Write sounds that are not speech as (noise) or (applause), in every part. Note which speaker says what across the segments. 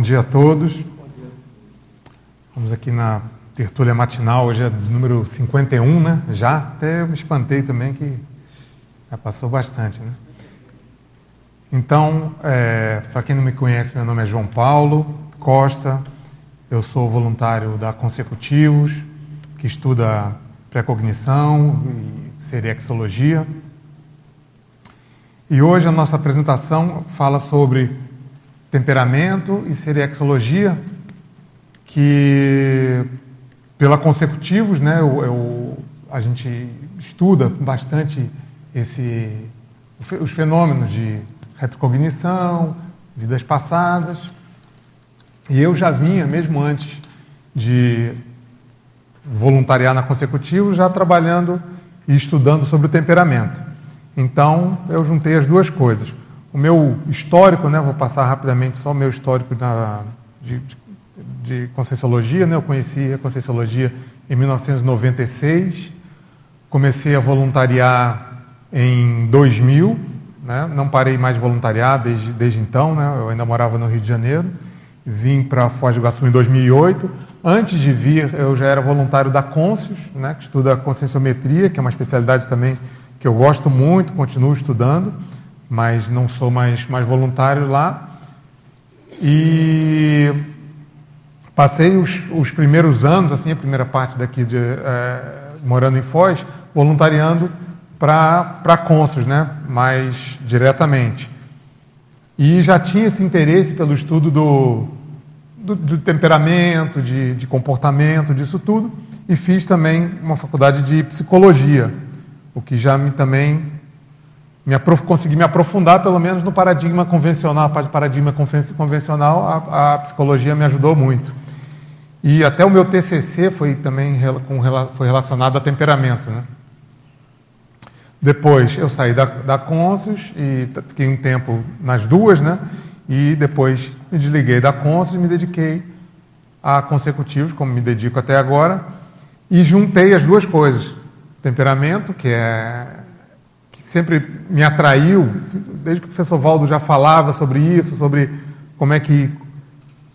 Speaker 1: dia a todos. Vamos aqui na tertúlia matinal, hoje é número 51, né? Já, até me espantei também que já passou bastante, né? Então, é, para quem não me conhece, meu nome é João Paulo Costa, eu sou voluntário da Consecutivos, que estuda pré-cognição e seriexologia. E hoje a nossa apresentação fala sobre temperamento e seriexologia, que pela consecutivos, né, eu, eu, a gente estuda bastante esse, os fenômenos de retrocognição, vidas passadas, e eu já vinha, mesmo antes de voluntariar na consecutivos, já trabalhando e estudando sobre o temperamento. Então, eu juntei as duas coisas o meu histórico, né, vou passar rapidamente só o meu histórico da, de, de Conscienciologia. Né, eu conheci a Conscienciologia em 1996, comecei a voluntariar em 2000, né, não parei mais de voluntariar desde, desde então, né, eu ainda morava no Rio de Janeiro, vim para Foz do Iguaçu em 2008. Antes de vir, eu já era voluntário da Conscius, né, que estuda conscienciometria, que é uma especialidade também que eu gosto muito, continuo estudando mas não sou mais, mais voluntário lá. E passei os, os primeiros anos, assim, a primeira parte daqui de é, morando em Foz, voluntariando para Consus, né? mais diretamente. E já tinha esse interesse pelo estudo do, do, do temperamento, de, de comportamento, disso tudo, e fiz também uma faculdade de psicologia, o que já me também me consegui me aprofundar, pelo menos, no paradigma convencional, a parte do paradigma convencional, a, a, psicologia me ajudou muito. E até o meu TCC foi também com, foi relacionado a temperamento. Né? Depois eu saí da, da Consus e fiquei um tempo nas duas, né? e depois me desliguei da Consus e me dediquei a consecutivos, como me dedico até agora, e juntei as duas coisas. Temperamento, que é sempre me atraiu, desde que o professor Valdo já falava sobre isso, sobre como é que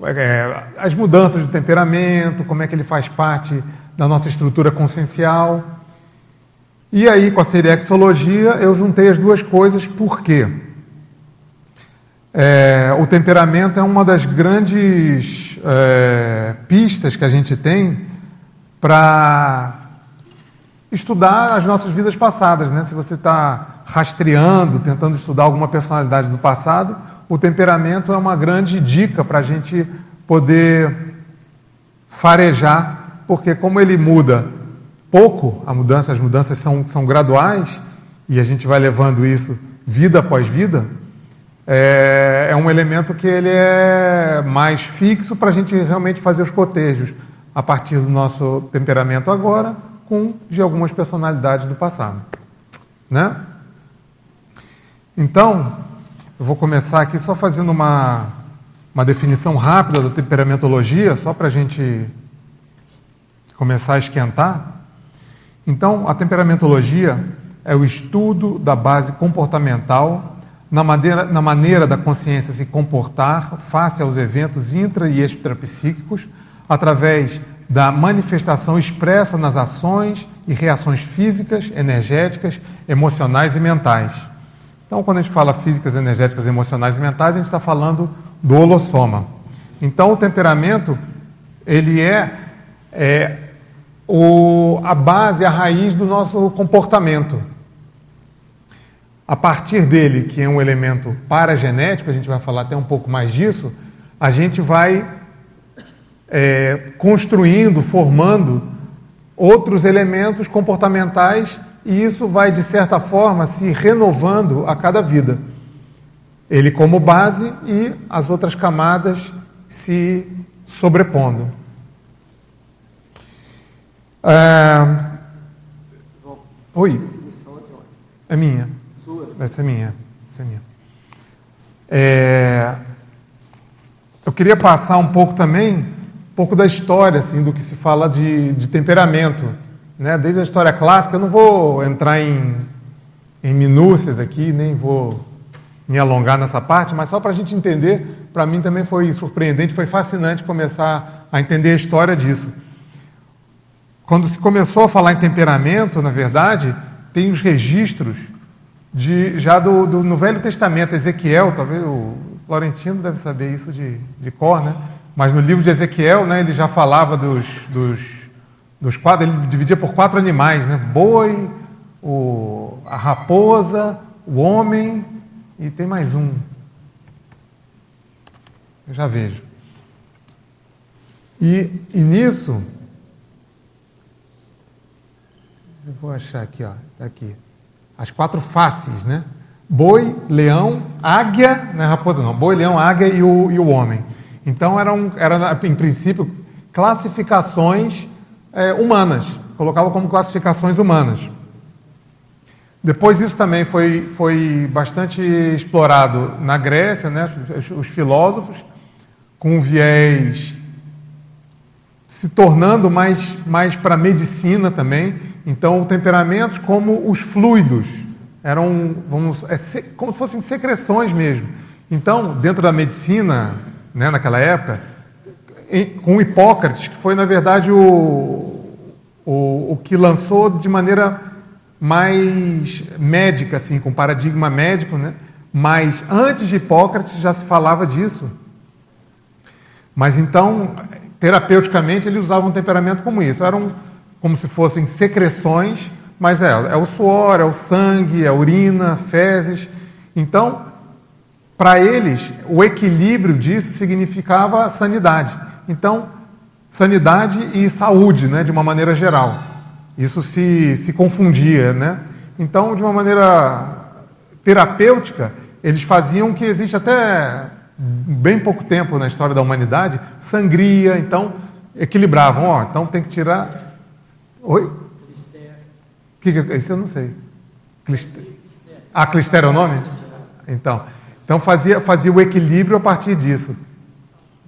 Speaker 1: é, as mudanças de temperamento, como é que ele faz parte da nossa estrutura consciencial. E aí, com a seriexologia, eu juntei as duas coisas, por quê? É, o temperamento é uma das grandes é, pistas que a gente tem para estudar as nossas vidas passadas. Né? Se você está rastreando, tentando estudar alguma personalidade do passado, o temperamento é uma grande dica para a gente poder farejar, porque como ele muda pouco, a mudança, as mudanças são, são graduais, e a gente vai levando isso vida após vida, é, é um elemento que ele é mais fixo para a gente realmente fazer os cotejos a partir do nosso temperamento agora com de algumas personalidades do passado. Né? Então, eu vou começar aqui só fazendo uma, uma definição rápida da temperamentologia, só para a gente começar a esquentar. Então, a temperamentologia é o estudo da base comportamental na maneira, na maneira da consciência se comportar face aos eventos intra e extrapsíquicos através da manifestação expressa nas ações e reações físicas, energéticas, emocionais e mentais. Então, quando a gente fala físicas, energéticas, emocionais e mentais, a gente está falando do holossoma. Então, o temperamento, ele é, é o, a base, a raiz do nosso comportamento. A partir dele, que é um elemento paragenético, a gente vai falar até um pouco mais disso, a gente vai é, construindo, formando outros elementos comportamentais e isso vai, de certa forma, se renovando a cada vida. Ele como base e as outras camadas se sobrepondo. É... Oi? É minha. Essa é minha. Essa é minha. É... Eu queria passar um pouco também pouco da história, assim, do que se fala de, de temperamento. Né? Desde a história clássica, eu não vou entrar em, em minúcias aqui, nem vou me alongar nessa parte, mas só para a gente entender, para mim também foi surpreendente, foi fascinante começar a entender a história disso. Quando se começou a falar em temperamento, na verdade, tem os registros de, já do, do, no Velho Testamento, Ezequiel, talvez o Florentino deve saber isso de, de cor, né? Mas no livro de Ezequiel, né, ele já falava dos, dos, dos quatro, ele dividia por quatro animais, né? Boi, o, a raposa, o homem e tem mais um. Eu já vejo. E, e nisso, eu vou achar aqui, ó, tá aqui. As quatro faces, né? Boi, leão, águia, não é raposa não, boi, leão, águia e o, e o homem. Então eram, era, em princípio, classificações é, humanas, colocava como classificações humanas. Depois isso também foi, foi bastante explorado na Grécia, né? os, os filósofos, com um viés se tornando mais, mais para a medicina também. Então, temperamentos como os fluidos, eram vamos, é, como se fossem secreções mesmo. Então, dentro da medicina, né, naquela época, com Hipócrates, que foi, na verdade, o, o, o que lançou de maneira mais médica, assim, com paradigma médico, né? Mas antes de Hipócrates já se falava disso. Mas então, terapeuticamente, ele usava um temperamento como isso. Eram como se fossem secreções, mas é, é o suor, é o sangue, é a urina, fezes. Então, para eles, o equilíbrio disso significava sanidade. Então, sanidade e saúde, né, de uma maneira geral. Isso se, se confundia, né? Então, de uma maneira terapêutica, eles faziam o que existe até bem pouco tempo na história da humanidade, sangria, então equilibravam, ó, então tem que tirar. Oi? Que, que, esse eu não sei. Clister... Ah, Clister é o nome? Então, então fazia, fazia o equilíbrio a partir disso.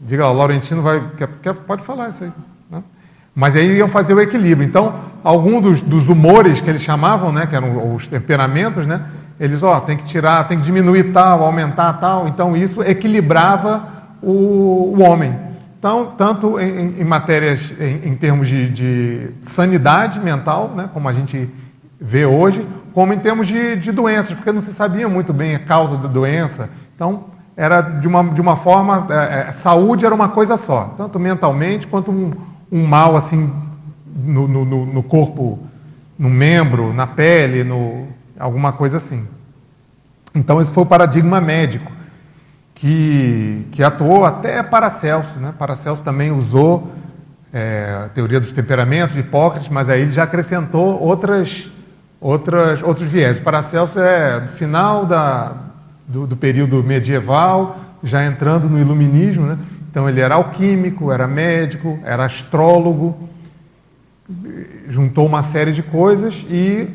Speaker 1: Diga, o Laurentino vai. Quer, quer, pode falar isso aí. Né? Mas aí iam fazer o equilíbrio. Então, algum dos, dos, humores que eles chamavam, né, que eram os temperamentos, né, eles, ó, tem que tirar, tem que diminuir tal, aumentar tal. Então, isso equilibrava o, o homem. Então, tanto em, em matérias, em, em termos de, de, sanidade mental, né, como a gente vê hoje, como em termos de, de doenças, porque não se sabia muito bem a causa da doença. Então, era de uma, de uma forma, é, é, saúde era uma coisa só, tanto mentalmente quanto um, um mal assim no, no, no corpo, no membro, na pele, no, alguma coisa assim. Então, esse foi o paradigma médico que, que atuou até Paracelso. Né? Paracelso também usou é, a teoria dos temperamentos de Hipócrates, mas aí ele já acrescentou outras, outras, outros viés. Paracelso é final da, do, do período medieval, já entrando no iluminismo, né? Então ele era alquímico, era médico, era astrólogo, juntou uma série de coisas e,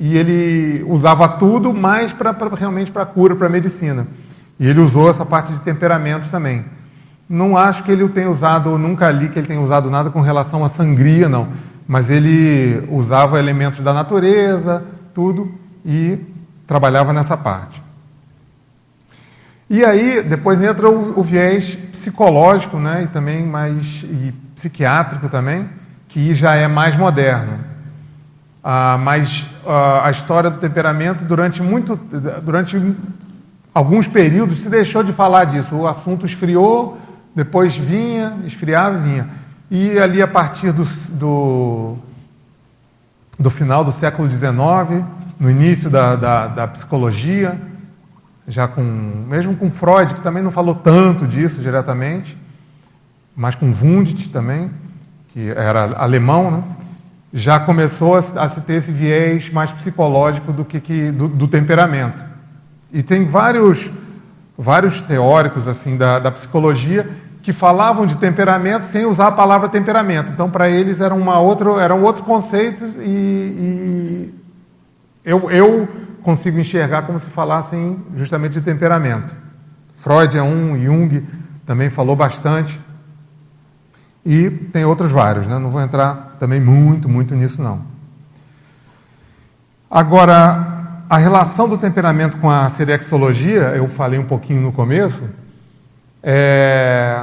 Speaker 1: e ele usava tudo mais para realmente para cura, para medicina. E ele usou essa parte de temperamentos também. Não acho que ele tenha usado, nunca li que ele tenha usado nada com relação à sangria, não. Mas ele usava elementos da natureza, tudo, e trabalhava nessa parte. E aí, depois entra o, o viés psicológico, né, e também mais e psiquiátrico também, que já é mais moderno. Ah, mas ah, a história do temperamento, durante muito, durante alguns períodos, se deixou de falar disso. O assunto esfriou, depois vinha, esfriava vinha. E ali, a partir do, do, do final do século XIX, no início da, da, da psicologia, já com mesmo com Freud, que também não falou tanto disso diretamente, mas com Wundt também, que era alemão, né? já começou a, se ter esse viés mais psicológico do que, que do, do, temperamento. E tem vários vários teóricos assim da, da psicologia que falavam de temperamento sem usar a palavra temperamento. Então, para eles era uma outra, eram outros conceitos e, e eu, eu consigo enxergar como se falassem justamente de temperamento. Freud é um, Jung também falou bastante. E tem outros vários, né? não vou entrar também muito, muito nisso não. Agora, a relação do temperamento com a serexologia, eu falei um pouquinho no começo, é,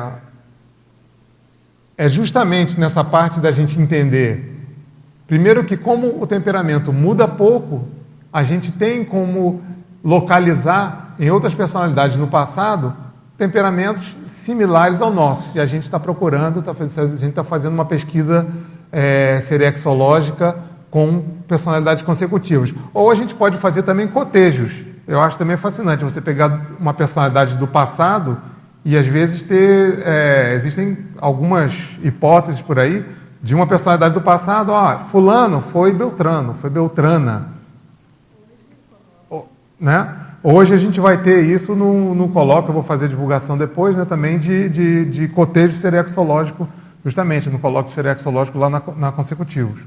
Speaker 1: é justamente nessa parte da gente entender, primeiro que como o temperamento muda pouco, a gente tem como localizar em outras personalidades no passado temperamentos similares ao nosso. Se a gente está procurando, tá, a gente está fazendo uma pesquisa é, serexológica com personalidades consecutivas. Ou a gente pode fazer também cotejos. Eu acho também fascinante você pegar uma personalidade do passado e às vezes ter. É, existem algumas hipóteses por aí de uma personalidade do passado, ó, fulano foi Beltrano, foi Beltrana. Né? Hoje a gente vai ter isso no, no colóquio, eu vou fazer divulgação depois, né, também de, de, de cotejo serexológico, justamente no colóquio serexológico lá na, na Consecutivos.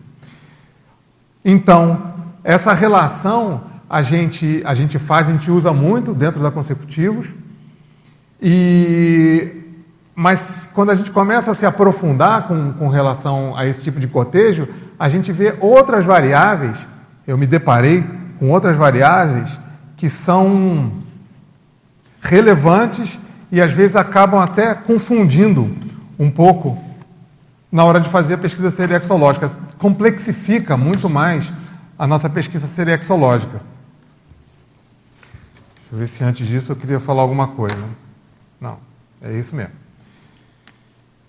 Speaker 1: Então, essa relação a gente, a gente faz, a gente usa muito dentro da Consecutivos, e, mas quando a gente começa a se aprofundar com, com relação a esse tipo de cotejo, a gente vê outras variáveis, eu me deparei com outras variáveis que são relevantes e às vezes acabam até confundindo um pouco na hora de fazer a pesquisa serexológica. Complexifica muito mais a nossa pesquisa serexológica. Deixa eu ver se antes disso eu queria falar alguma coisa. Não, é isso mesmo.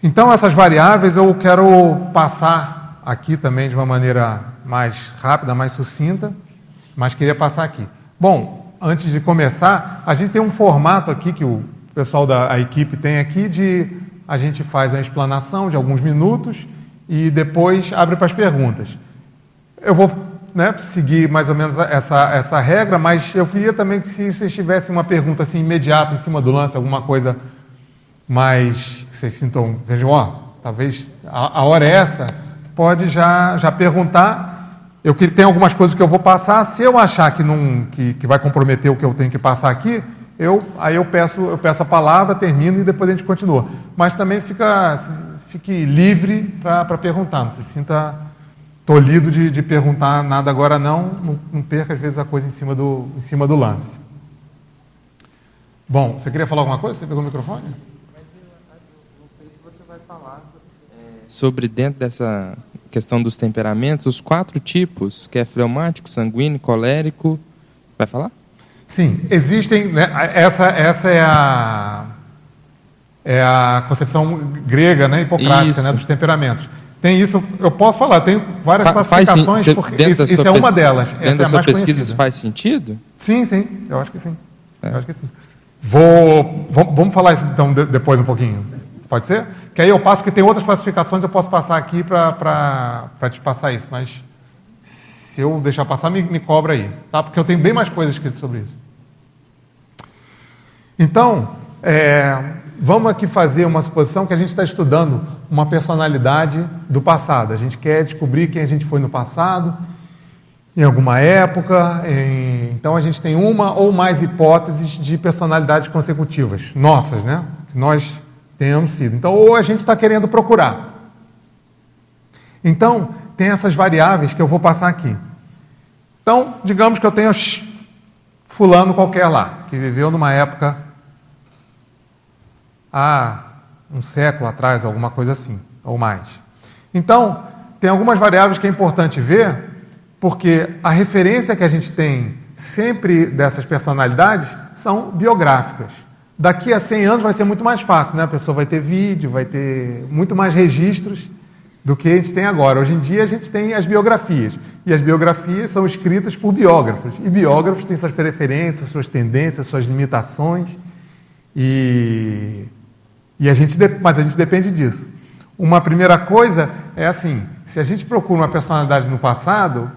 Speaker 1: Então, essas variáveis eu quero passar aqui também de uma maneira mais rápida, mais sucinta, mas queria passar aqui. Bom, antes de começar, a gente tem um formato aqui que o pessoal da equipe tem aqui de a gente faz a explanação de alguns minutos e depois abre para as perguntas. Eu vou né, seguir mais ou menos essa, essa regra, mas eu queria também que se vocês tivessem uma pergunta assim imediata em cima do lance, alguma coisa mais que vocês sintam, vejam, ó, talvez a, a hora é essa, pode já, já perguntar eu tenho algumas coisas que eu vou passar. Se eu achar que, não, que, que vai comprometer o que eu tenho que passar aqui, eu, aí eu peço, eu peço a palavra, termino e depois a gente continua. Mas também fica, fique livre para perguntar, não se sinta tolhido de, de perguntar nada agora não, não, não, perca às vezes a coisa em cima, do, em cima do lance. Bom, você queria falar alguma coisa? Você pegou o microfone? Mas
Speaker 2: eu não sei se você vai falar é, sobre dentro dessa questão dos temperamentos, os quatro tipos, que é fleumático, sanguíneo, colérico. Vai falar?
Speaker 1: Sim, existem. Né, essa, essa é a é a concepção grega, né, hipocrática, né, dos temperamentos. Tem isso, eu posso falar, tem várias Fa classificações, porque isso, isso é uma delas.
Speaker 2: Dentro essa
Speaker 1: da
Speaker 2: é sua pesquisa conhecida. isso faz sentido?
Speaker 1: Sim, sim, eu acho que sim. É. Eu acho que sim. Vou, vamos falar isso então depois um pouquinho. Pode ser? Que aí eu passo, porque tem outras classificações, eu posso passar aqui para te passar isso. Mas se eu deixar passar, me, me cobra aí. Tá? Porque eu tenho bem mais coisas escritas sobre isso. Então, é, vamos aqui fazer uma suposição que a gente está estudando uma personalidade do passado. A gente quer descobrir quem a gente foi no passado, em alguma época. Em... Então a gente tem uma ou mais hipóteses de personalidades consecutivas, nossas, né? Que nós tenhamos sido. Então, ou a gente está querendo procurar. Então, tem essas variáveis que eu vou passar aqui. Então, digamos que eu tenho fulano qualquer lá, que viveu numa época há um século atrás, alguma coisa assim, ou mais. Então, tem algumas variáveis que é importante ver, porque a referência que a gente tem sempre dessas personalidades são biográficas. Daqui a 100 anos vai ser muito mais fácil, né? A pessoa vai ter vídeo, vai ter muito mais registros do que a gente tem agora. Hoje em dia a gente tem as biografias. E as biografias são escritas por biógrafos. E biógrafos têm suas preferências, suas tendências, suas limitações. E, e a gente, mas a gente depende disso. Uma primeira coisa é assim: se a gente procura uma personalidade no passado,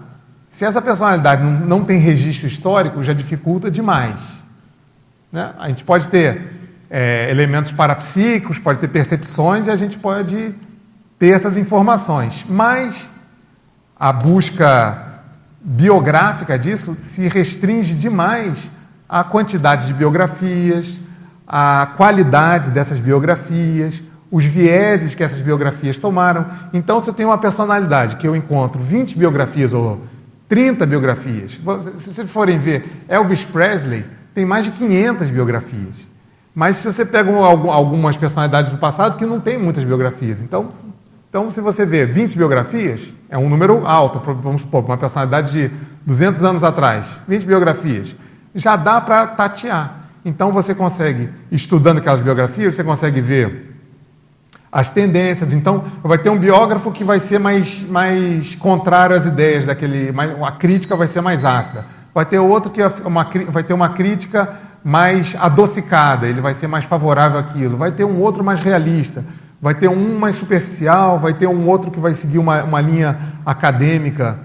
Speaker 1: se essa personalidade não, não tem registro histórico, já dificulta demais. Né? A gente pode ter é, elementos parapsíquicos, pode ter percepções e a gente pode ter essas informações. Mas a busca biográfica disso se restringe demais à quantidade de biografias, à qualidade dessas biografias, os vieses que essas biografias tomaram. Então, você tem uma personalidade que eu encontro 20 biografias ou 30 biografias. Se vocês forem ver, Elvis Presley tem mais de 500 biografias. Mas se você pega algumas personalidades do passado que não tem muitas biografias. Então, então, se você vê 20 biografias, é um número alto, vamos supor, uma personalidade de 200 anos atrás, 20 biografias, já dá para tatear. Então, você consegue, estudando aquelas biografias, você consegue ver as tendências. Então, vai ter um biógrafo que vai ser mais, mais contrário às ideias daquele. A crítica vai ser mais ácida. Vai ter outro que é uma, vai ter uma crítica mais adocicada, ele vai ser mais favorável àquilo. Vai ter um outro mais realista. Vai ter um mais superficial, vai ter um outro que vai seguir uma, uma linha acadêmica,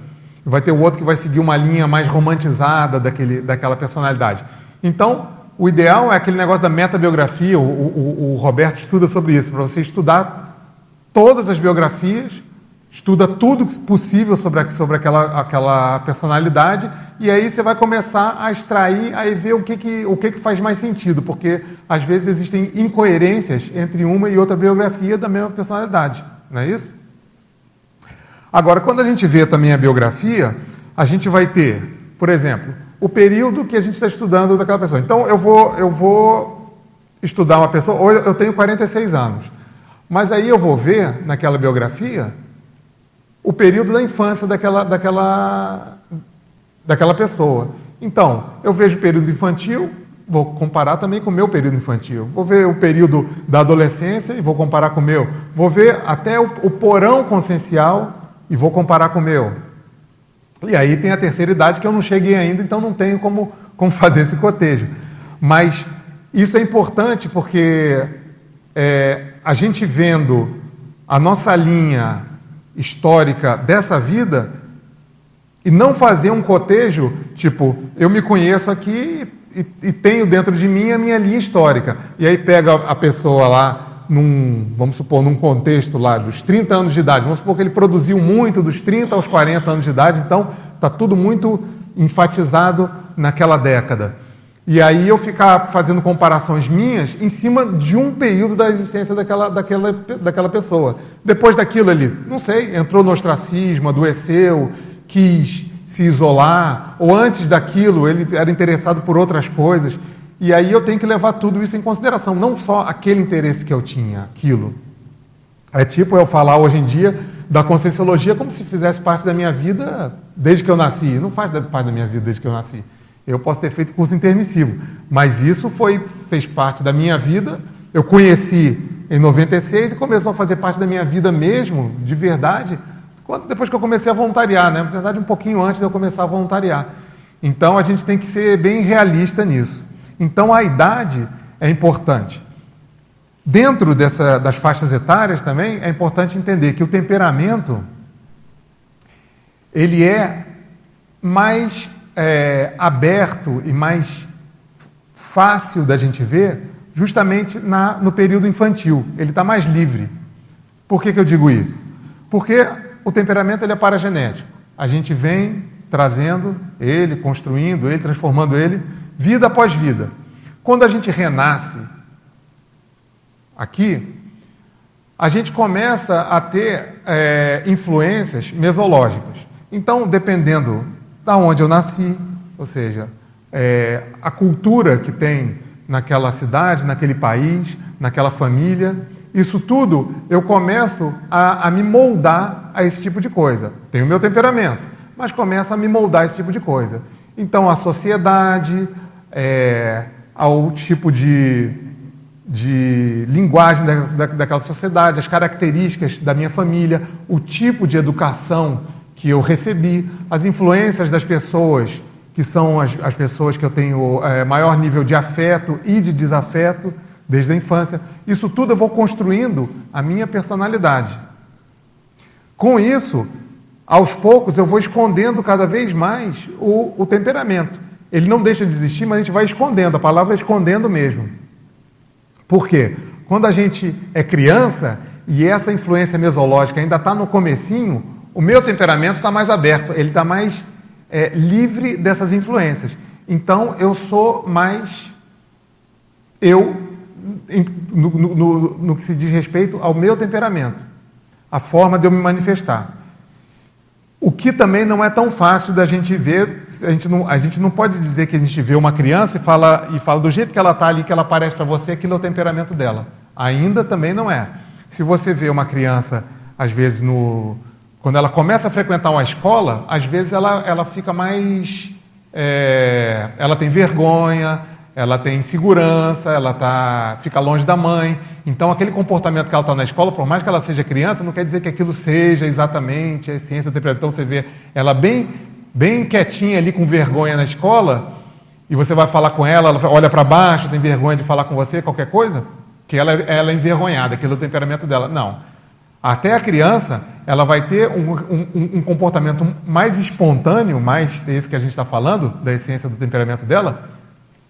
Speaker 1: vai ter o outro que vai seguir uma linha mais romantizada daquele, daquela personalidade. Então, o ideal é aquele negócio da metabiografia, o, o, o Roberto estuda sobre isso, para você estudar todas as biografias, estuda tudo possível sobre, sobre aquela, aquela personalidade, e aí você vai começar a extrair, a ver o que, que, o que, que faz mais sentido, porque às vezes existem incoerências entre uma e outra biografia da mesma personalidade, não é isso? Agora, quando a gente vê também a biografia, a gente vai ter, por exemplo, o período que a gente está estudando daquela pessoa. Então, eu vou, eu vou estudar uma pessoa, hoje eu tenho 46 anos, mas aí eu vou ver naquela biografia o período da infância daquela, daquela, daquela pessoa. Então, eu vejo o período infantil, vou comparar também com o meu período infantil. Vou ver o período da adolescência e vou comparar com o meu. Vou ver até o, o porão consciencial e vou comparar com o meu. E aí tem a terceira idade que eu não cheguei ainda, então não tenho como, como fazer esse cotejo. Mas isso é importante porque é, a gente vendo a nossa linha histórica dessa vida e não fazer um cotejo, tipo, eu me conheço aqui e, e tenho dentro de mim a minha linha histórica. E aí pega a pessoa lá num, vamos supor, num contexto lá dos 30 anos de idade, vamos supor que ele produziu muito dos 30 aos 40 anos de idade, então está tudo muito enfatizado naquela década. E aí eu ficar fazendo comparações minhas em cima de um período da existência daquela, daquela, daquela pessoa. Depois daquilo ele, não sei, entrou no ostracismo, adoeceu, quis se isolar, ou antes daquilo ele era interessado por outras coisas. E aí eu tenho que levar tudo isso em consideração, não só aquele interesse que eu tinha, aquilo. É tipo eu falar hoje em dia da conscienciologia como se fizesse parte da minha vida desde que eu nasci. Não faz parte da minha vida desde que eu nasci. Eu posso ter feito curso intermissivo, mas isso foi fez parte da minha vida. Eu conheci em 96 e começou a fazer parte da minha vida mesmo, de verdade, quando depois que eu comecei a voluntariar, né? Na verdade, um pouquinho antes de eu começar a voluntariar. Então a gente tem que ser bem realista nisso. Então a idade é importante. Dentro dessa, das faixas etárias também é importante entender que o temperamento ele é mais é, aberto e mais fácil da gente ver justamente na, no período infantil. Ele está mais livre. Por que, que eu digo isso? Porque o temperamento ele é paragenético. A gente vem trazendo ele, construindo ele, transformando ele vida após vida. Quando a gente renasce aqui, a gente começa a ter é, influências mesológicas. Então, dependendo da onde eu nasci, ou seja, é, a cultura que tem naquela cidade, naquele país, naquela família, isso tudo eu começo a, a me moldar a esse tipo de coisa. Tenho o meu temperamento, mas começo a me moldar a esse tipo de coisa. Então, a sociedade, é, ao tipo de, de linguagem da, da, daquela sociedade, as características da minha família, o tipo de educação que eu recebi, as influências das pessoas, que são as, as pessoas que eu tenho é, maior nível de afeto e de desafeto desde a infância. Isso tudo eu vou construindo a minha personalidade. Com isso, aos poucos, eu vou escondendo cada vez mais o, o temperamento. Ele não deixa de existir, mas a gente vai escondendo. A palavra é escondendo mesmo. Por quê? Quando a gente é criança e essa influência mesológica ainda está no comecinho, o meu temperamento está mais aberto, ele está mais é, livre dessas influências. Então eu sou mais eu no, no, no, que se diz respeito ao meu temperamento, a forma de eu me manifestar. O que também não é tão fácil da gente ver, a gente não, a gente não pode dizer que a gente vê uma criança e fala, e fala do jeito que ela está ali, que ela parece para você, aquilo é o temperamento dela. Ainda também não é. Se você vê uma criança, às vezes, no, quando ela começa a frequentar uma escola, às vezes ela, ela fica mais. É, ela tem vergonha, ela tem insegurança, ela tá, fica longe da mãe. Então, aquele comportamento que ela está na escola, por mais que ela seja criança, não quer dizer que aquilo seja exatamente a essência da Então, você vê ela bem, bem quietinha ali, com vergonha na escola, e você vai falar com ela, ela olha para baixo, tem vergonha de falar com você, qualquer coisa, que ela, ela é envergonhada, aquilo é o temperamento dela. Não. Até a criança, ela vai ter um, um, um comportamento mais espontâneo, mais desse que a gente está falando, da essência do temperamento dela,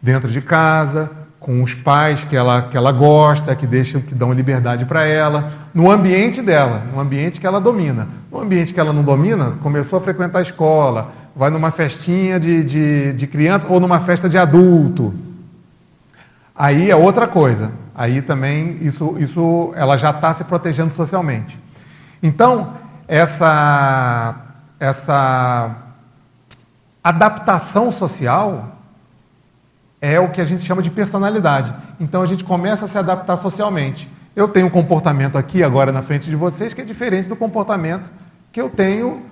Speaker 1: dentro de casa, com os pais que ela, que ela gosta, que deixam, que dão liberdade para ela, no ambiente dela, no ambiente que ela domina. No ambiente que ela não domina, começou a frequentar a escola, vai numa festinha de, de, de criança ou numa festa de adulto. Aí é outra coisa. Aí também isso, isso ela já está se protegendo socialmente. Então, essa, essa adaptação social é o que a gente chama de personalidade. Então a gente começa a se adaptar socialmente. Eu tenho um comportamento aqui agora na frente de vocês que é diferente do comportamento que eu tenho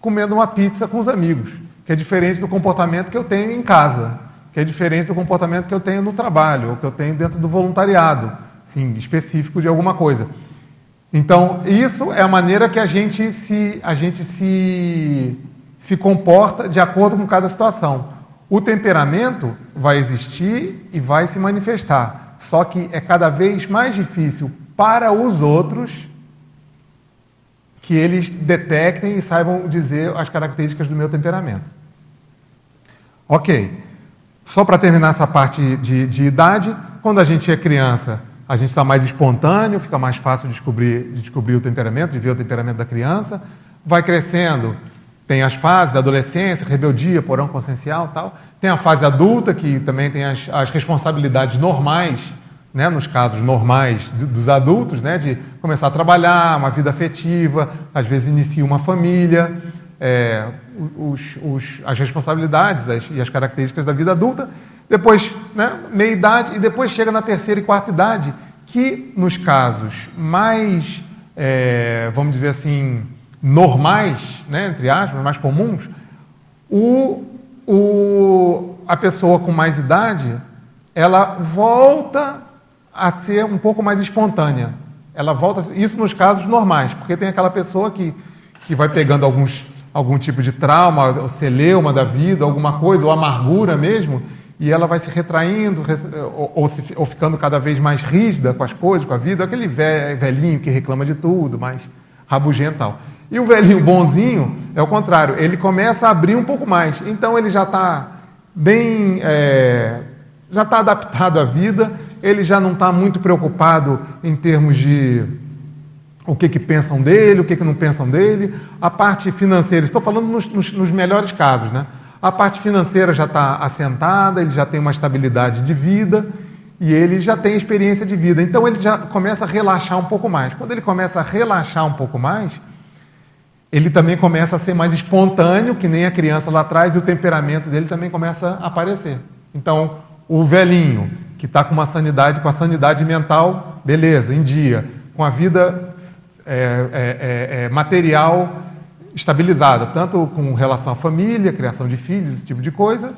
Speaker 1: comendo uma pizza com os amigos, que é diferente do comportamento que eu tenho em casa, que é diferente do comportamento que eu tenho no trabalho, ou que eu tenho dentro do voluntariado, sim, específico de alguma coisa. Então, isso é a maneira que a gente se, a gente se, se comporta de acordo com cada situação. O temperamento vai existir e vai se manifestar, só que é cada vez mais difícil para os outros que eles detectem e saibam dizer as características do meu temperamento. Ok. Só para terminar essa parte de, de, idade, quando a gente é criança, a gente está mais espontâneo, fica mais fácil de descobrir, de descobrir o temperamento, de ver o temperamento da criança. Vai crescendo, tem as fases, adolescência, rebeldia, porão consciencial tal. Tem a fase adulta, que também tem as, as responsabilidades normais, né, nos casos normais dos adultos, né, de começar a trabalhar, uma vida afetiva, às vezes inicia uma família, é, os, os, as responsabilidades as, e as características da vida adulta. Depois, né, meia idade, e depois chega na terceira e quarta idade, que nos casos mais, é, vamos dizer assim, normais, né, entre aspas, mais comuns, o, o, a pessoa com mais idade, ela volta a ser um pouco mais espontânea. Ela volta, isso nos casos normais, porque tem aquela pessoa que, que vai pegando alguns, algum tipo de trauma, o celeuma da vida, alguma coisa, ou amargura mesmo, e ela vai se retraindo, ou, ou, se, ou ficando cada vez mais rígida com as coisas, com a vida, aquele velhinho que reclama de tudo, mais rabugento tal. E o velhinho bonzinho é o contrário, ele começa a abrir um pouco mais. Então ele já está bem, é, já está adaptado à vida, ele já não está muito preocupado em termos de o que, que pensam dele, o que, que não pensam dele. A parte financeira, estou falando nos, nos, nos melhores casos, né? A parte financeira já está assentada, ele já tem uma estabilidade de vida e ele já tem experiência de vida. Então ele já começa a relaxar um pouco mais. Quando ele começa a relaxar um pouco mais, ele também começa a ser mais espontâneo, que nem a criança lá atrás, e o temperamento dele também começa a aparecer. Então, o velhinho, que está com uma sanidade, com a sanidade mental, beleza, em dia, com a vida é, é, é, é material estabilizada, tanto com relação à família, criação de filhos, esse tipo de coisa,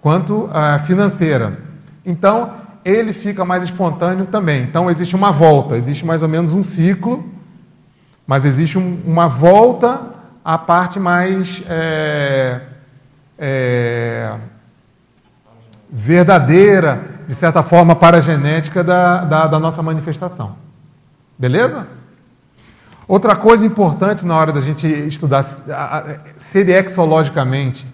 Speaker 1: quanto a financeira. Então, ele fica mais espontâneo também. Então, existe uma volta, existe mais ou menos um ciclo mas existe um, uma volta à parte mais é, é, verdadeira, de certa forma, paragenética da, da, da nossa manifestação. Beleza? Outra coisa importante na hora da gente estudar seriexologicamente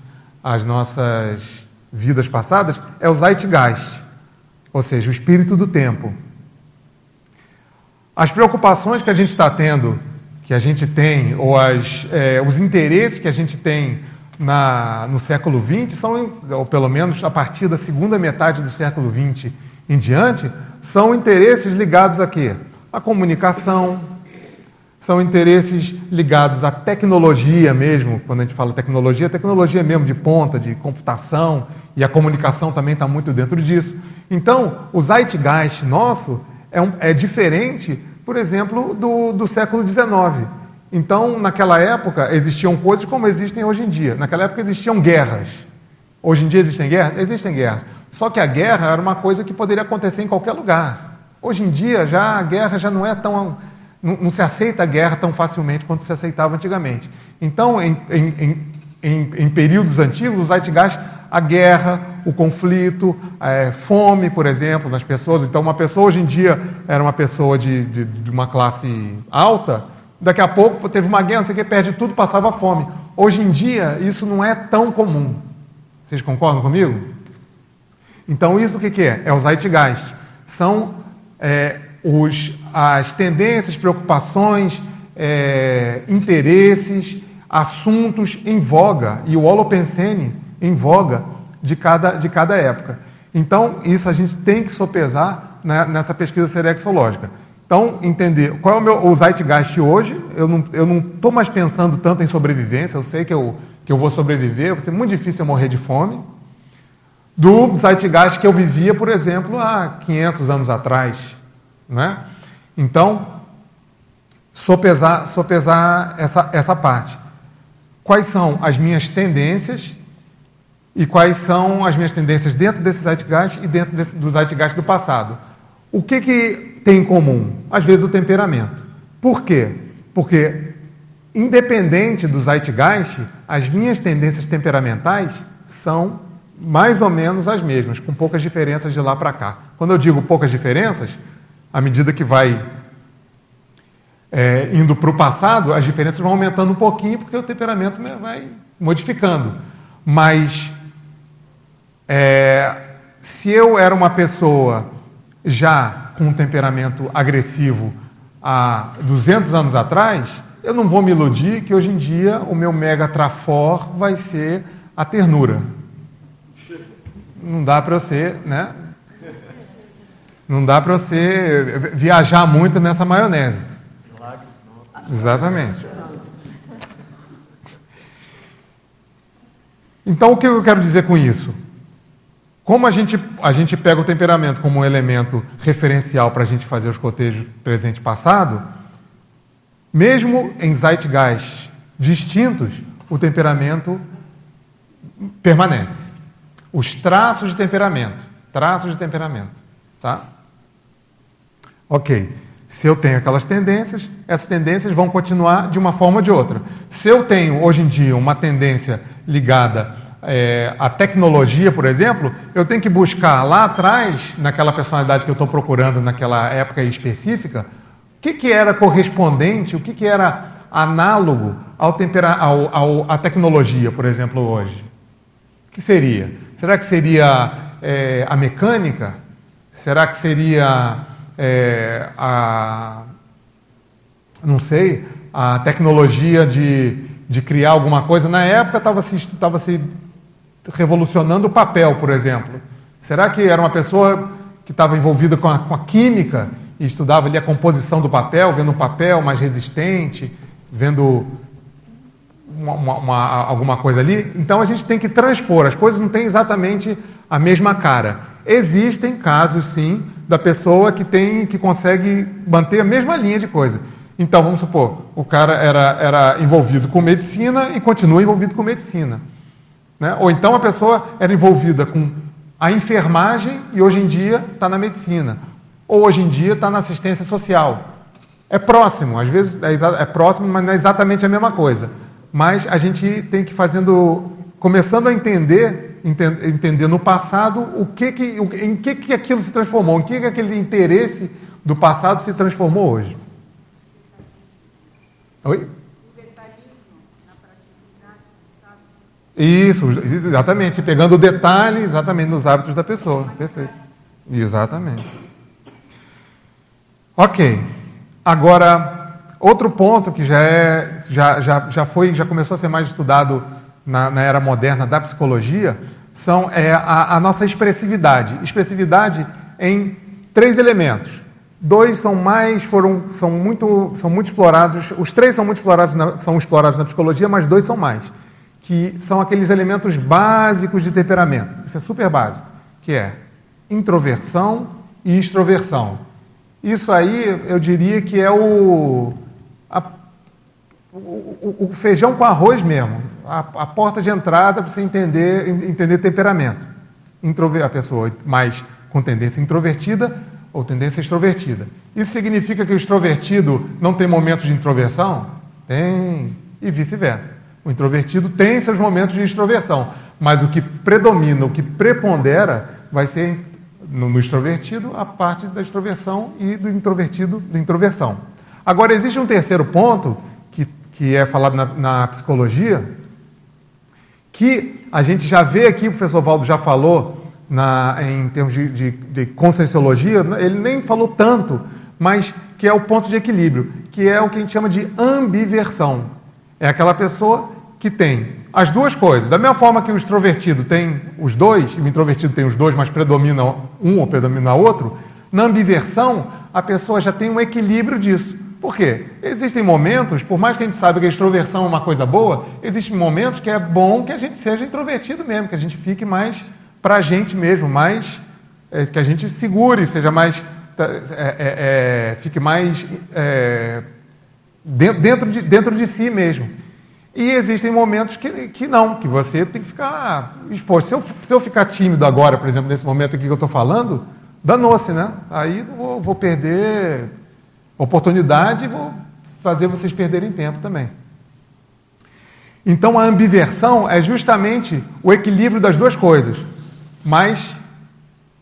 Speaker 1: as nossas vidas passadas é o Zeitgeist, ou seja, o espírito do tempo. As preocupações que a gente está tendo que a gente tem, ou as, é, os interesses que a gente tem na, no século XX, são, ou pelo menos a partir da segunda metade do século XX em diante, são interesses ligados a quê? A comunicação, são interesses ligados à tecnologia mesmo. Quando a gente fala tecnologia, tecnologia mesmo de ponta, de computação, e a comunicação também está muito dentro disso. Então, o zeitgeist nosso é, um, é diferente, por exemplo, do, do século XIX. Então, naquela época, existiam coisas como existem hoje em dia. Naquela época existiam guerras. Hoje em dia existem guerras? Existem guerras. Só que a guerra era uma coisa que poderia acontecer em qualquer lugar. Hoje em dia, já a guerra já não é tão. Não, não se aceita a guerra tão facilmente quanto se aceitava antigamente. Então, em, em, em, em períodos antigos, o Zeitgeist, a guerra, o conflito, é, fome, por exemplo, nas pessoas. Então, uma pessoa hoje em dia era uma pessoa de, de, de uma classe alta Daqui a pouco teve uma guerra, não sei o que, perde tudo, passava fome. Hoje em dia, isso não é tão comum. Vocês concordam comigo? Então, isso o que, que é? É o Zeitgeist. São é, os, as tendências, preocupações, é, interesses, assuntos em voga, e o Holopensene em voga de cada, de cada época. Então, isso a gente tem que sopesar né, nessa pesquisa serexológica. Então, entender qual é o meu o zeitgeist hoje. Eu não estou eu não mais pensando tanto em sobrevivência, eu sei que eu, que eu vou sobreviver, vai ser muito difícil eu morrer de fome. Do zeitgeist que eu vivia, por exemplo, há 500 anos atrás. Né? Então, sopesar, sopesar essa, essa parte. Quais são as minhas tendências e quais são as minhas tendências dentro desse zeitgeist e dentro desse, do zeitgeist do passado? O que, que tem em comum? Às vezes o temperamento. Por quê? Porque, independente do zeitgeist, as minhas tendências temperamentais são mais ou menos as mesmas, com poucas diferenças de lá para cá. Quando eu digo poucas diferenças, à medida que vai é, indo para o passado, as diferenças vão aumentando um pouquinho, porque o temperamento vai modificando. Mas é, se eu era uma pessoa já com um temperamento agressivo há 200 anos atrás, eu não vou me iludir que hoje em dia o meu mega trafor vai ser a ternura. Não dá para você, né? Não dá para você viajar muito nessa maionese. Exatamente. Então, o que eu quero dizer com isso? Como a gente, a gente pega o temperamento como um elemento referencial para a gente fazer os cotejos presente e passado, mesmo em zeitgeist distintos, o temperamento permanece. Os traços de temperamento. Traços de temperamento. Tá? Ok. Se eu tenho aquelas tendências, essas tendências vão continuar de uma forma ou de outra. Se eu tenho, hoje em dia, uma tendência ligada é, a tecnologia, por exemplo, eu tenho que buscar lá atrás, naquela personalidade que eu estou procurando naquela época específica, o que, que era correspondente, o que, que era análogo ao tempera, ao, ao, à tecnologia, por exemplo, hoje. O que seria? Será que seria é, a mecânica? Será que seria é, a. não sei, a tecnologia de, de criar alguma coisa? Na época estava se, se revolucionando o papel, por exemplo? Será que era uma pessoa que estava envolvida com a, com a química e estudava ali a composição do papel, vendo um papel mais resistente, vendo uma, uma, uma, alguma coisa ali? Então a gente tem que transpor, as coisas não têm exatamente a mesma cara. Existem casos, sim, da pessoa que tem que consegue manter a mesma linha de coisa. Então, vamos supor, o cara era, era envolvido com medicina e continua envolvido com medicina. Né? Ou então a pessoa era envolvida com a enfermagem e hoje em dia está na medicina. Ou hoje em dia está na assistência social. É próximo, às vezes é, é, próximo, mas não é exatamente a mesma coisa. Mas a gente tem que fazendo, começando a entender, entender, no passado o que que, em que, que aquilo se transformou, em que, que aquele interesse do passado se transformou hoje. Oi? Isso, exatamente, pegando o detalhe exatamente nos hábitos da pessoa. Perfeito. Exatamente. Ok. Agora, outro ponto que já é, já, já, já foi, já começou a ser mais estudado na, na era moderna da psicologia, são é, a, a nossa expressividade. Expressividade em três elementos: Dois são mais, foram, são muito, são muito explorados. Os três são muito explorados, na, são explorados na psicologia, mas dois são mais, que são aqueles elementos básicos de temperamento. Isso é super básico, que é introversão e extroversão. Isso aí, eu diria que é o, a, o, o, feijão com arroz mesmo, a, a porta de entrada para você entender, entender temperamento. Introver, a pessoa mais com tendência introvertida ou tendência extrovertida. Isso significa que o extrovertido não tem momentos de introversão? Tem, e vice-versa. O introvertido tem seus momentos de extroversão, mas o que predomina, o que prepondera, vai ser no, no extrovertido a parte da extroversão e do introvertido da introversão. Agora, existe um terceiro ponto que, que é falado na, na psicologia, que a gente já vê aqui, o professor Valdo já falou, na, em termos de, de, de conscienciologia, ele nem falou tanto, mas que é o ponto de equilíbrio, que é o que a gente chama de ambiversão. É aquela pessoa que tem as duas coisas. Da mesma forma que o extrovertido tem os dois, e o introvertido tem os dois, mas predomina um ou predomina outro, na ambiversão, a pessoa já tem um equilíbrio disso. Por quê? Existem momentos, por mais que a gente saiba que a extroversão é uma coisa boa, existem momentos que é bom que a gente seja introvertido mesmo, que a gente fique mais para a gente mesmo, mais é, que a gente segure, seja mais tá, é, é, é, fique mais é, dentro, de, dentro de si mesmo. E existem momentos que, que não, que você tem que ficar exposto. Se eu, se eu ficar tímido agora, por exemplo, nesse momento aqui que eu estou falando, danou-se, né? Aí vou, vou perder oportunidade e vou fazer vocês perderem tempo também. Então a ambiversão é justamente o equilíbrio das duas coisas mas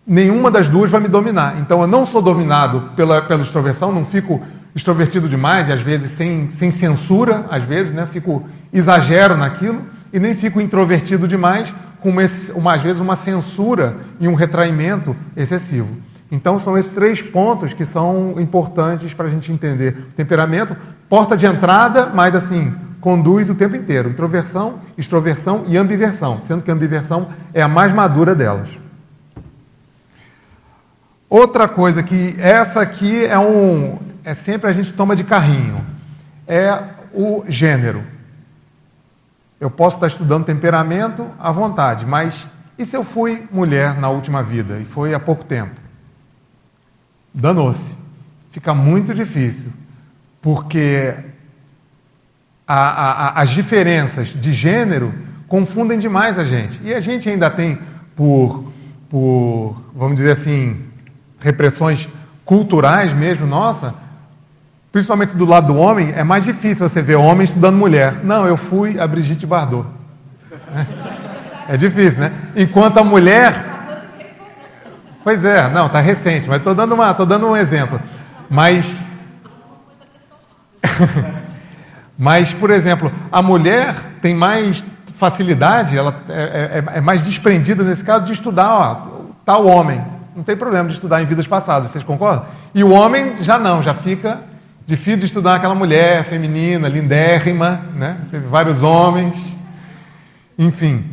Speaker 1: nenhuma das duas vai me dominar. Então eu não sou dominado pela, pela extroversão, não fico extrovertido demais e às vezes sem, sem censura, às vezes, né? Fico exagero naquilo e nem fico introvertido demais com uma, uma, às vezes uma censura e um retraimento excessivo. Então são esses três pontos que são importantes para a gente entender temperamento, porta de entrada, mas assim conduz o tempo inteiro: introversão, extroversão e ambiversão, sendo que a ambiversão é a mais madura delas. Outra coisa que essa aqui é um é sempre a gente toma de carrinho é o gênero. Eu posso estar estudando temperamento à vontade, mas e se eu fui mulher na última vida e foi há pouco tempo? Danou-se. Fica muito difícil, porque a, a, as diferenças de gênero confundem demais a gente. E a gente ainda tem, por, por vamos dizer assim, repressões culturais mesmo, nossa, principalmente do lado do homem, é mais difícil você ver homem estudando mulher. Não, eu fui a Brigitte Bardot. É difícil, né? Enquanto a mulher. Pois é, não, está recente, mas estou dando, uma, dando um exemplo. Mas. (laughs) Mas, por exemplo, a mulher tem mais facilidade, ela é, é, é mais desprendida nesse caso de estudar ó, tal homem. Não tem problema de estudar em vidas passadas, vocês concordam? E o homem já não, já fica difícil de estudar aquela mulher feminina, lindérrima, né? Teve vários homens, enfim.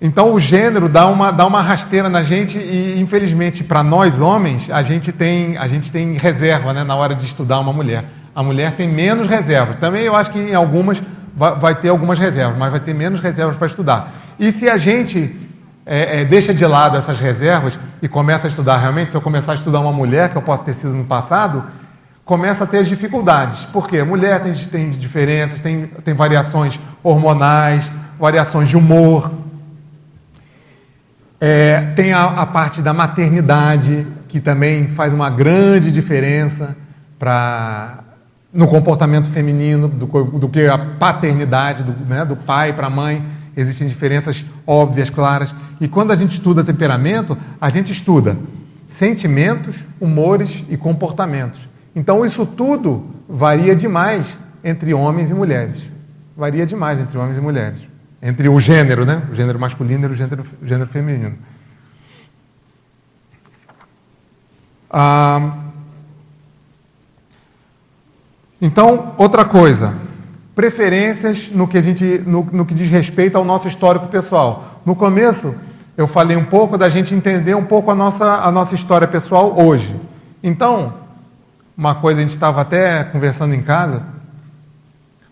Speaker 1: Então o gênero dá uma, dá uma rasteira na gente e, infelizmente, para nós homens, a gente tem, a gente tem reserva né, na hora de estudar uma mulher. A mulher tem menos reservas. Também eu acho que em algumas vai, vai ter algumas reservas, mas vai ter menos reservas para estudar. E se a gente é, é, deixa de lado essas reservas e começa a estudar realmente, se eu começar a estudar uma mulher, que eu posso ter sido no passado, começa a ter as dificuldades. Por quê? A mulher tem, tem diferenças, tem, tem variações hormonais, variações de humor. É, tem a, a parte da maternidade, que também faz uma grande diferença para no comportamento feminino, do, do que a paternidade, do, né, do pai para a mãe. Existem diferenças óbvias, claras. E quando a gente estuda temperamento, a gente estuda sentimentos, humores e comportamentos. Então, isso tudo varia demais entre homens e mulheres. Varia demais entre homens e mulheres. Entre o gênero, né? O gênero masculino e o gênero, gênero feminino. Ah, então, outra coisa, preferências no que, a gente, no, no que diz respeito ao nosso histórico pessoal. No começo, eu falei um pouco da gente entender um pouco a nossa, a nossa história pessoal hoje. Então, uma coisa, a gente estava até conversando em casa,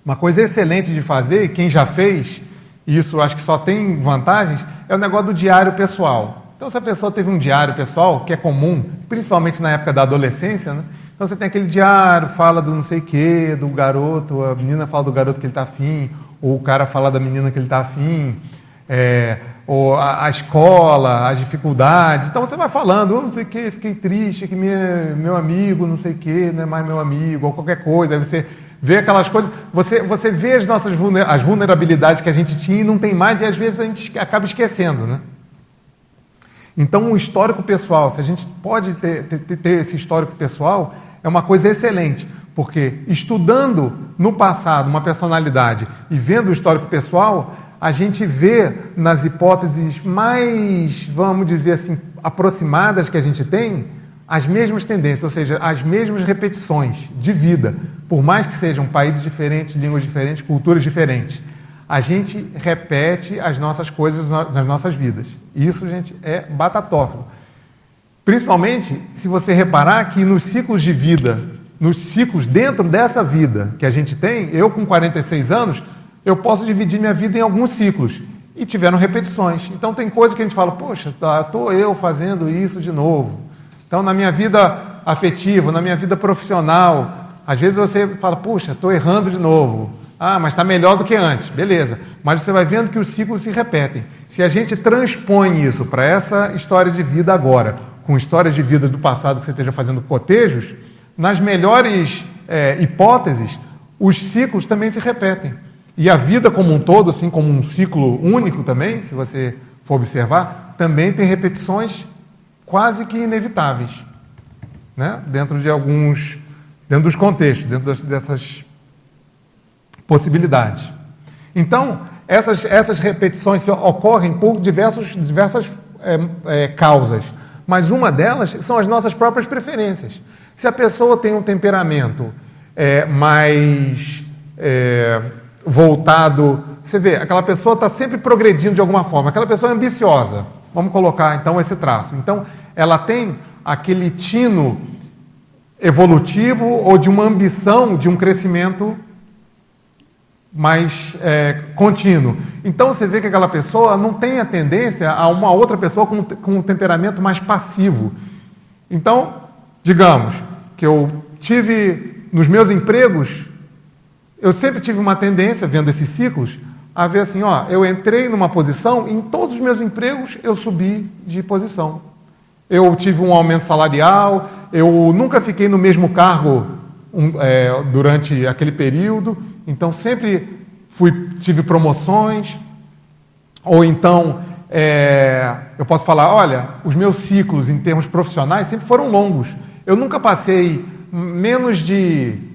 Speaker 1: uma coisa excelente de fazer, quem já fez, e isso acho que só tem vantagens, é o negócio do diário pessoal. Então, se a pessoa teve um diário pessoal, que é comum, principalmente na época da adolescência, né? Então você tem aquele diário, fala do não sei o quê, do garoto, a menina fala do garoto que ele está afim, ou o cara fala da menina que ele está afim, é, ou a, a, escola, as dificuldades. Então você vai falando, oh, não sei o quê, fiquei triste, que minha, meu amigo, não sei o quê, não é mais meu amigo, ou qualquer coisa. Aí você vê aquelas coisas, você, você vê as nossas as vulnerabilidades que a gente tinha e não tem mais, e às vezes a gente acaba esquecendo, né? Então, o histórico pessoal, se a gente pode ter, ter, ter esse histórico pessoal, é uma coisa excelente, porque estudando no passado uma personalidade e vendo o histórico pessoal, a gente vê nas hipóteses mais, vamos dizer assim, aproximadas que a gente tem, as mesmas tendências, ou seja, as mesmas repetições de vida, por mais que sejam países diferentes, línguas diferentes, culturas diferentes. A gente repete as nossas coisas nas nossas vidas. Isso, gente, é batatófilo. Principalmente se você reparar que nos ciclos de vida, nos ciclos dentro dessa vida que a gente tem, eu com 46 anos, eu posso dividir minha vida em alguns ciclos. E tiveram repetições. Então tem coisa que a gente fala, poxa, tá, eu fazendo isso de novo. Então, na minha vida afetiva, na minha vida profissional, às vezes você fala, puxa, estou errando de novo. Ah, mas está melhor do que antes. Beleza. Mas você vai vendo que os ciclos se repetem. Se a gente transpõe isso para essa história de vida agora, com histórias de vida do passado que você esteja fazendo cotejos, nas melhores é, hipóteses, os ciclos também se repetem. E a vida como um todo, assim como um ciclo único também, se você for observar, também tem repetições quase que inevitáveis, né? dentro de alguns, dentro dos contextos, dentro dessas possibilidades. Então, essas, essas repetições ocorrem por diversos, diversas é, é, causas, mas uma delas são as nossas próprias preferências. Se a pessoa tem um temperamento é, mais é, voltado. Você vê, aquela pessoa está sempre progredindo de alguma forma, aquela pessoa é ambiciosa. Vamos colocar então esse traço. Então, ela tem aquele tino evolutivo ou de uma ambição de um crescimento mais é, contínuo. Então você vê que aquela pessoa não tem a tendência a uma outra pessoa com, com um temperamento mais passivo. Então, digamos que eu tive nos meus empregos eu sempre tive uma tendência, vendo esses ciclos, a ver assim, ó, eu entrei numa posição, em todos os meus empregos eu subi de posição. Eu tive um aumento salarial, eu nunca fiquei no mesmo cargo um, é, durante aquele período, então sempre fui, tive promoções, ou então é, eu posso falar, olha, os meus ciclos em termos profissionais sempre foram longos. Eu nunca passei menos de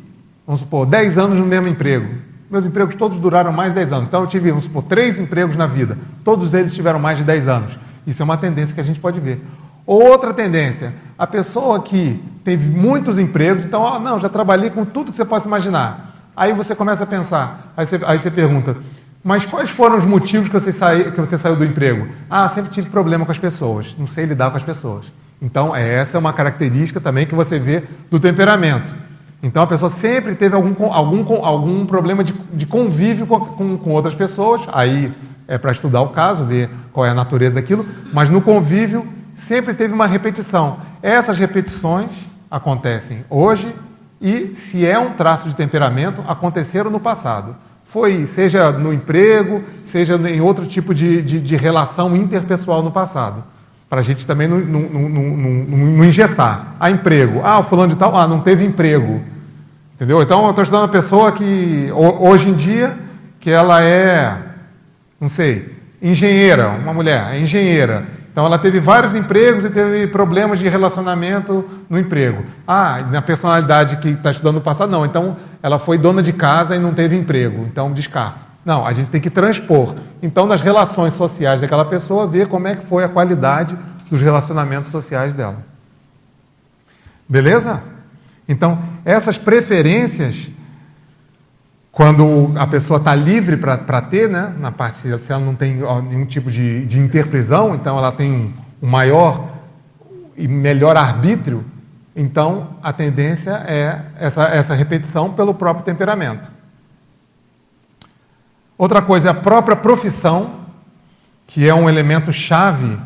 Speaker 1: vamos supor, 10 anos no mesmo emprego. Meus empregos todos duraram mais de 10 anos. Então eu tive, vamos supor, três empregos na vida. Todos eles tiveram mais de 10 anos. Isso é uma tendência que a gente pode ver. Outra tendência, a pessoa que teve muitos empregos, então, oh, não, já trabalhei com tudo que você possa imaginar. Aí você começa a pensar, aí você, aí você pergunta, mas quais foram os motivos que você, que você saiu do emprego? Ah, sempre tive problema com as pessoas, não sei lidar com as pessoas. Então, essa é uma característica também que você vê do temperamento. Então a pessoa sempre teve algum, algum, algum problema de, de convívio com, com, com outras pessoas, aí é para estudar o caso, ver qual é a natureza daquilo, mas no convívio sempre teve uma repetição. Essas repetições acontecem hoje e, se é um traço de temperamento, aconteceram no passado. Foi, seja no emprego, seja em outro tipo de, de, de relação interpessoal no passado. Para a gente também não, não, não, não, engessar. Ah, emprego. Ah, o fulano de tal, ah, não teve emprego. Entendeu? Então, eu estou estudando uma pessoa que, hoje em dia, que ela é, não sei, engenheira, uma mulher, é engenheira. Então, ela teve vários empregos e teve problemas de relacionamento no emprego. Ah, na personalidade que está estudando no passado, não. Então, ela foi dona de casa e não teve emprego. Então, descarta. Não, a gente tem que transpor. Então, nas relações sociais daquela pessoa, ver como é que foi a qualidade dos relacionamentos sociais dela. Beleza? Então, essas preferências, quando a pessoa está livre para ter, né, na parte, se ela não tem nenhum tipo de, de interprisão, então ela tem um maior e melhor arbítrio, Então, a tendência é essa, essa repetição pelo próprio temperamento. Outra coisa é a própria profissão, que é um elemento chave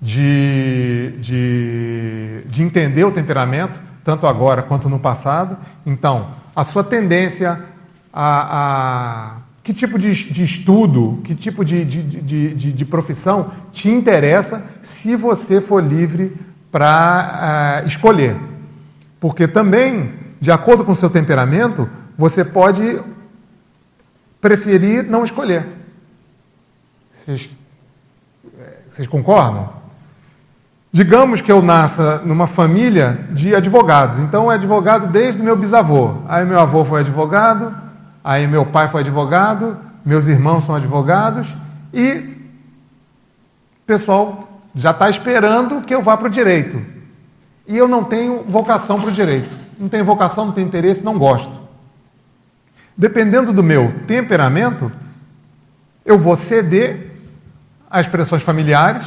Speaker 1: de, de, de entender o temperamento, tanto agora quanto no passado. Então, a sua tendência a, a que tipo de, de, estudo, que tipo de, de, de, profissão te interessa se você for livre para uh, eh, escolher. Porque também, de acordo com o seu temperamento, você pode preferir não escolher. Vocês, eh, vocês concordam? Digamos que eu nasça numa família de advogados. Então, é advogado desde meu bisavô. Aí, meu avô foi advogado, aí, meu pai foi advogado, meus irmãos são advogados e o pessoal já está esperando que eu vá para o direito. E eu não tenho vocação para o direito. Não tenho vocação, não tenho interesse, não gosto. Dependendo do meu temperamento, eu vou ceder às pressões familiares,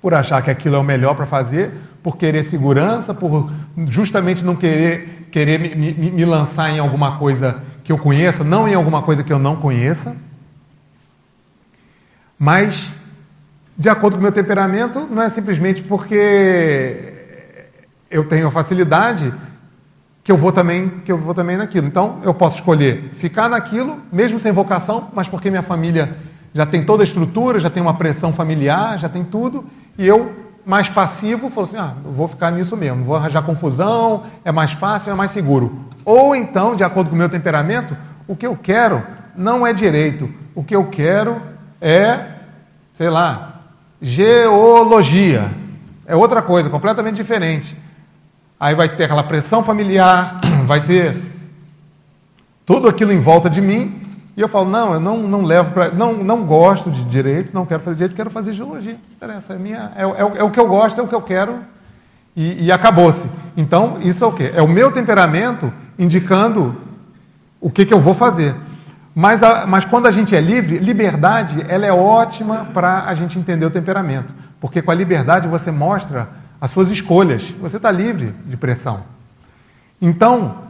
Speaker 1: por achar que aquilo é o melhor para fazer, por querer segurança, por justamente não querer, querer me, me, me, lançar em alguma coisa que eu conheça, não em alguma coisa que eu não conheça. Mas, de acordo com o meu temperamento, não é simplesmente porque eu tenho facilidade que eu vou também que eu vou também naquilo. Então, eu posso escolher ficar naquilo, mesmo sem vocação, mas porque minha família já tem toda a estrutura, já tem uma pressão familiar, já tem tudo, e eu, mais passivo, falo assim: ah, vou ficar nisso mesmo, vou arranjar confusão, é mais fácil, é mais seguro. Ou então, de acordo com o meu temperamento, o que eu quero não é direito, o que eu quero é, sei lá, geologia. É outra coisa, completamente diferente. Aí vai ter aquela pressão familiar, (clears throat) vai ter tudo aquilo em volta de mim, e eu falo, não, eu não, não levo para. Não, não gosto de direito, não quero fazer direito, quero fazer geologia. Interessa, é, minha, é, é, é o que eu gosto, é o que eu quero, e, e acabou-se. Então, isso é o quê? É o meu temperamento indicando o que, que eu vou fazer. Mas, a, mas quando a gente é livre, liberdade ela é ótima para a gente entender o temperamento. Porque com a liberdade você mostra as suas escolhas. Você está livre de pressão. Então,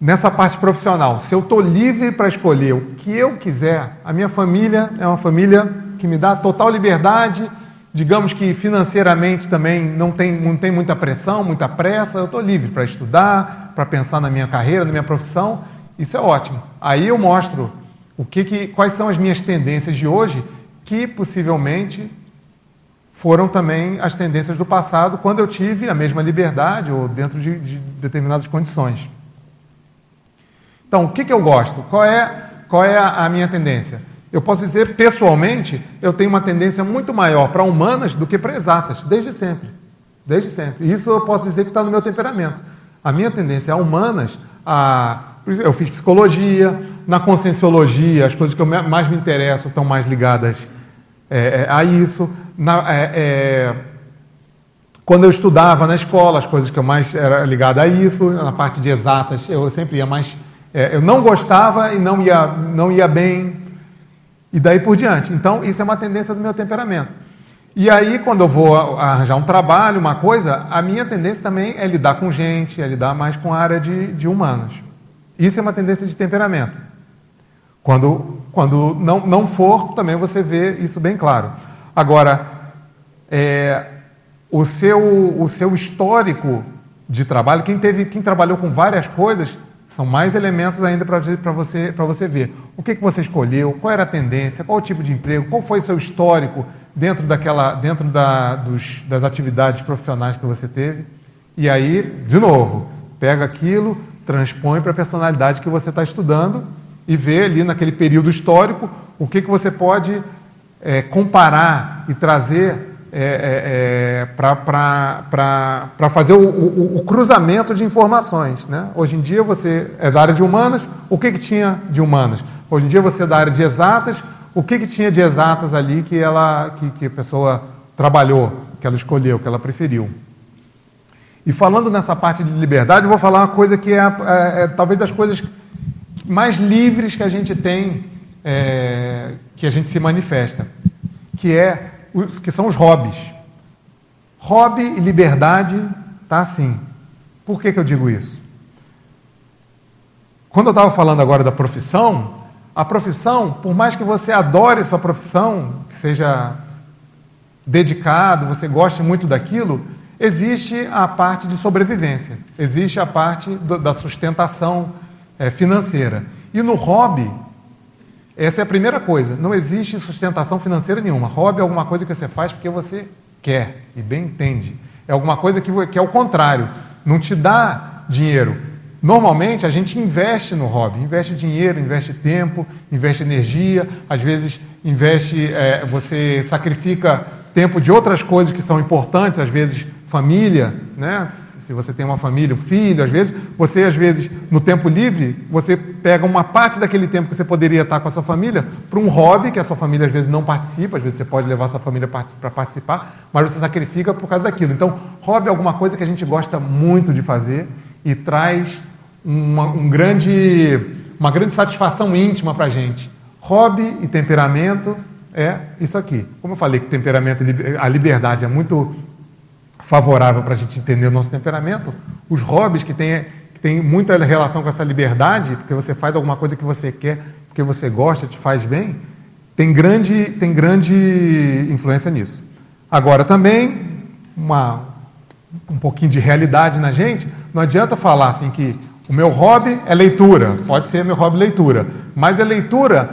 Speaker 1: nessa parte profissional, se eu estou livre para escolher o que eu quiser, a minha família é uma família que me dá total liberdade, digamos que financeiramente também não tem, não tem muita pressão, muita pressa, eu estou livre para estudar, para pensar na minha carreira, na minha profissão, isso é ótimo. Aí eu mostro o que, que quais são as minhas tendências de hoje, que possivelmente foram também as tendências do passado, quando eu tive a mesma liberdade ou dentro de, de determinadas condições. Então, o que, que eu gosto? Qual é, qual é a, a minha tendência? Eu posso dizer, pessoalmente, eu tenho uma tendência muito maior para humanas do que para exatas, desde sempre. Desde sempre. Isso eu posso dizer que está no meu temperamento. A minha tendência a humanas, a, eu fiz psicologia, na conscienciologia, as coisas que eu mais me interesso estão mais ligadas é, é, a isso. Na, é, é, quando eu estudava na escola, as coisas que eu mais era ligada a isso, na parte de exatas, eu sempre ia mais é, eu não gostava e não ia, não ia bem, e daí por diante. Então, isso é uma tendência do meu temperamento. E aí, quando eu vou arranjar um trabalho, uma coisa, a minha tendência também é lidar com gente, é lidar mais com a área de, de humanas. Isso é uma tendência de temperamento. Quando, quando não, não for, também você vê isso bem claro. Agora, é, o, seu, o seu histórico de trabalho, quem, teve, quem trabalhou com várias coisas, são mais elementos ainda para você, você ver. O que, que você escolheu, qual era a tendência, qual o tipo de emprego, qual foi o seu histórico dentro, daquela, dentro da, dos, das atividades profissionais que você teve. E aí, de novo, pega aquilo, transpõe para a personalidade que você está estudando e vê ali naquele período histórico o que, que você pode é, comparar e trazer é, é, é para fazer o, o, o, cruzamento de informações. Né? Hoje em dia você é da área de humanas, o que, que tinha de humanas? Hoje em dia você é da área de exatas, o que, que tinha de exatas ali que, ela, que, que a pessoa trabalhou, que ela escolheu, que ela preferiu. E falando nessa parte de liberdade, eu vou falar uma coisa que é, é, é talvez das coisas mais livres que a gente tem, é, que a gente se manifesta, que é os, que são os hobbies. Hobby e liberdade tá assim. Por que, que eu digo isso? Quando eu estava falando agora da profissão, a profissão, por mais que você adore sua profissão, que seja dedicado, você goste muito daquilo, existe a parte de sobrevivência, existe a parte do, da sustentação é, financeira. E no hobby, essa é a primeira coisa, não existe sustentação financeira nenhuma. Hobby é alguma coisa que você faz porque você quer e bem entende. É alguma coisa que, que é o contrário, não te dá dinheiro, Normalmente a gente investe no hobby, investe dinheiro, investe tempo, investe energia, às vezes investe, é, você sacrifica tempo de outras coisas que são importantes, às vezes família, né? Se você tem uma família, um filho, às vezes, você às vezes no tempo livre, você pega uma parte daquele tempo que você poderia estar com a sua família para um hobby que a sua família às vezes não participa, às vezes você pode levar a sua família para participar, mas você sacrifica por causa daquilo. Então, hobby é alguma coisa que a gente gosta muito de fazer e traz uma, um grande, uma grande satisfação íntima para a gente. Hobby e temperamento é isso aqui. Como eu falei que temperamento, a liberdade é muito favorável para a gente entender o nosso temperamento, os hobbies que têm, que têm muita relação com essa liberdade, porque você faz alguma coisa que você quer, porque você gosta, te faz bem, tem grande, tem grande influência nisso. Agora também, uma, um pouquinho de realidade na gente, não adianta falar assim que o meu hobby é leitura, pode ser meu hobby leitura, mas é leitura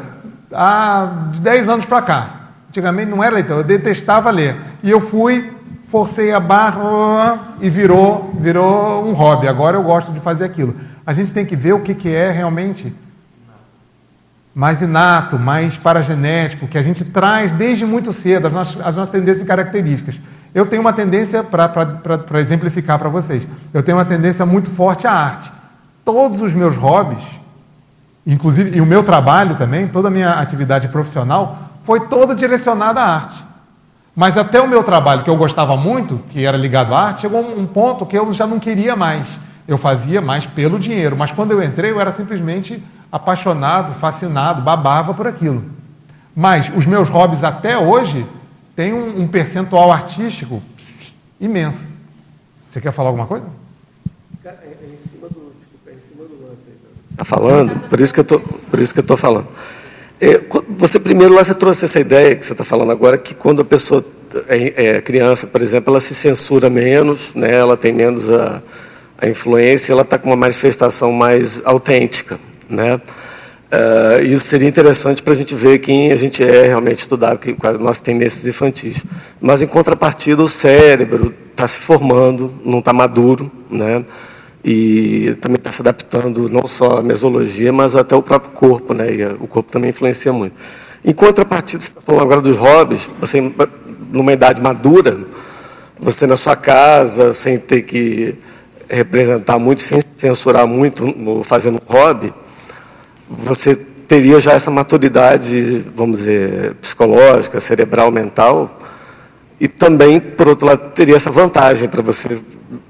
Speaker 1: há de 10 anos para cá. Antigamente não era leitura, eu detestava ler. E eu fui, forcei a barra e virou, virou um hobby. Agora eu gosto de fazer aquilo. A gente tem que ver o que, que é realmente mais inato, mais paragenético, que a gente traz desde muito cedo, as nossas, as nossas tendências e características. Eu tenho uma tendência, para exemplificar para vocês, eu tenho uma tendência muito forte à arte todos os meus hobbies, inclusive e o meu trabalho também, toda a minha atividade profissional foi toda direcionada à arte. Mas até o meu trabalho, que eu gostava muito, que era ligado à arte, chegou um ponto que eu já não queria mais. Eu fazia mais pelo dinheiro. Mas quando eu entrei, eu era simplesmente apaixonado, fascinado, babava por aquilo. Mas os meus hobbies até hoje têm um, um percentual artístico imenso. Você quer falar alguma coisa?
Speaker 3: Está falando? Por isso que eu tô, por isso que eu estou falando. É, você primeiro lá você trouxe essa ideia que você está falando agora que quando a pessoa é, é, criança, por exemplo, ela se censura menos, né? Ela tem menos a, a influência, ela está com uma manifestação mais autêntica, né? Uh, isso seria interessante para a gente ver quem a gente é realmente estudar, que, quais as nossas tendências infantis. Mas, em contrapartida, o cérebro está se formando, não está maduro, né? E também está se adaptando não só à mesologia, mas até o próprio corpo, né? E o corpo também influencia muito. Em contrapartida, você está falando agora dos hobbies, você numa idade madura, você na sua casa, sem ter que representar muito, sem censurar muito, fazendo hobby, você teria já essa maturidade, vamos dizer, psicológica, cerebral, mental, e também, por outro lado, teria essa vantagem para você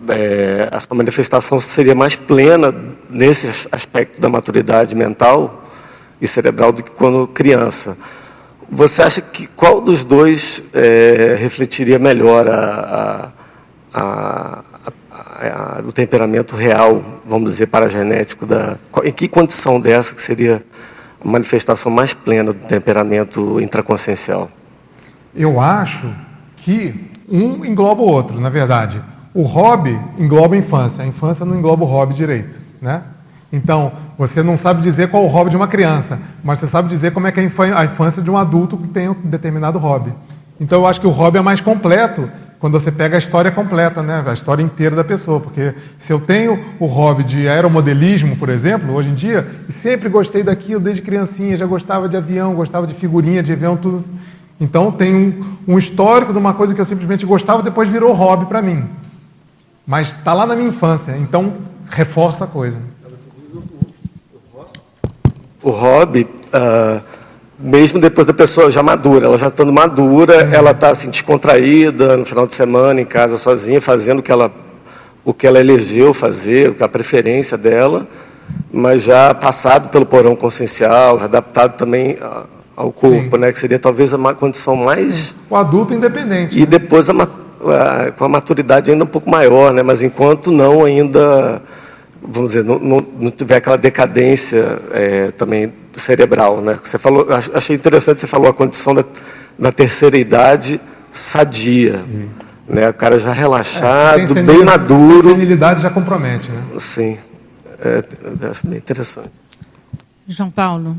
Speaker 3: é, a manifestação seria mais plena nesse aspecto da maturidade mental e cerebral do que quando criança. Você acha que qual dos dois é, refletiria melhor a, a, a, o temperamento real, vamos dizer, paragenético? Da, em que condição dessa que seria a manifestação mais plena do temperamento intraconsciencial?
Speaker 1: Eu acho que um engloba o outro, na verdade. O hobby engloba a infância, a infância não engloba o hobby direito, né? Então, você não sabe dizer qual é o hobby de uma criança, mas você sabe dizer como é que é a infância de um adulto que tem um determinado hobby. Então, eu acho que o hobby é mais completo quando você pega a história completa, né? a história inteira da pessoa. Porque se eu tenho o hobby de aeromodelismo, por exemplo, hoje em dia, e sempre gostei daquilo desde criancinha, já gostava de avião, gostava de figurinha de tudo. Então, tem um, um histórico de uma coisa que eu simplesmente gostava, depois virou hobby para mim. Mas está lá na minha infância, então reforça a coisa.
Speaker 3: O hobby, uh, mesmo depois da pessoa já madura, ela já estando madura, Sim. ela está assim, descontraída no final de semana, em casa sozinha, fazendo o que ela, o que ela elegeu fazer, a preferência dela, mas já passado pelo porão consciencial, adaptado também ao corpo, né, que seria talvez a condição mais.
Speaker 1: Sim. O adulto independente.
Speaker 3: E
Speaker 1: né?
Speaker 3: depois a com a maturidade ainda um pouco maior, né? mas enquanto não ainda, vamos dizer, não, não, não tiver aquela decadência é, também cerebral. Né? Você falou, achei interessante, você falou a condição da, da terceira idade sadia. Né? O cara já relaxado, é, bem maduro.
Speaker 1: A senilidade já compromete, né?
Speaker 3: Sim. É, acho bem interessante.
Speaker 4: João Paulo.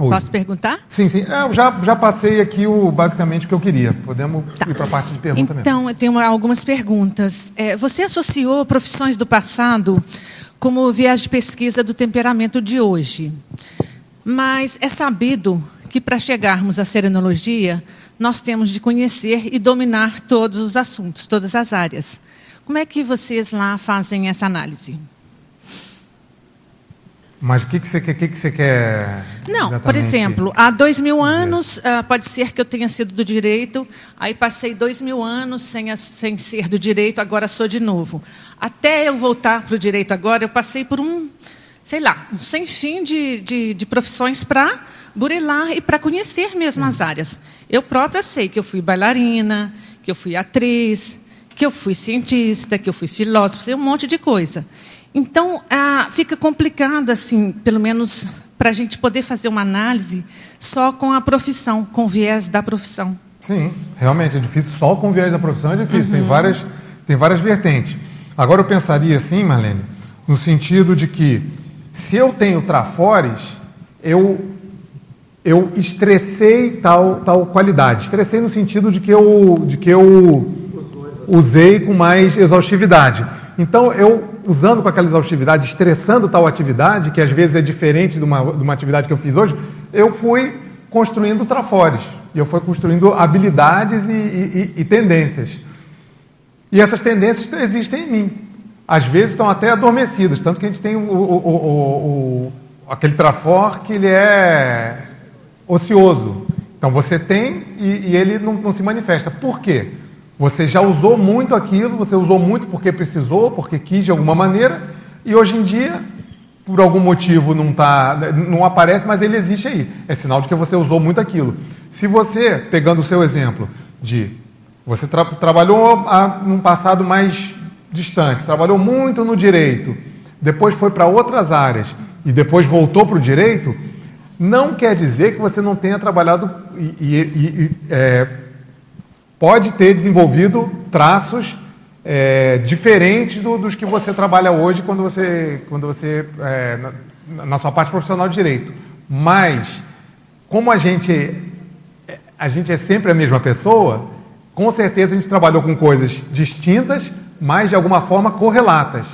Speaker 4: Oi. Posso perguntar?
Speaker 1: Sim, sim. É, eu já, já passei aqui o, basicamente o que eu queria. Podemos tá. ir para a parte de pergunta
Speaker 4: então, mesmo. Então, eu tenho algumas perguntas. É, você associou profissões do passado como viés de pesquisa do temperamento de hoje. Mas é sabido que para chegarmos à serenologia, nós temos de conhecer e dominar todos os assuntos, todas as áreas. Como é que vocês lá fazem essa análise?
Speaker 1: Mas o que, que, você, quer, que, que você quer?
Speaker 4: Não, por exemplo, há dois mil anos, uh, pode ser que eu tenha sido do direito, aí passei dois mil anos sem, a, sem ser do direito, agora sou de novo. Até eu voltar para o direito agora, eu passei por um, sei lá, um sem fim de, de, de profissões para burilar e para conhecer mesmo as áreas. Eu própria sei que eu fui bailarina, que eu fui atriz, que eu fui cientista, que eu fui filósofo, sei um monte de coisa. Então, ah, fica complicado, assim, pelo menos para a gente poder fazer uma análise só com a profissão, com o viés da profissão.
Speaker 1: Sim, realmente é difícil. Só com o viés da profissão é difícil. Uhum. Tem, várias, tem várias vertentes. Agora, eu pensaria assim, Marlene, no sentido de que se eu tenho trafores, eu, eu estressei tal, tal qualidade. Estressei no sentido de que eu, de que eu usei com mais exaustividade. Então, eu usando com aquela exaustividade, estressando tal atividade, que às vezes é diferente de uma, de uma atividade que eu fiz hoje, eu fui construindo trafores. E eu fui construindo habilidades e, e, e tendências. E essas tendências existem em mim. Às vezes estão até adormecidas, tanto que a gente tem o, o, o, aquele trafor que ele é ocioso. Então você tem e, e ele não, não se manifesta. Por quê? Você já usou muito aquilo, você usou muito porque precisou, porque quis de alguma maneira, e hoje em dia, por algum motivo, não, tá, não aparece, mas ele existe aí. É sinal de que você usou muito aquilo. Se você, pegando o seu exemplo de você tra trabalhou a, num passado mais distante, trabalhou muito no direito, depois foi para outras áreas e depois voltou para o direito, não quer dizer que você não tenha trabalhado e, e, e é, pode ter desenvolvido traços é, diferentes do, dos que você trabalha hoje quando você, quando você é, na, na, sua parte profissional de direito. Mas, como a gente, a gente é sempre a mesma pessoa, com certeza a gente trabalhou com coisas distintas, mas de alguma forma correlatas.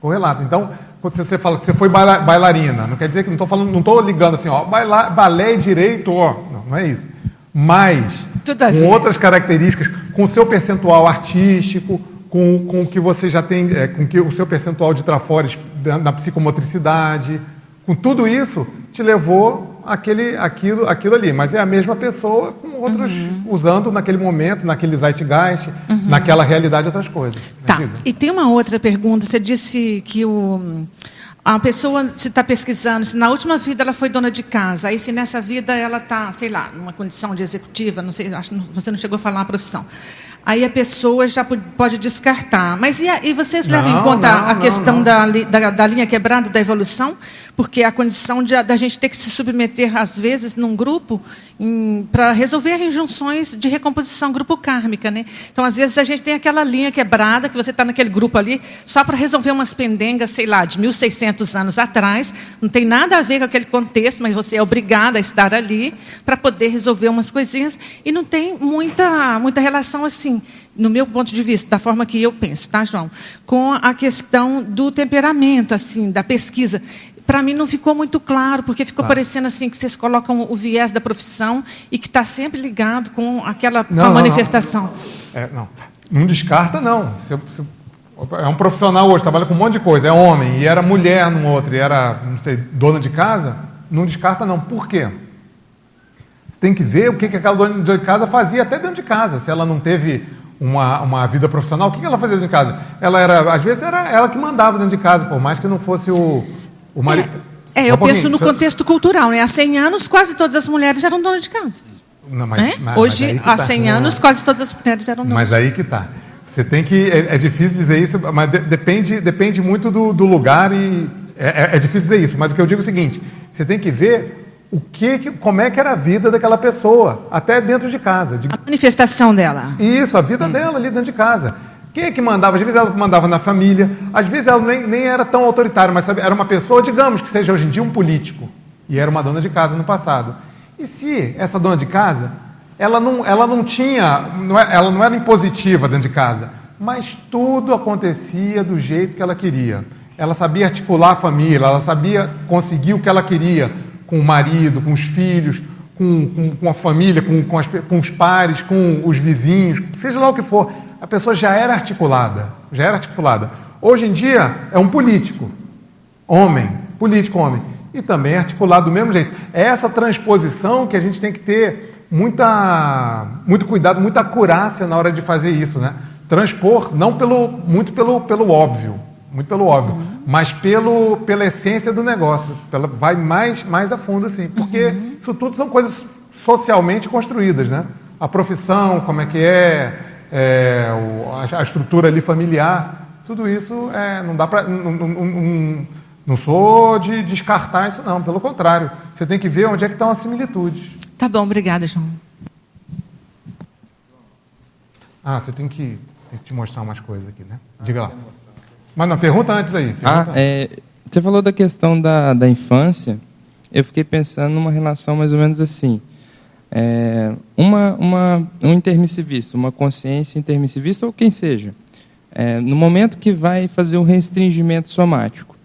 Speaker 1: Correlatas. Então, quando você fala que você foi bailarina, não quer dizer que não estou falando, não estou ligando assim, ó, balé e direito, ó, não, não é isso. Mas com outras características, com o seu percentual artístico, com, com o que você já tem, é, com que o seu percentual de trafores na psicomotricidade, com tudo isso, te levou aquele, aquilo, aquilo ali. Mas é a mesma pessoa com outros, uhum. usando naquele momento, naquele zeitgeist, uhum. naquela realidade, outras coisas.
Speaker 4: Tá. E tem uma outra pergunta. Você disse que o a pessoa se está pesquisando se na última vida ela foi dona de casa, aí se nessa vida ela está, sei lá, numa condição de executiva, não sei, acho você não chegou a falar a profissão aí a pessoa já pode descartar. Mas e, e vocês levam não, em conta não, a não, questão da, da, da, linha quebrada da evolução? Porque a condição de, da gente ter que se submeter, às vezes, num grupo, para resolver injunções de recomposição grupo kármica. Né? Então, às vezes, a gente tem aquela linha quebrada, que você está naquele grupo ali, só para resolver umas pendengas, sei lá, de 1.600 anos atrás. Não tem nada a ver com aquele contexto, mas você é obrigada a estar ali para poder resolver umas coisinhas. E não tem muita, muita relação assim no meu ponto de vista, da forma que eu penso, tá, João? Com a questão do temperamento, assim, da pesquisa. Para mim não ficou muito claro, porque ficou ah. parecendo assim que vocês colocam o viés da profissão e que está sempre ligado com aquela não, com a manifestação.
Speaker 1: Não, não. É, não. não descarta, não. Se, se, é um profissional hoje, trabalha com um monte de coisa, é homem, e era mulher no outro, e era, não sei, dona de casa, não descarta, não. Por quê? Você tem que ver o que, que aquela dona de casa fazia até dentro de casa. Se ela não teve uma, uma vida profissional, o que, que ela fazia dentro de casa? Ela era, às vezes, era ela que mandava dentro de casa, por mais que não fosse o, o marido.
Speaker 4: É, é eu um penso no contexto cultural, né? Há 100 anos, quase todas as mulheres eram donas de casa. Não, mas, é? mas, Hoje, mas há 100 tá. anos, quase todas as mulheres eram
Speaker 1: Mas aí que está. Você tem que. É, é, difícil dizer isso, mas de, depende, depende muito do, do lugar e. É, é, é, difícil dizer isso, mas o que eu digo é o seguinte: você tem que ver o que, como é que era a vida daquela pessoa, até dentro de casa. De...
Speaker 4: A manifestação dela.
Speaker 1: Isso, a vida hum. dela ali dentro de casa. Quem é que mandava? Às vezes ela mandava na família, às vezes ela nem, nem era tão autoritária, mas sabe, era uma pessoa, digamos que seja hoje em dia um político, e era uma dona de casa no passado. E se essa dona de casa, ela não, ela não tinha, é, ela não era impositiva dentro de casa, mas tudo acontecia do jeito que ela queria. Ela sabia articular a família, ela sabia conseguir o que ela queria com o marido, com os filhos, com, com, com a família, com, com, as, com os pares, com os vizinhos, seja lá o que for a pessoa já era articulada, já era articulada. Hoje em dia é um político, homem, político homem, e também é articulado do mesmo jeito. É essa transposição que a gente tem que ter muita, muito cuidado, muita acurácia na hora de fazer isso, né? Transpor não pelo, muito pelo, pelo óbvio, muito pelo óbvio, uhum. mas pelo, pela essência do negócio. Pela, vai mais, mais a fundo, assim, porque uhum. isso tudo são coisas socialmente construídas, né? A profissão, como é que é, é, a, estrutura ali familiar, tudo isso é, não dá para. Não, não, não, não, sou de descartar isso, não, pelo contrário. Você tem que ver onde é que estão as similitudes.
Speaker 4: Tá bom, obrigada, João.
Speaker 1: Ah, você tem que, tem que te mostrar umas coisas aqui, né? Diga lá. Mas não, pergunta antes aí.
Speaker 2: Pergunta. Ah, é, você falou da questão da, da infância. Eu fiquei pensando numa relação mais ou menos assim. É, uma, uma, um intermissivista, uma consciência intermissivista, ou quem seja, é, no momento que vai fazer o restringimento somático,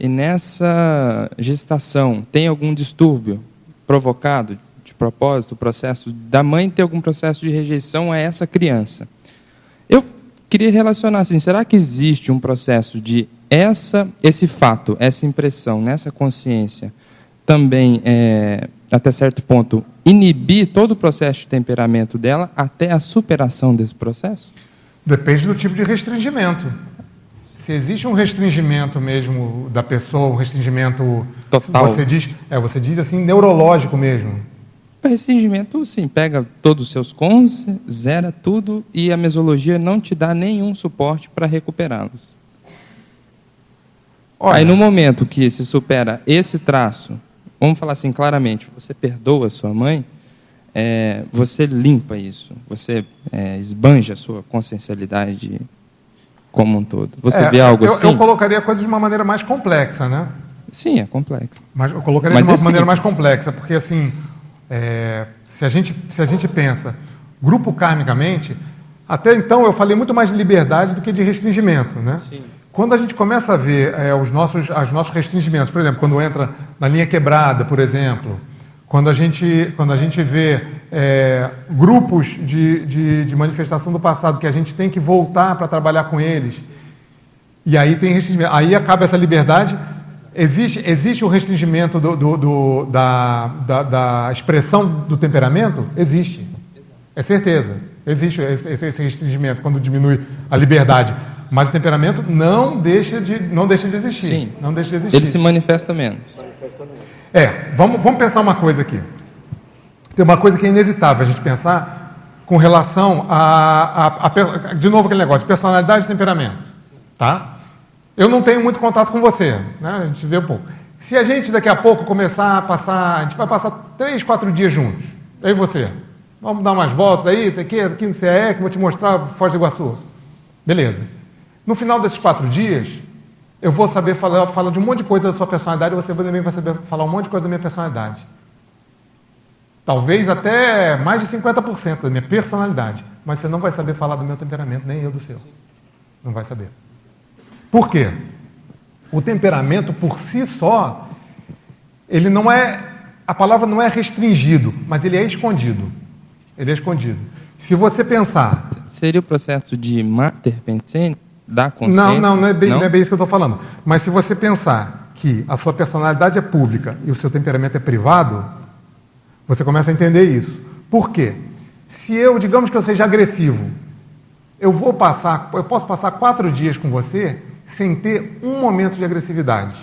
Speaker 2: e nessa gestação tem algum distúrbio provocado propósito, o processo da mãe ter algum processo de rejeição a essa criança. Eu queria relacionar assim, será que existe um processo de essa, esse fato, essa impressão, nessa consciência, também é, até certo ponto, inibir todo o processo de temperamento dela até a superação desse processo?
Speaker 1: Depende do tipo de restringimento. Se existe um restringimento mesmo da pessoa, um restringimento.
Speaker 2: Total.
Speaker 1: Você diz, é, você diz assim, neurológico mesmo.
Speaker 2: O restringimento, sim, pega todos os seus cons, zera tudo e a mesologia não te dá nenhum suporte para recuperá-los. Aí, no momento que se supera esse traço vamos falar assim claramente, você perdoa sua mãe, é, você limpa isso, você é, esbanja a sua consciencialidade como um todo. Você é, vê algo
Speaker 1: eu,
Speaker 2: assim?
Speaker 1: Eu colocaria a coisa de uma maneira mais complexa, né?
Speaker 2: Sim, é complexo.
Speaker 1: Mas eu colocaria Mas de uma maneira mais complexa, porque assim, é, se, a gente, se a gente pensa grupo karmicamente, até então eu falei muito mais de liberdade do que de restringimento, né? Sim. Quando a gente começa a ver é, os, nossos, os nossos restringimentos, por exemplo, quando entra na linha quebrada, por exemplo, quando a gente, quando a gente vê é, grupos de, de, de, manifestação do passado que a gente tem que voltar para trabalhar com eles, e aí tem restringimento, aí acaba essa liberdade. Existe, existe o restringimento do, do, do da, da, da, expressão do temperamento? Existe. É certeza. Existe esse, esse restringimento quando diminui a liberdade. Mas o temperamento não deixa de, não deixa de existir.
Speaker 2: Sim.
Speaker 1: Não deixa de existir.
Speaker 2: Ele se manifesta menos.
Speaker 1: É, vamos, vamos pensar uma coisa aqui. Tem uma coisa que é inevitável a gente pensar com relação a, a, a, de novo aquele negócio de personalidade e temperamento, tá? Eu não tenho muito contato com você, né? A gente vê um pouco. Se a gente daqui a pouco começar a passar, a gente vai passar três, quatro dias juntos, e você, vamos dar umas voltas aí, isso aqui, isso aqui, você é, que vou te mostrar Foz do Iguaçu. Beleza. No final desses quatro dias, eu vou saber falar, falar de um monte de coisa da sua personalidade e você também vai saber falar um monte de coisa da minha personalidade. Talvez até mais de 50% da minha personalidade. Mas você não vai saber falar do meu temperamento, nem eu do seu. Não vai saber. Por quê? O temperamento por si só, ele não é. A palavra não é restringido, mas ele é escondido. Ele é escondido. Se você pensar.
Speaker 2: Seria o processo de mater pensene? da consciência?
Speaker 1: Não, não, não é bem, não? Não é bem isso que eu estou falando. Mas se você pensar que a sua personalidade é pública e o seu temperamento é privado, você começa a entender isso. Por quê? Se eu, digamos que eu seja agressivo, eu vou passar, eu posso passar quatro dias com você sem ter um momento de agressividade.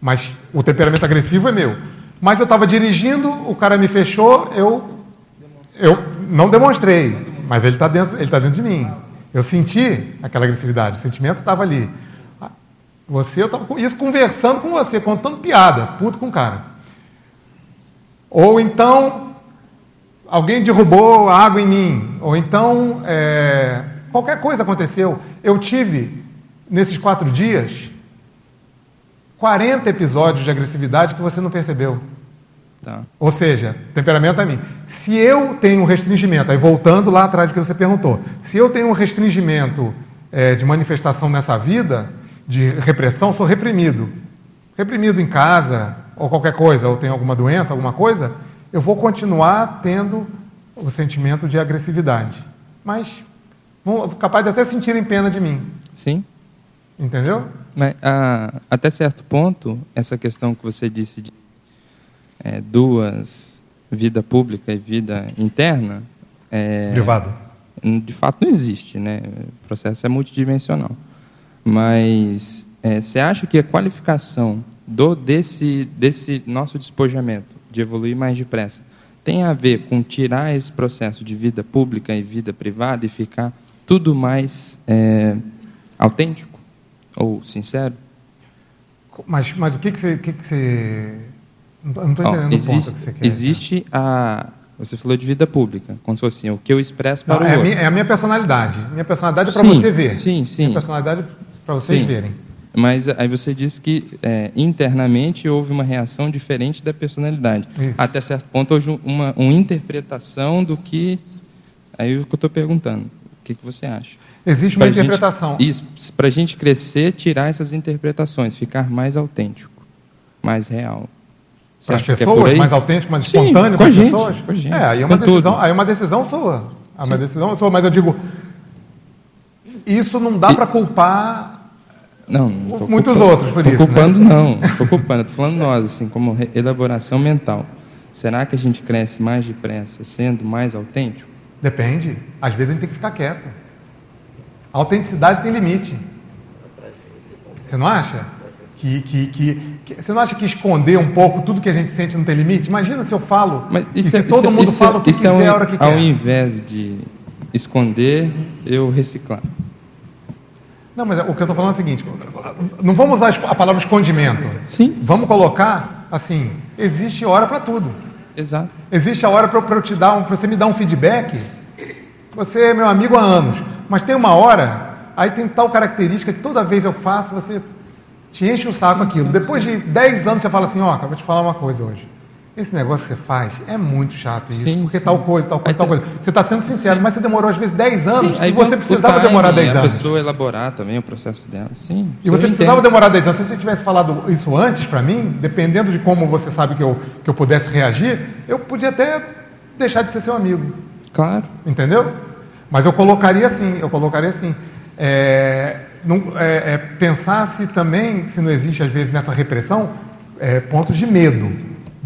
Speaker 1: Mas o temperamento agressivo é meu. Mas eu estava dirigindo, o cara me fechou, eu Eu não demonstrei, mas ele está dentro, ele tá dentro de mim. Eu senti aquela agressividade, o sentimento estava ali. Você, eu estava com isso conversando com você, contando piada, puto com o cara. Ou então, alguém derrubou água em mim. Ou então, é, qualquer coisa aconteceu. Eu tive, nesses quatro dias, 40 episódios de agressividade que você não percebeu. Tá. Ou seja, temperamento é mim. Se eu tenho um restringimento, aí voltando lá atrás do que você perguntou, se eu tenho um restringimento é, de manifestação nessa vida, de repressão, sou reprimido. Reprimido em casa, ou qualquer coisa, ou tenho alguma doença, alguma coisa, eu vou continuar tendo o sentimento de agressividade. Mas vão capaz de até sentirem pena de mim.
Speaker 2: Sim.
Speaker 1: Entendeu?
Speaker 2: Mas ah, até certo ponto, essa questão que você disse de é, duas, vida pública e vida interna.
Speaker 1: É, Privada.
Speaker 2: De fato não existe, né? O processo é multidimensional. Mas é, você acha que a qualificação do desse, desse nosso despojamento de evoluir mais depressa tem a ver com tirar esse processo de vida pública e vida privada e ficar tudo mais é, autêntico ou sincero?
Speaker 1: Mas, mas o que, que, você, que, que você. Não estou entendendo existe, o ponto que você quer.
Speaker 2: Existe a. Você falou de vida pública, como se fosse assim, o que eu expresso para não,
Speaker 1: o
Speaker 2: é
Speaker 1: outro. A minha, é a minha personalidade. Minha personalidade é para você ver.
Speaker 2: Sim, sim.
Speaker 1: Minha personalidade é para vocês sim. verem.
Speaker 2: Mas aí você disse que é, internamente houve uma reação diferente da personalidade. Isso. Até certo ponto houve uma, uma interpretação do que. Aí é o que eu estou perguntando. O que, que você acha?
Speaker 1: Existe uma interpretação.
Speaker 2: Gente, isso, para a gente crescer, tirar essas interpretações, ficar mais autêntico, mais real.
Speaker 1: Para as é pessoas, é mais autêntico, mais Sim, espontâneo para as pessoas? É, aí é, uma decisão, aí é uma decisão sua. É uma decisão sua, mas eu digo, isso não dá para culpar
Speaker 2: não,
Speaker 1: não muitos culpando, outros por
Speaker 2: isso.
Speaker 1: Estou
Speaker 2: culpando né? não, estou culpando, estou falando nós, assim, como elaboração mental. Será que a gente cresce mais depressa sendo mais autêntico?
Speaker 1: Depende. Às vezes a gente tem que ficar quieto. A autenticidade tem limite. Você não acha? Que, que, que, que, você não acha que esconder um pouco tudo que a gente sente não tem limite? Imagina se eu falo
Speaker 2: Mas isso, e se é, todo
Speaker 1: isso,
Speaker 2: mundo
Speaker 1: isso, fala o que quiser
Speaker 2: é
Speaker 1: a hora que
Speaker 2: ao
Speaker 1: quer.
Speaker 2: Ao invés de esconder, eu reciclar.
Speaker 1: Não, mas o que eu estou falando é o seguinte: não vamos usar a palavra escondimento.
Speaker 2: Sim.
Speaker 1: Vamos colocar assim: existe hora para tudo.
Speaker 2: Exato.
Speaker 1: Existe a hora para eu te dar, um, você me dar um feedback. Você é meu amigo há anos, mas tem uma hora, aí tem tal característica que toda vez eu faço, você te enche o saco aquilo. Depois de 10 anos você fala assim: ó, oh, acabei de falar uma coisa hoje. Esse negócio que você faz é muito chato isso, sim, porque sim. tal coisa, tal coisa, aí tal coisa. Você está sendo sincero, sim. mas você demorou às vezes 10 anos e você precisava demorar 10 anos.
Speaker 2: a pessoa elaborar também o processo dela. Sim.
Speaker 1: E você precisava demorar 10 anos. Se você tivesse falado isso antes para mim, dependendo de como você sabe que eu, que eu pudesse reagir, eu podia até deixar de ser seu amigo.
Speaker 2: Claro.
Speaker 1: Entendeu? Mas eu colocaria assim, eu colocaria assim. É, não, é, é, pensasse também, se não existe às vezes nessa repressão, é, pontos de medo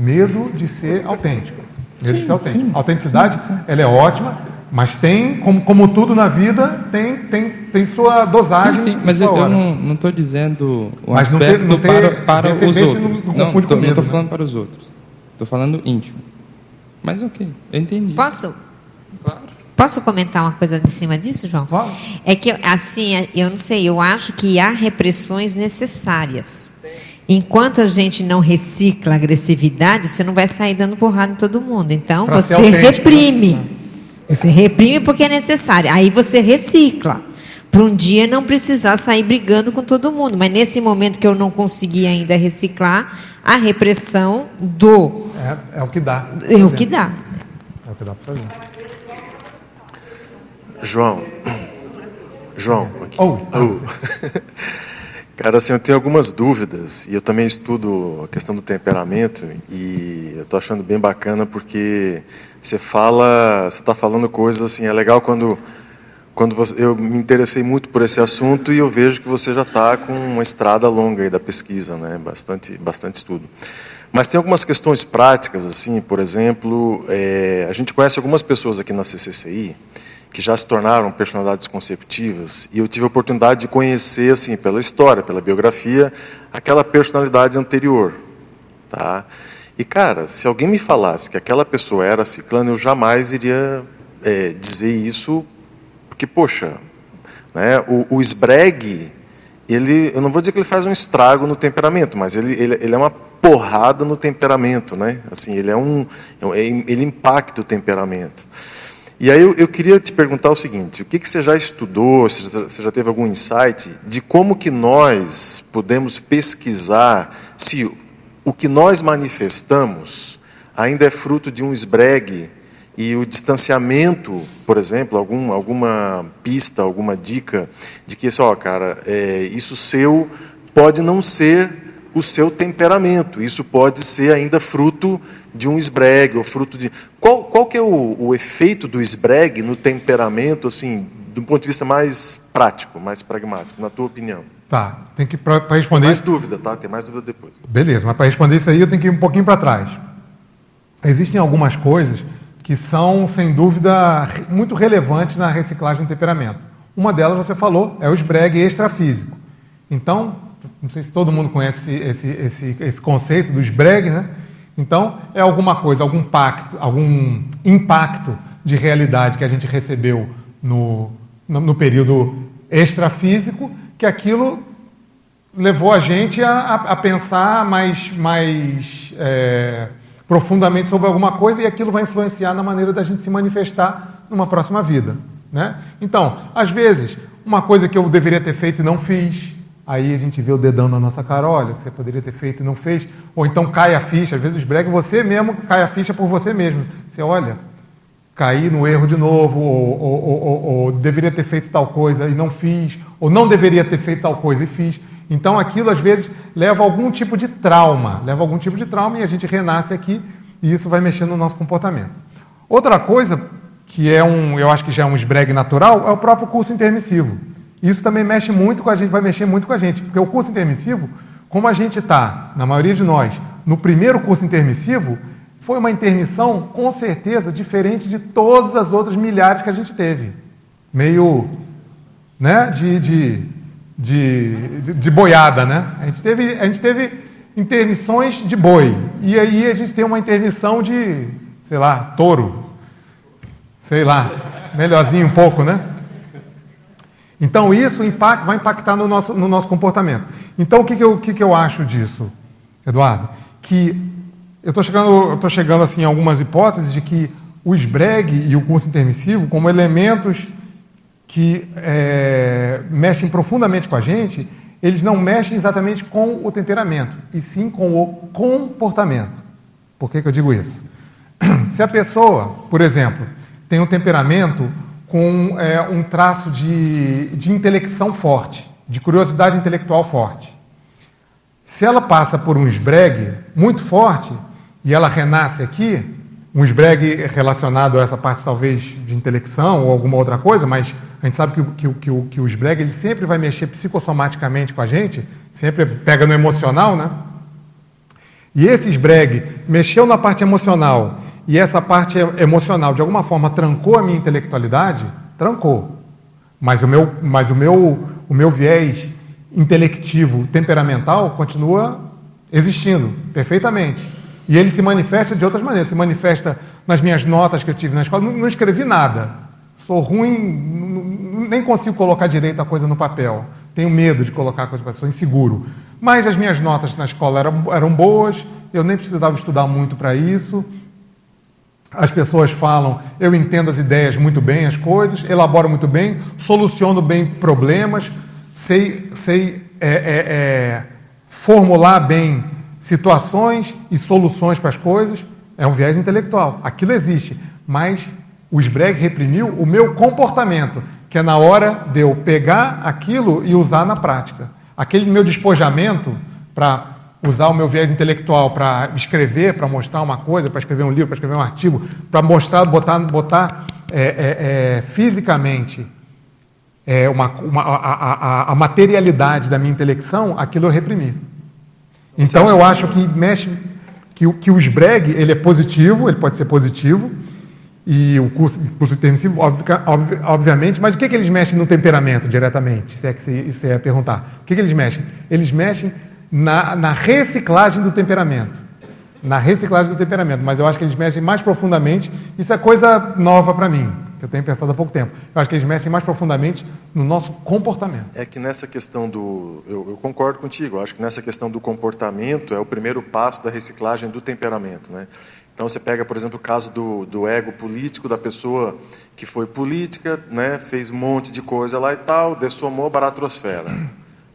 Speaker 1: Medo de ser autêntico. Medo sim, de ser autêntico. Sim. A autenticidade, ela é ótima, mas tem, como, como tudo na vida, tem, tem, tem sua dosagem.
Speaker 2: Sim, sim. mas eu, eu, não estou dizendo o
Speaker 1: mas
Speaker 2: aspecto
Speaker 1: não ter, não ter,
Speaker 2: para, para os outros. Não,
Speaker 1: não,
Speaker 2: não
Speaker 1: estou
Speaker 2: né? falando para os outros. Estou falando íntimo. Mas ok, eu entendi.
Speaker 5: Posso? Claro. Posso comentar uma coisa de cima disso, João? É que, assim, eu não sei, eu acho que há repressões necessárias. Enquanto a gente não recicla a agressividade, você não vai sair dando porrada em todo mundo. Então, pra você né? reprime. Você reprime porque é necessário. Aí você recicla. Para um dia não precisar sair brigando com todo mundo. Mas nesse momento que eu não consegui ainda reciclar, a repressão do.
Speaker 1: É, é o que dá.
Speaker 5: É o que dá.
Speaker 1: É o que dá para fazer.
Speaker 3: João. João. Aqui.
Speaker 1: Oh, oh. (laughs)
Speaker 3: Cara, assim, eu tenho algumas dúvidas e eu também estudo a questão do temperamento e eu estou achando bem bacana porque você fala, você está falando coisas assim, é legal quando quando você, eu me interessei muito por esse assunto e eu vejo que você já está com uma estrada longa aí da pesquisa, né? Bastante, bastante estudo. Mas tem algumas questões práticas, assim, por exemplo, é, a gente conhece algumas pessoas aqui na CCCI que já se tornaram personalidades conceptivas, e eu tive a oportunidade de conhecer, assim, pela história, pela biografia, aquela personalidade anterior, tá?
Speaker 6: E, cara, se alguém me falasse que aquela pessoa era ciclana, eu jamais iria é, dizer isso, porque, poxa, né, o, o esbregue, ele, eu não vou dizer que ele faz um estrago no temperamento, mas ele, ele, ele é uma porrada no temperamento, né? Assim, ele é um, é ele impacta o temperamento. E aí eu, eu, queria te perguntar o seguinte: o que, que você já estudou, você já teve algum insight de como que nós podemos pesquisar se o que nós manifestamos ainda é fruto de um esbregue e o distanciamento, por exemplo, algum, alguma pista, alguma dica de que, só, cara, é, isso seu pode não ser o seu temperamento, isso pode ser ainda fruto de um esbregue, ou fruto de. Qual, qual que é o, o efeito do esbregue no temperamento, assim, do ponto de vista mais prático, mais pragmático, na tua opinião?
Speaker 1: Tá, tem que para responder Tem
Speaker 6: mais
Speaker 1: isso...
Speaker 6: dúvida, tá? Tem mais dúvida depois.
Speaker 1: Beleza, mas para responder isso aí eu tenho que ir um pouquinho para trás. Existem algumas coisas que são, sem dúvida, muito relevantes na reciclagem do temperamento. Uma delas, você falou, é o esbregue extrafísico. Então, não sei se todo mundo conhece esse, esse, esse conceito do esbregue, né? Então, é alguma coisa, algum pacto, algum impacto de realidade que a gente recebeu no, no, no período extrafísico que aquilo levou a gente a, a, a pensar mais, mais é, profundamente sobre alguma coisa e aquilo vai influenciar na maneira da gente se manifestar numa próxima vida. Né? Então, às vezes, uma coisa que eu deveria ter feito e não fiz, aí a gente vê o dedão na nossa cara, olha, que você poderia ter feito e não fez, ou então cai a ficha, às vezes os bregas você mesmo cai a ficha por você mesmo. Você olha, caí no erro de novo, ou, ou, ou, ou, deveria ter feito tal coisa e não fiz, ou não deveria ter feito tal coisa e fiz. Então aquilo às vezes leva algum tipo de trauma, leva algum tipo de trauma e a gente renasce aqui e isso vai mexendo no nosso comportamento. Outra coisa que é um, eu acho que já é um esbregue natural, é o próprio curso intermissivo. Isso também mexe muito com a gente, vai mexer muito com a gente, porque o curso intermissivo, como a gente está, na maioria de nós, no primeiro curso intermissivo, foi uma intermissão, com certeza, diferente de todas as outras milhares que a gente teve. Meio né, de, de, de, de boiada, né? A gente, teve, a gente teve intermissões de boi. E aí a gente tem uma intermissão de, sei lá, touro. Sei lá, melhorzinho um pouco, né? Então isso impact, vai impactar no nosso, no nosso comportamento. Então o que, que, eu, que, que eu acho disso, Eduardo? Que eu estou chegando, eu chegando assim, a algumas hipóteses de que o esbregue e o curso intermissivo, como elementos que é, mexem profundamente com a gente, eles não mexem exatamente com o temperamento, e sim com o comportamento. Por que, que eu digo isso? (clears throat) Se a pessoa, por exemplo, tem um temperamento com é, um traço de, de intelecção forte, de curiosidade intelectual forte, se ela passa por um esbregue muito forte, e ela renasce aqui, um esbregue relacionado a essa parte talvez de intelecção ou alguma outra coisa, mas a gente sabe que, que, que, o, que o esbregue ele sempre vai mexer psicossomaticamente com a gente, sempre pega no emocional, né? E esse esbregue mexeu na parte emocional e essa parte emocional de alguma forma trancou a minha intelectualidade, trancou. Mas o meu, mas o meu, o meu viés intelectivo, temperamental continua existindo perfeitamente. E ele se manifesta de outras maneiras. Se manifesta nas minhas notas que eu tive na escola. Não, não escrevi nada. Sou ruim, nem consigo colocar direito a coisa no papel. Tenho medo de colocar a coisa no papel, sou inseguro. Mas as minhas notas na escola eram, eram boas, eu nem precisava estudar muito para isso. As pessoas falam, eu entendo as ideias muito bem, as coisas, elaboro muito bem, soluciono bem problemas, sei, sei é, é, é, formular bem situações e soluções para as coisas, é um viés intelectual. Aquilo existe, mas o Sbreg reprimiu o meu comportamento, que é na hora de eu pegar aquilo e usar na prática. Aquele meu despojamento para usar o meu viés intelectual para escrever, para mostrar uma coisa, para escrever um livro, para escrever um artigo, para mostrar, botar, botar é, é, é, fisicamente é, uma, uma, a, a, a materialidade da minha intelecção, aquilo eu reprimi. Então eu acho que mexe que, que o esbregue ele é positivo, ele pode ser positivo, e o curso, curso intermissivo, obviamente, mas o que, que eles mexem no temperamento diretamente? Se é que você, você ia perguntar. O que, que eles mexem? Eles mexem na, na reciclagem do temperamento. na reciclagem do temperamento, mas eu acho que eles mexem mais profundamente. Isso é coisa nova para mim, que eu tenho pensado há pouco tempo. Eu acho que eles mexem mais profundamente no nosso comportamento.
Speaker 6: É que nessa questão do. Eu, eu concordo contigo, eu acho que nessa questão do comportamento é o primeiro passo da reciclagem do temperamento. Né? Então você pega, por exemplo, o caso do, do ego político da pessoa que foi política, né, fez um monte de coisa lá e tal, dessomou a baratrosfera.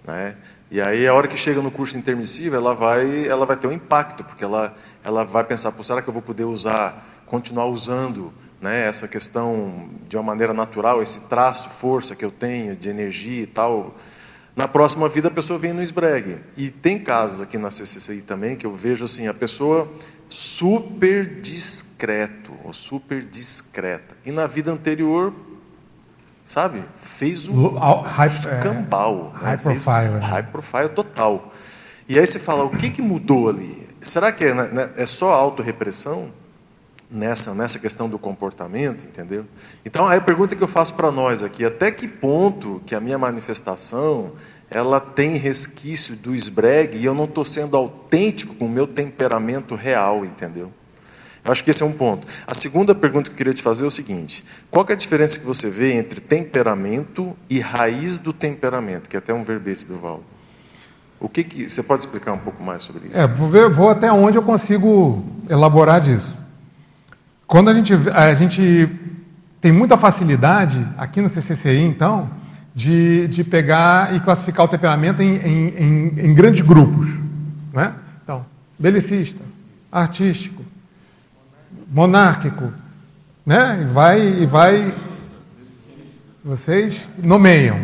Speaker 6: Né? E aí, a hora que chega no curso intermissivo, ela vai, ela vai ter um impacto, porque ela, ela vai pensar, será que eu vou poder usar, continuar usando né, essa questão de uma maneira natural, esse traço, força que eu tenho de energia e tal. Na próxima vida, a pessoa vem no esbregue. E tem casos aqui na CCCI também que eu vejo assim, a pessoa super discreto, ou super discreta. E na vida anterior, sabe? Fez um
Speaker 1: high,
Speaker 6: cambal.
Speaker 1: É, né? High profile. Né?
Speaker 6: High profile total. E aí você fala, o que, que mudou ali? Será que é, né, né é só autorrepressão nessa, nessa questão do comportamento, entendeu? Então, aí a pergunta que eu faço para nós aqui, até que ponto que a minha manifestação ela tem resquício do esbregue e eu não estou sendo autêntico com o meu temperamento real, entendeu? Acho que esse é um ponto. A segunda pergunta que eu queria te fazer é o seguinte: qual é a diferença que você vê entre temperamento e raiz do temperamento, que é até um verbete do Val? O que, que você pode explicar um pouco mais sobre isso?
Speaker 1: É, vou, ver, vou até onde eu consigo elaborar disso. Quando a gente, a gente tem muita facilidade aqui no CCCI, então, de, de pegar e classificar o temperamento em, em, em, em grandes grupos, né? Então, belicista, artístico, monárquico, né? E vai e vai vocês nomeiam.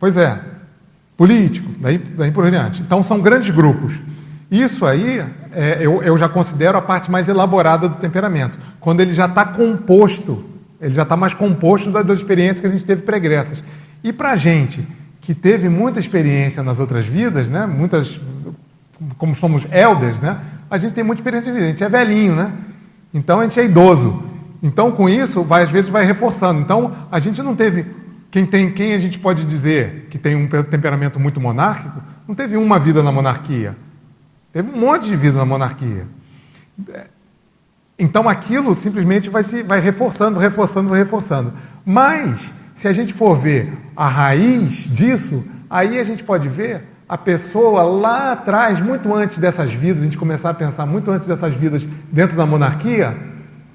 Speaker 1: Pois é, político, daí, daí por diante. Então são grandes grupos. Isso aí é, eu, eu já considero a parte mais elaborada do temperamento, quando ele já está composto, ele já está mais composto das, das experiências que a gente teve pregressas. E para a gente que teve muita experiência nas outras vidas, né? Muitas, como somos elders, né? a gente tem muita experiência de vida, a gente é velhinho, né? Então a gente é idoso. Então com isso, vai, às vezes vai reforçando. Então a gente não teve. Quem, tem, quem a gente pode dizer que tem um temperamento muito monárquico, não teve uma vida na monarquia. Teve um monte de vida na monarquia. Então aquilo simplesmente vai se vai reforçando, reforçando, reforçando. Mas, se a gente for ver a raiz disso, aí a gente pode ver a pessoa lá atrás, muito antes dessas vidas, a gente começar a pensar muito antes dessas vidas dentro da monarquia,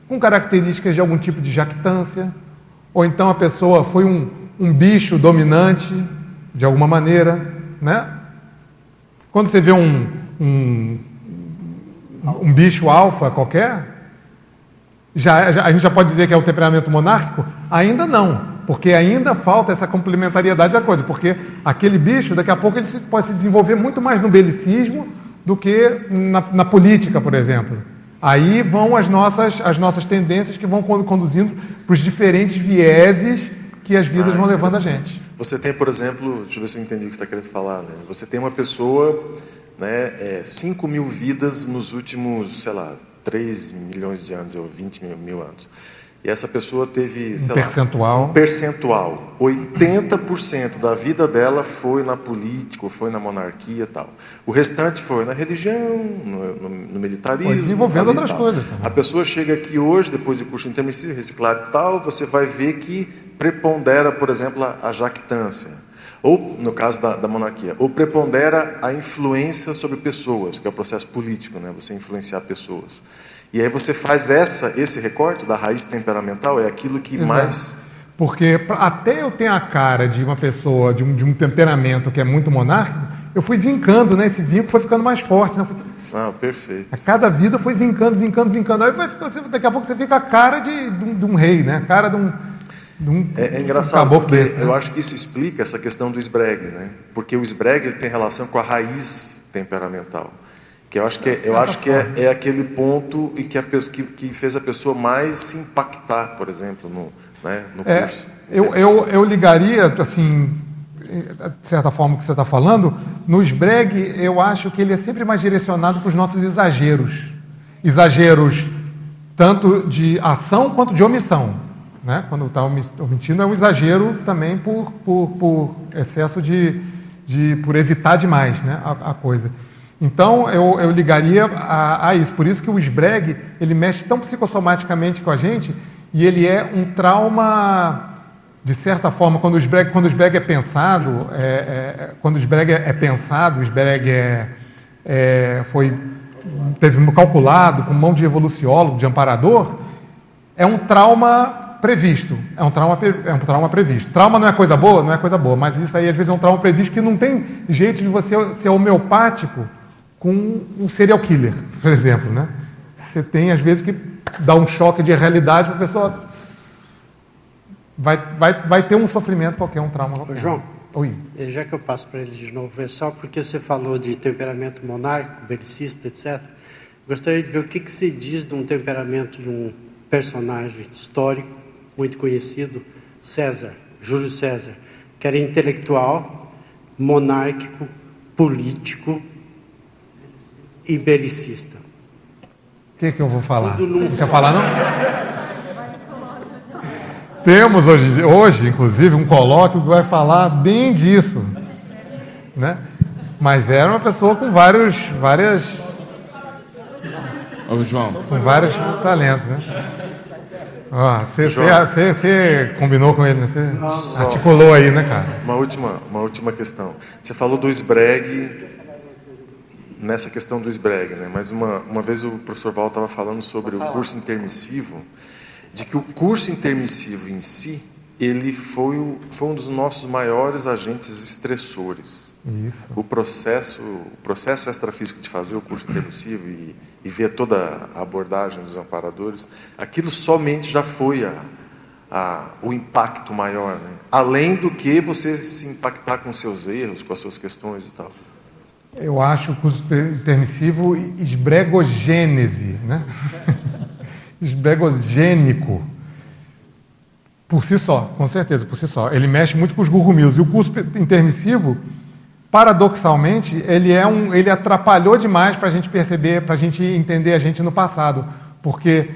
Speaker 1: com características de algum tipo de jactância, ou então a pessoa foi um, um bicho dominante, de alguma maneira, né? Quando você vê um, um, um bicho alfa qualquer, já, já, a gente já pode dizer que é o temperamento monárquico? Ainda não. Porque ainda falta essa complementariedade da coisa, porque aquele bicho, daqui a pouco, ele pode se desenvolver muito mais no belicismo do que na, na política, por exemplo. Aí vão as nossas, as nossas tendências que vão conduzindo para os diferentes vieses que as vidas ah, vão levando a gente.
Speaker 6: Você tem, por exemplo, deixa eu ver se eu entendi o que você está querendo falar. Né? Você tem uma pessoa, né, é, 5 mil vidas nos últimos, sei lá, 3 milhões de anos ou 20 mil, mil anos. E essa pessoa teve
Speaker 1: um percentual.
Speaker 6: Lá, um percentual. 80% da vida dela foi na política, foi na monarquia e tal. O restante foi na religião, no, no, no militarismo. Foi
Speaker 1: desenvolvendo outras coisas também.
Speaker 6: A pessoa chega aqui hoje, depois de curso intermissivo, reciclado e tal, você vai ver que prepondera, por exemplo, a, a jactância. Ou, no caso da, da, monarquia, ou prepondera a influência sobre pessoas, que é o processo político, né? você influenciar pessoas. E aí você faz essa, esse recorte da raiz temperamental, é aquilo que Exato. mais.
Speaker 1: Porque até eu ter a cara de uma pessoa, de um, de um temperamento que é muito monárquico, eu fui vincando, né? Esse vinco foi ficando mais forte. Né?
Speaker 6: Ah, perfeito.
Speaker 1: A cada vida foi vincando, vincando, vincando. Aí vai, você, daqui a pouco você fica a cara de, de, um, de um rei, né? A cara de um, de um,
Speaker 6: é, é engraçado, um desse, né? eu acho que isso explica essa questão do esbregue, né? Porque o esbregue tem relação com a raiz temperamental. Que eu acho que, é, eu acho que é, é, aquele ponto e que, a, que, que, fez a pessoa mais se impactar, por exemplo, no, né, no
Speaker 1: é, curso. Eu, eu, eu ligaria, assim, de certa forma que você está falando, no SBREG eu acho que ele é sempre mais direcionado para os nossos exageros. Exageros tanto de ação quanto de omissão. Né? Quando está omitindo é um exagero também por, por, por excesso de, de... por evitar demais né? a, a coisa. Então, eu, eu ligaria a, a, isso. Por isso que o SBREG, ele mexe tão psicossomaticamente com a gente e ele é um trauma, de certa forma, quando o SBREG, quando o SBREG é pensado, é, é, quando o SBREG é, é pensado, o SBREG é, é, foi, teve calculado com mão de evoluciólogo, de amparador, é um trauma previsto. É um trauma, é um trauma previsto. Trauma não é coisa boa? Não é coisa boa, mas isso aí às vezes é um trauma previsto que não tem jeito de você ser homeopático com um serial killer, por exemplo. Né? Você tem, às vezes, que dar um choque de realidade para a pessoa. Vai, vai, vai ter um sofrimento qualquer, um trauma qualquer.
Speaker 7: João,
Speaker 1: Oi.
Speaker 7: já que eu passo para ele de novo, é só porque você falou de temperamento monárquico, belicista, etc. Gostaria de ver o que, que se diz de um temperamento de um personagem histórico muito conhecido, César, Júlio César, que era intelectual, monárquico, político, e belicista.
Speaker 1: O que, que eu vou falar? Não quer falar, não? Temos hoje, hoje, inclusive, um colóquio que vai falar bem disso. Né? Mas era uma pessoa com vários, várias.
Speaker 8: Ô, João.
Speaker 1: Com vários talentos, né? Você combinou com ele, né? Você articulou aí, né, cara?
Speaker 6: Uma última, uma última questão. Você falou do SBREG nessa questão do SBREG, né? mas uma, uma vez o professor Val estava falando sobre o curso intermissivo, de que o curso intermissivo em si, ele foi, o, foi um dos nossos maiores agentes estressores.
Speaker 1: Isso.
Speaker 6: O processo, o processo extrafísico de fazer o curso intermissivo e, e ver toda a abordagem dos amparadores, aquilo somente já foi a, a, o impacto maior, né? além do que você se impactar com seus erros, com as suas questões e tal.
Speaker 1: Eu acho o curso intermissivo esbregogênese, né? (laughs) esbregogênico. Por si só, com certeza, por si só. Ele mexe muito com os gurgumilos. E o curso intermissivo, paradoxalmente, ele, é um, ele atrapalhou demais para a gente perceber, para a gente entender a gente no passado. Porque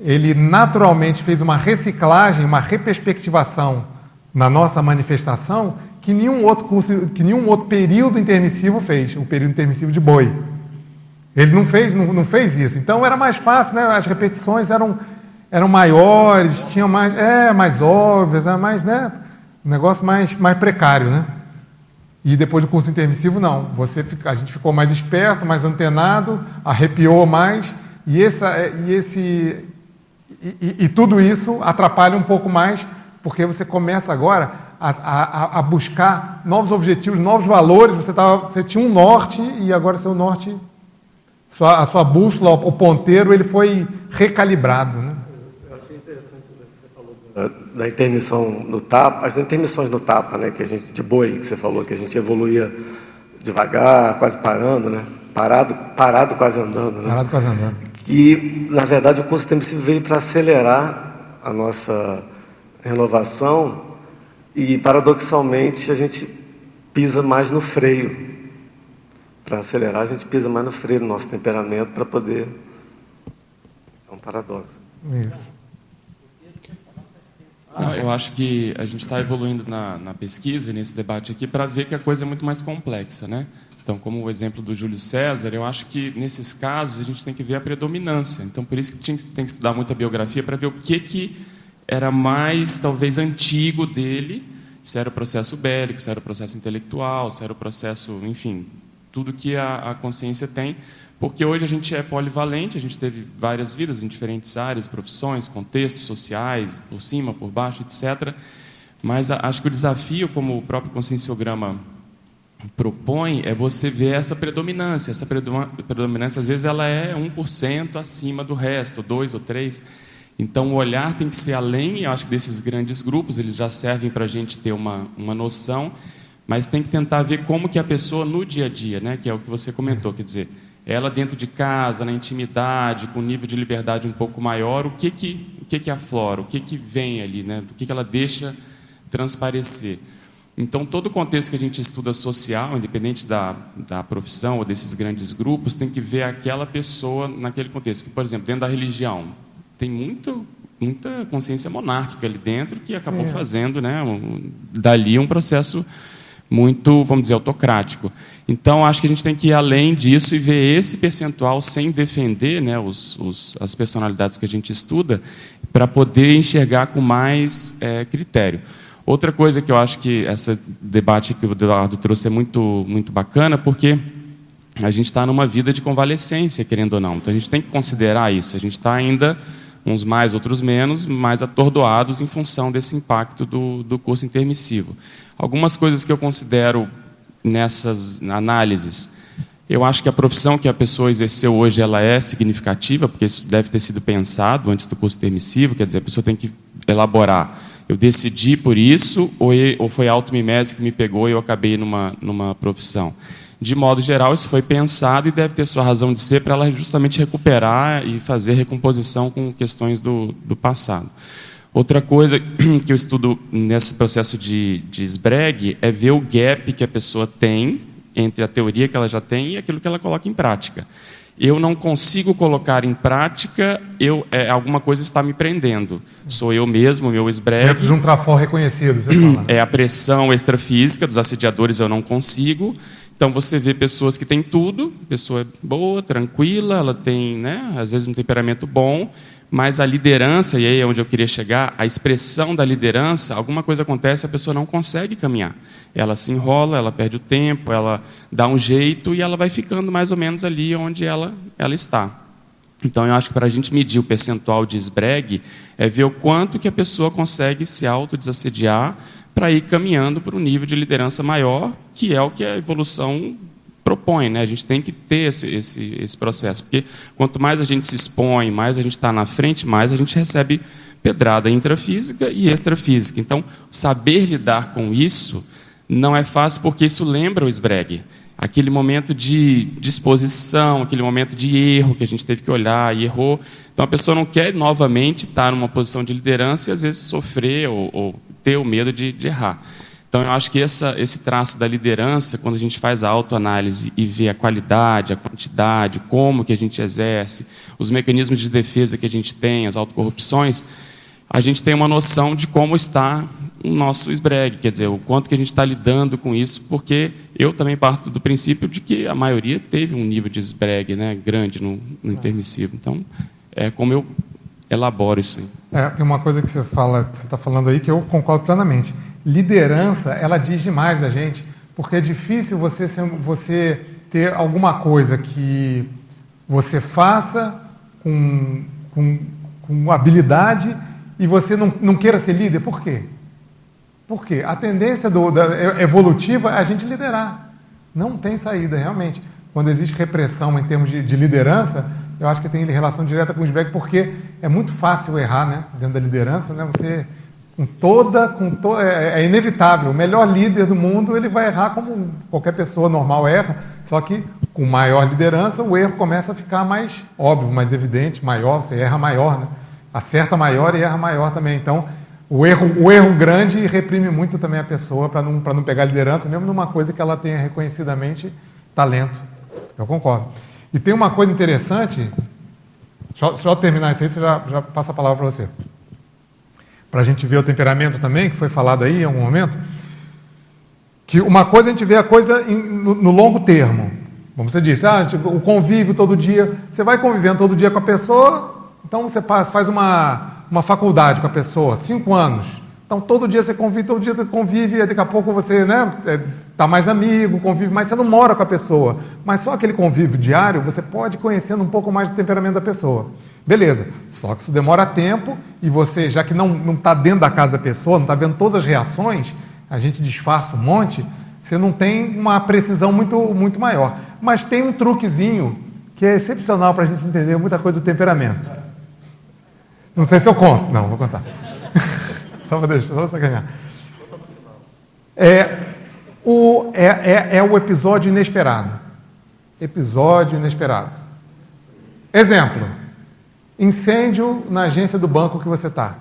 Speaker 1: ele naturalmente fez uma reciclagem, uma reperspectivação na nossa manifestação que nenhum outro curso, que nenhum outro período intermissivo fez, o período intermissivo de boi. Ele não fez, não, não fez isso. Então era mais fácil, né? As repetições eram, eram maiores, tinham mais, é, mais óbvias, era mais, né? Um negócio mais, mais precário, né? E depois do curso intermissivo, não. Você, a gente ficou mais esperto, mais antenado, arrepiou mais, e, essa, e esse e, e, e tudo isso atrapalha um pouco mais, porque você começa agora a, a, a, buscar novos objetivos, novos valores. Você, tava, você tinha um norte e agora seu norte, sua, a sua bússola, o ponteiro, ele foi recalibrado. Né?
Speaker 3: Eu achei interessante o que você falou da, da intermissão no tapa, as intermissões no tapa, né, que a gente, de boi, que você falou, que a gente evoluía devagar, quase parando, né? Parado, parado quase andando. Né?
Speaker 1: Parado quase andando.
Speaker 3: E, na verdade, o curso intermissivo veio para acelerar a nossa renovação e, paradoxalmente, a gente pisa mais no freio. Para acelerar, a gente pisa mais no freio do nosso temperamento para poder. É um paradoxo.
Speaker 1: Isso.
Speaker 8: Não, eu acho que a gente está evoluindo na, na pesquisa, nesse debate aqui, para ver que a coisa é muito mais complexa. Né? Então, como o exemplo do Júlio César, eu acho que nesses casos a gente tem que ver a predominância. Então, por isso que tem que estudar muita biografia para ver o que, que era mais, talvez, antigo dele, se era o processo bélico, se era o processo intelectual, se era o processo, enfim, tudo que a, a consciência tem, porque hoje a gente é polivalente, a gente teve várias vidas em diferentes áreas, profissões, contextos sociais, por cima, por baixo, etc. Mas acho que o desafio, como o próprio conscienciograma propõe, é você ver essa predominância. Essa predominância, às vezes, ela é 1% acima do resto, 2 ou 3%. Então, o olhar tem que ser além, eu acho que desses grandes grupos, eles já servem para a gente ter uma, uma noção, mas tem que tentar ver como que a pessoa no dia a dia, né, que é o que você comentou, quer dizer, ela dentro de casa, na intimidade, com um nível de liberdade um pouco maior, o que que, o que, que aflora, o que, que vem ali, né, o que, que ela deixa transparecer. Então, todo o contexto que a gente estuda social, independente da, da profissão ou desses grandes grupos, tem que ver aquela pessoa naquele contexto. Por exemplo, dentro da religião, tem muito, muita consciência monárquica ali dentro que acabou fazendo né, um, dali um processo muito, vamos dizer, autocrático. Então, acho que a gente tem que ir além disso e ver esse percentual sem defender né, os, os, as personalidades que a gente estuda, para poder enxergar com mais é, critério. Outra coisa que eu acho que esse debate que o Eduardo trouxe é muito, muito bacana, porque a gente está numa vida de convalescência, querendo ou não. Então, a gente tem que considerar isso. A gente está ainda, uns mais, outros menos, mais atordoados em função desse impacto do, do curso intermissivo. Algumas coisas que eu considero nessas análises. Eu acho que a profissão que a pessoa exerceu hoje ela é significativa, porque isso deve ter sido pensado antes do curso permissivo, quer dizer, a pessoa tem que elaborar. Eu decidi por isso, ou foi a auto-mimese que me pegou e eu acabei numa, numa profissão. De modo geral, isso foi pensado e deve ter sua razão de ser para ela justamente recuperar e fazer recomposição com questões do, do passado. Outra coisa (clears throat) que eu estudo nesse processo de, de SBREG é ver o gap que a pessoa tem entre a teoria que ela já tem e aquilo que ela coloca em prática. Eu não consigo colocar em prática, eu, é, alguma coisa está me prendendo. Sou eu mesmo, meu SBREG.
Speaker 1: Dentro de um trafó reconhecido, você fala.
Speaker 8: É a pressão extrafísica dos assediadores, eu não consigo. Então você vê pessoas que têm tudo, pessoa boa, tranquila, ela tem, né, às vezes um temperamento bom, mas a liderança, e aí é onde eu queria chegar, a expressão da liderança, alguma coisa acontece, a pessoa não consegue caminhar. Ela se enrola, ela perde o tempo, ela dá um jeito e ela vai ficando mais ou menos ali onde ela, ela está. Então, eu acho que para a gente medir o percentual de esbregue, é ver o quanto que a pessoa consegue se autodesassediar para ir caminhando para um nível de liderança maior, que é o que a evolução propõe, né? A gente tem que ter esse, esse, esse processo, porque quanto mais a gente se expõe, mais a gente está na frente, mais a gente recebe pedrada intrafísica e extrafísica. Então, saber lidar com isso não é fácil, porque isso lembra o esbregue. Aquele momento de disposição, aquele momento de erro que a gente teve que olhar e errou. Então, a pessoa não quer novamente estar numa posição de liderança e, às vezes, sofrer ou, ou ter o medo de, de errar. Então, eu acho que essa, esse traço da liderança, quando a gente faz a autoanálise e vê a qualidade, a quantidade, como que a gente exerce, os mecanismos de defesa que a gente tem, as autocorrupções, a gente tem uma noção de como está o nosso esbregue, quer dizer, o quanto que a gente está lidando com isso, porque eu também parto do princípio de que a maioria teve um nível de esbregue né, grande no, no intermissivo. Então, é como eu elaboro isso.
Speaker 1: É, tem uma coisa que você fala, você está falando aí que eu concordo plenamente liderança, ela diz demais da gente, porque é difícil você, você ter alguma coisa que você faça com, com, com habilidade e você não, não queira ser líder. Por quê? Por quê? A tendência do, da, evolutiva é a gente liderar. Não tem saída, realmente. Quando existe repressão em termos de, de liderança, eu acho que tem relação direta com o feedback, porque é muito fácil errar né, dentro da liderança. Né? Você com toda, com to, é, é, inevitável. O melhor líder do mundo ele vai errar como qualquer pessoa normal erra, só que com maior liderança o erro começa a ficar mais óbvio, mais evidente, maior. Você erra maior, né? acerta maior e erra maior também. Então o erro, o erro grande reprime muito também a pessoa para não, não pegar liderança, mesmo numa coisa que ela tenha reconhecidamente talento. Eu concordo. E tem uma coisa interessante, só, só terminar isso aí, você já, já passa a palavra para você para a gente ver o temperamento também, que foi falado aí em algum momento, que uma coisa a gente vê a coisa em, no, no, longo termo. Como você disse, ah, tipo, o convívio todo dia, você vai convivendo todo dia com a pessoa, então você faz uma, uma faculdade com a pessoa, cinco anos. Então todo dia você convive, todo dia você convive, e daqui a pouco você né, tá mais amigo, convive mais, você não mora com a pessoa. Mas só aquele convívio diário, você pode conhecendo um pouco mais do temperamento da pessoa. Beleza, só que isso demora tempo e você, já que não está dentro da casa da pessoa, não está vendo todas as reações, a gente disfarça um monte, você não tem uma precisão muito, muito maior. Mas tem um truquezinho que é excepcional para a gente entender muita coisa do temperamento. Não sei se eu conto, não, vou contar. (laughs) Só para deixar, só sacanear. É o, é, é, é o episódio inesperado. Episódio inesperado. Exemplo: incêndio na agência do banco que você está,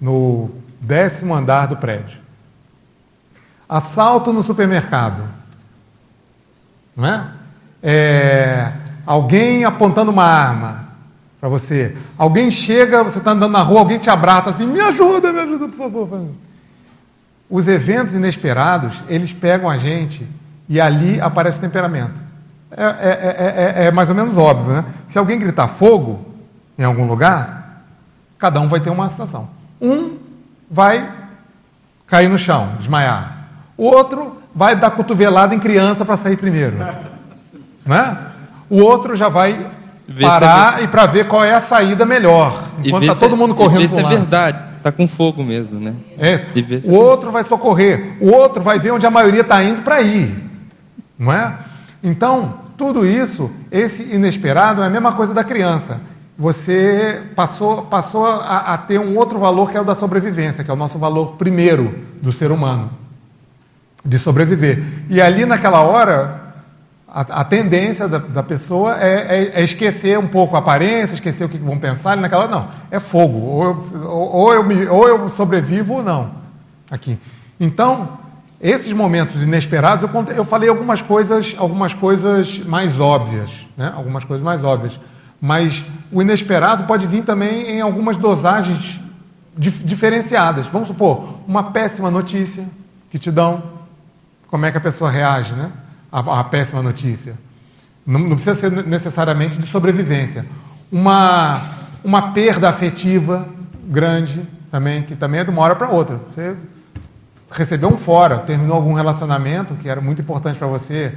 Speaker 1: no décimo andar do prédio. Assalto no supermercado. Não é? é alguém apontando uma arma para você. Alguém chega, você está andando na rua, alguém te abraça assim, me ajuda, me ajuda, por favor. Os eventos inesperados, eles pegam a gente e ali aparece o temperamento. É, é, é, é, mais ou menos óbvio, né? Se alguém gritar fogo em algum lugar, cada um vai ter uma situação. Um vai cair no chão, desmaiar. O outro vai dar cotovelada em criança para sair primeiro. (laughs) Né? O outro já vai parar e para ver qual é a saída melhor. Enquanto está todo mundo correndo
Speaker 2: para é verdade, está com fogo mesmo, né?
Speaker 1: É. O outro vai socorrer, o outro vai ver onde a maioria está indo para ir. Não é? Então, tudo isso, esse inesperado, é a mesma coisa da criança. Você passou, passou a, a ter um outro valor que é o da sobrevivência, que é o nosso valor primeiro do ser humano, de sobreviver. E ali naquela hora, a, a tendência da, da pessoa é, é, é, esquecer um pouco a aparência, esquecer o que vão pensar. naquela não, é fogo. Ou eu, ou, eu me, ou eu sobrevivo ou não. Aqui. Então, esses momentos inesperados, eu, contei, eu falei algumas coisas, algumas coisas mais óbvias, né? algumas coisas mais óbvias. Mas o inesperado pode vir também em algumas dosagens dif diferenciadas. Vamos supor, uma péssima notícia que te dão, como é que a pessoa reage, né? A, a péssima notícia. Não, não, precisa ser necessariamente de sobrevivência. Uma, uma perda afetiva grande também, que também é de uma hora para outra. Você recebeu um fora, terminou algum relacionamento que era muito importante para você,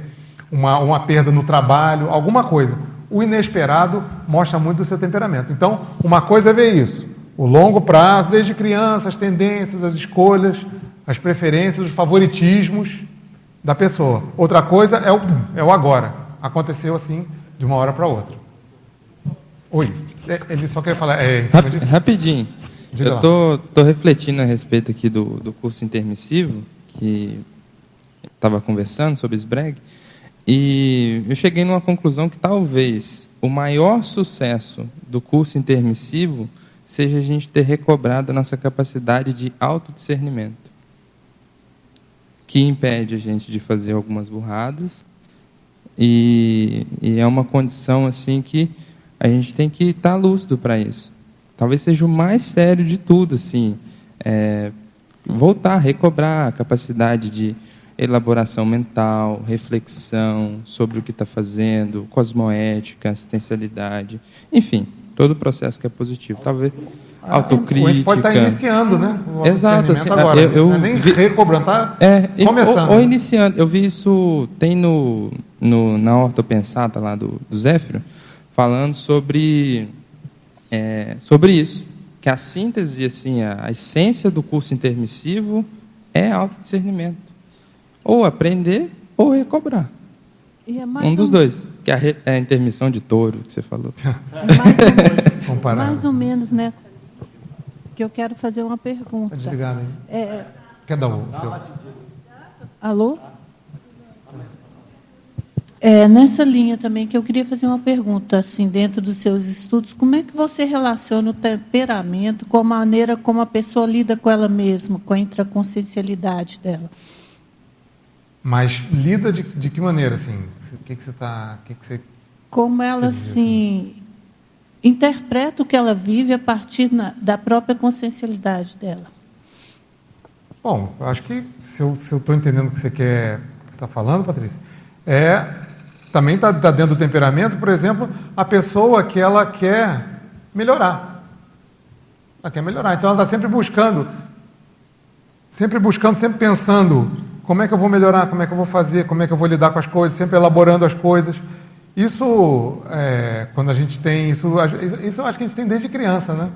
Speaker 1: uma, uma perda no trabalho, alguma coisa. O inesperado mostra muito do seu temperamento. Então, uma coisa é ver isso. O longo prazo, desde criança, as tendências, as escolhas, as preferências, os favoritismos da pessoa. Outra coisa é o, é o agora. Aconteceu assim, de uma hora para outra. Oi, é, ele só quer falar. É,
Speaker 2: Rapidinho. Diga eu tô, tô refletindo a respeito aqui do, do curso intermissivo, que estava conversando sobre SBREG, e eu cheguei numa conclusão que talvez o maior sucesso do curso intermissivo seja a gente ter recobrado a nossa capacidade de autodiscernimento que impede a gente de fazer algumas burradas. E, e é uma condição assim que a gente tem que estar lúcido para isso. Talvez seja o mais sério de tudo, assim, é, voltar, recobrar a capacidade de elaboração mental, reflexão sobre o que está fazendo, cosmoética, assistencialidade, enfim, todo o processo que é positivo. Talvez autocrítica. A gente
Speaker 1: pode estar tá iniciando, né?
Speaker 2: Exato. Assim,
Speaker 1: agora. Eu, eu não é nem vi, recobrando, está
Speaker 2: é, começando. Ou, ou, iniciando. Eu vi isso, tem no, no, na ortopensata lá do, do Zéfiro, falando sobre, é, sobre isso. Que a síntese, assim, a, a essência do curso intermissivo é autodiscernimento. Ou aprender ou recobrar. É um dos dois, que é a, re, é a intermissão de touro que você falou.
Speaker 9: É mais, (laughs) ou, mais ou menos nessa que eu quero fazer uma pergunta.
Speaker 1: Tá desligado aí. É, Quer dar o seu?
Speaker 9: Alô? É, nessa linha também que eu queria fazer uma pergunta, assim, dentro dos seus estudos, como é que você relaciona o temperamento com a maneira como a pessoa lida com ela mesma, com a intraconsciencialidade dela?
Speaker 1: Mas lida de, de que maneira, assim? O que, que você está... Que que você
Speaker 9: como ela, assim, assim, interpreta o que ela vive a partir na, da própria consciencialidade dela.
Speaker 1: Bom, acho que se eu estou entendendo o que você quer que está falando, Patrícia, é também está tá dentro do temperamento, por exemplo, a pessoa que ela quer melhorar. Ela quer melhorar. Então ela está sempre buscando, sempre buscando, sempre pensando como é que eu vou melhorar, como é que eu vou fazer, como é que eu vou lidar com as coisas, sempre elaborando as coisas. Isso, é, quando a gente tem isso, isso eu acho que a gente tem desde criança, né?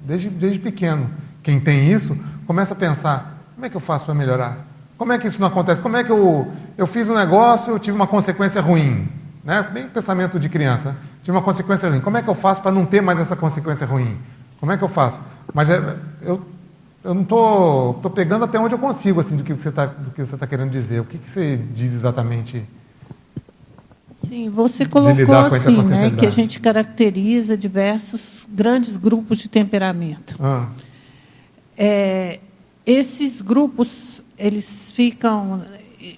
Speaker 1: Desde, desde pequeno. Quem tem isso começa a pensar: como é que eu faço para melhorar? Como é que isso não acontece? Como é que eu, eu fiz um negócio, eu tive uma consequência ruim? Né? Bem pensamento de criança. Tive uma consequência ruim. Como é que eu faço para não ter mais essa consequência ruim? Como é que eu faço? Mas é, eu, eu não estou tô, tô pegando até onde eu consigo assim, do que você está tá querendo dizer. O que, que você diz exatamente?
Speaker 9: Sim, você colocou assim, né, que a gente caracteriza diversos grandes grupos de temperamento. Ah. É, esses grupos eles ficam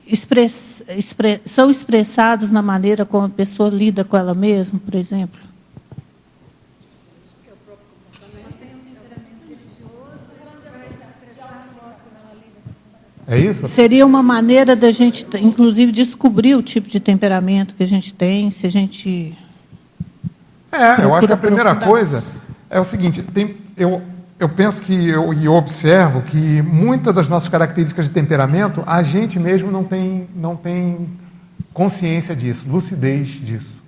Speaker 9: express, express, são expressados na maneira como a pessoa lida com ela mesma, por exemplo.
Speaker 1: É isso?
Speaker 9: Seria uma maneira da gente, inclusive, descobrir o tipo de temperamento que a gente tem, se a gente.
Speaker 1: É, eu acho que a primeira coisa é o seguinte: tem, eu, eu penso que eu, e eu observo que muitas das nossas características de temperamento a gente mesmo não tem, não tem consciência disso, lucidez disso,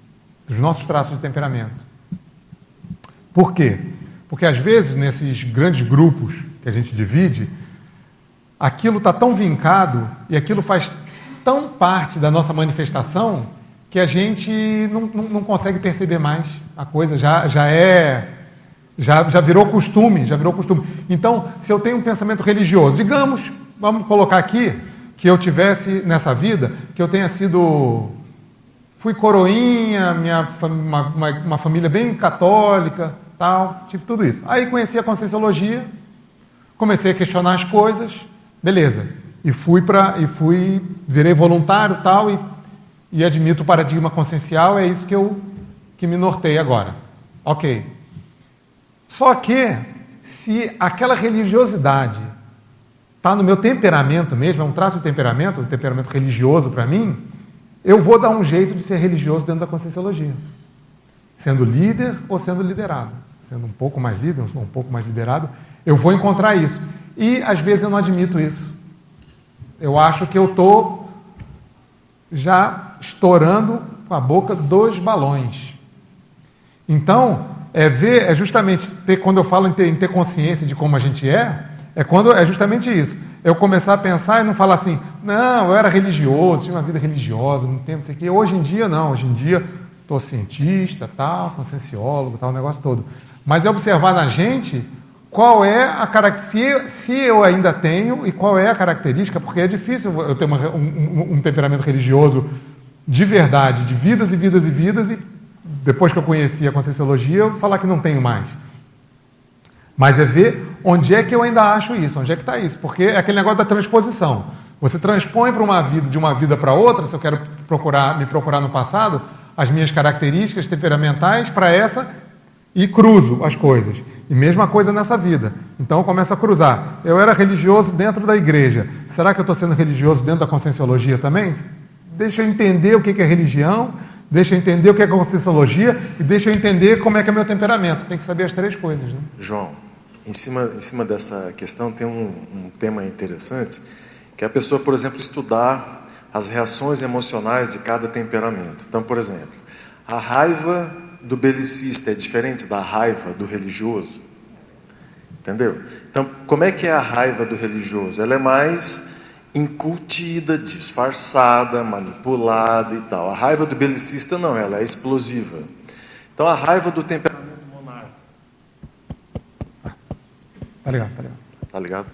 Speaker 1: dos nossos traços de temperamento. Por quê? Porque às vezes nesses grandes grupos que a gente divide, aquilo está tão vincado e aquilo faz tão parte da nossa manifestação que a gente não, não, não consegue perceber mais a coisa, já, já é. Já, já virou costume, já virou costume. Então, se eu tenho um pensamento religioso, digamos, vamos colocar aqui, que eu tivesse nessa vida, que eu tenha sido. Fui coroinha, minha, uma, uma, uma família bem católica, tal, tive tudo isso. Aí conheci a Conscienciologia, comecei a questionar as coisas, beleza. E fui para e fui virei voluntário, tal e, e admito o paradigma consciencial, é isso que eu que me nortei agora. OK. Só que se aquela religiosidade está no meu temperamento mesmo, é um traço de temperamento, um temperamento religioso para mim, eu vou dar um jeito de ser religioso dentro da conscienciologia. Sendo líder ou sendo liderado. Sendo um pouco mais líder, um pouco mais liderado, eu vou encontrar isso. E às vezes eu não admito isso. Eu acho que eu estou já estourando com a boca dos balões. Então, é ver, é justamente ter, quando eu falo em ter, em ter consciência de como a gente é, é quando é justamente isso. Eu começar a pensar e não falar assim, não, eu era religioso, tinha uma vida religiosa, não tempo, não sei o quê. Hoje em dia, não. Hoje em dia, estou cientista, tal, conscienciólogo, tal, o negócio todo. Mas é observar na gente qual é a característica, se, eu ainda tenho e qual é a característica, porque é difícil eu ter uma, um, um, temperamento religioso de verdade, de vidas e vidas e vidas, e depois que eu conheci a conscienciologia, eu falar que não tenho mais. Mas é ver onde é que eu ainda acho isso, onde é que está isso, porque é aquele negócio da transposição. Você transpõe para uma vida, de uma vida para outra, se eu quero procurar, me procurar no passado, as minhas características temperamentais para essa e cruzo as coisas. E mesma coisa nessa vida. Então eu começo a cruzar. Eu era religioso dentro da igreja. Será que eu estou sendo religioso dentro da conscienciologia também? Deixa eu entender o que é religião, deixa eu entender o que é conscienciologia e deixa eu entender como é que é meu temperamento. Tem que saber as três coisas. Né?
Speaker 6: João, em cima, em cima dessa questão tem um, um tema interessante, que é a pessoa, por exemplo, estudar as reações emocionais de cada temperamento. Então, por exemplo, a raiva do belicista é diferente da raiva do religioso? Entendeu? Então, como é que é a raiva do religioso? Ela é mais incutida, disfarçada, manipulada e tal. A raiva do belicista não, ela é explosiva. Então, a raiva do temperamento monarca.
Speaker 1: Tá ligado, tá ligado.
Speaker 6: Tá ligado?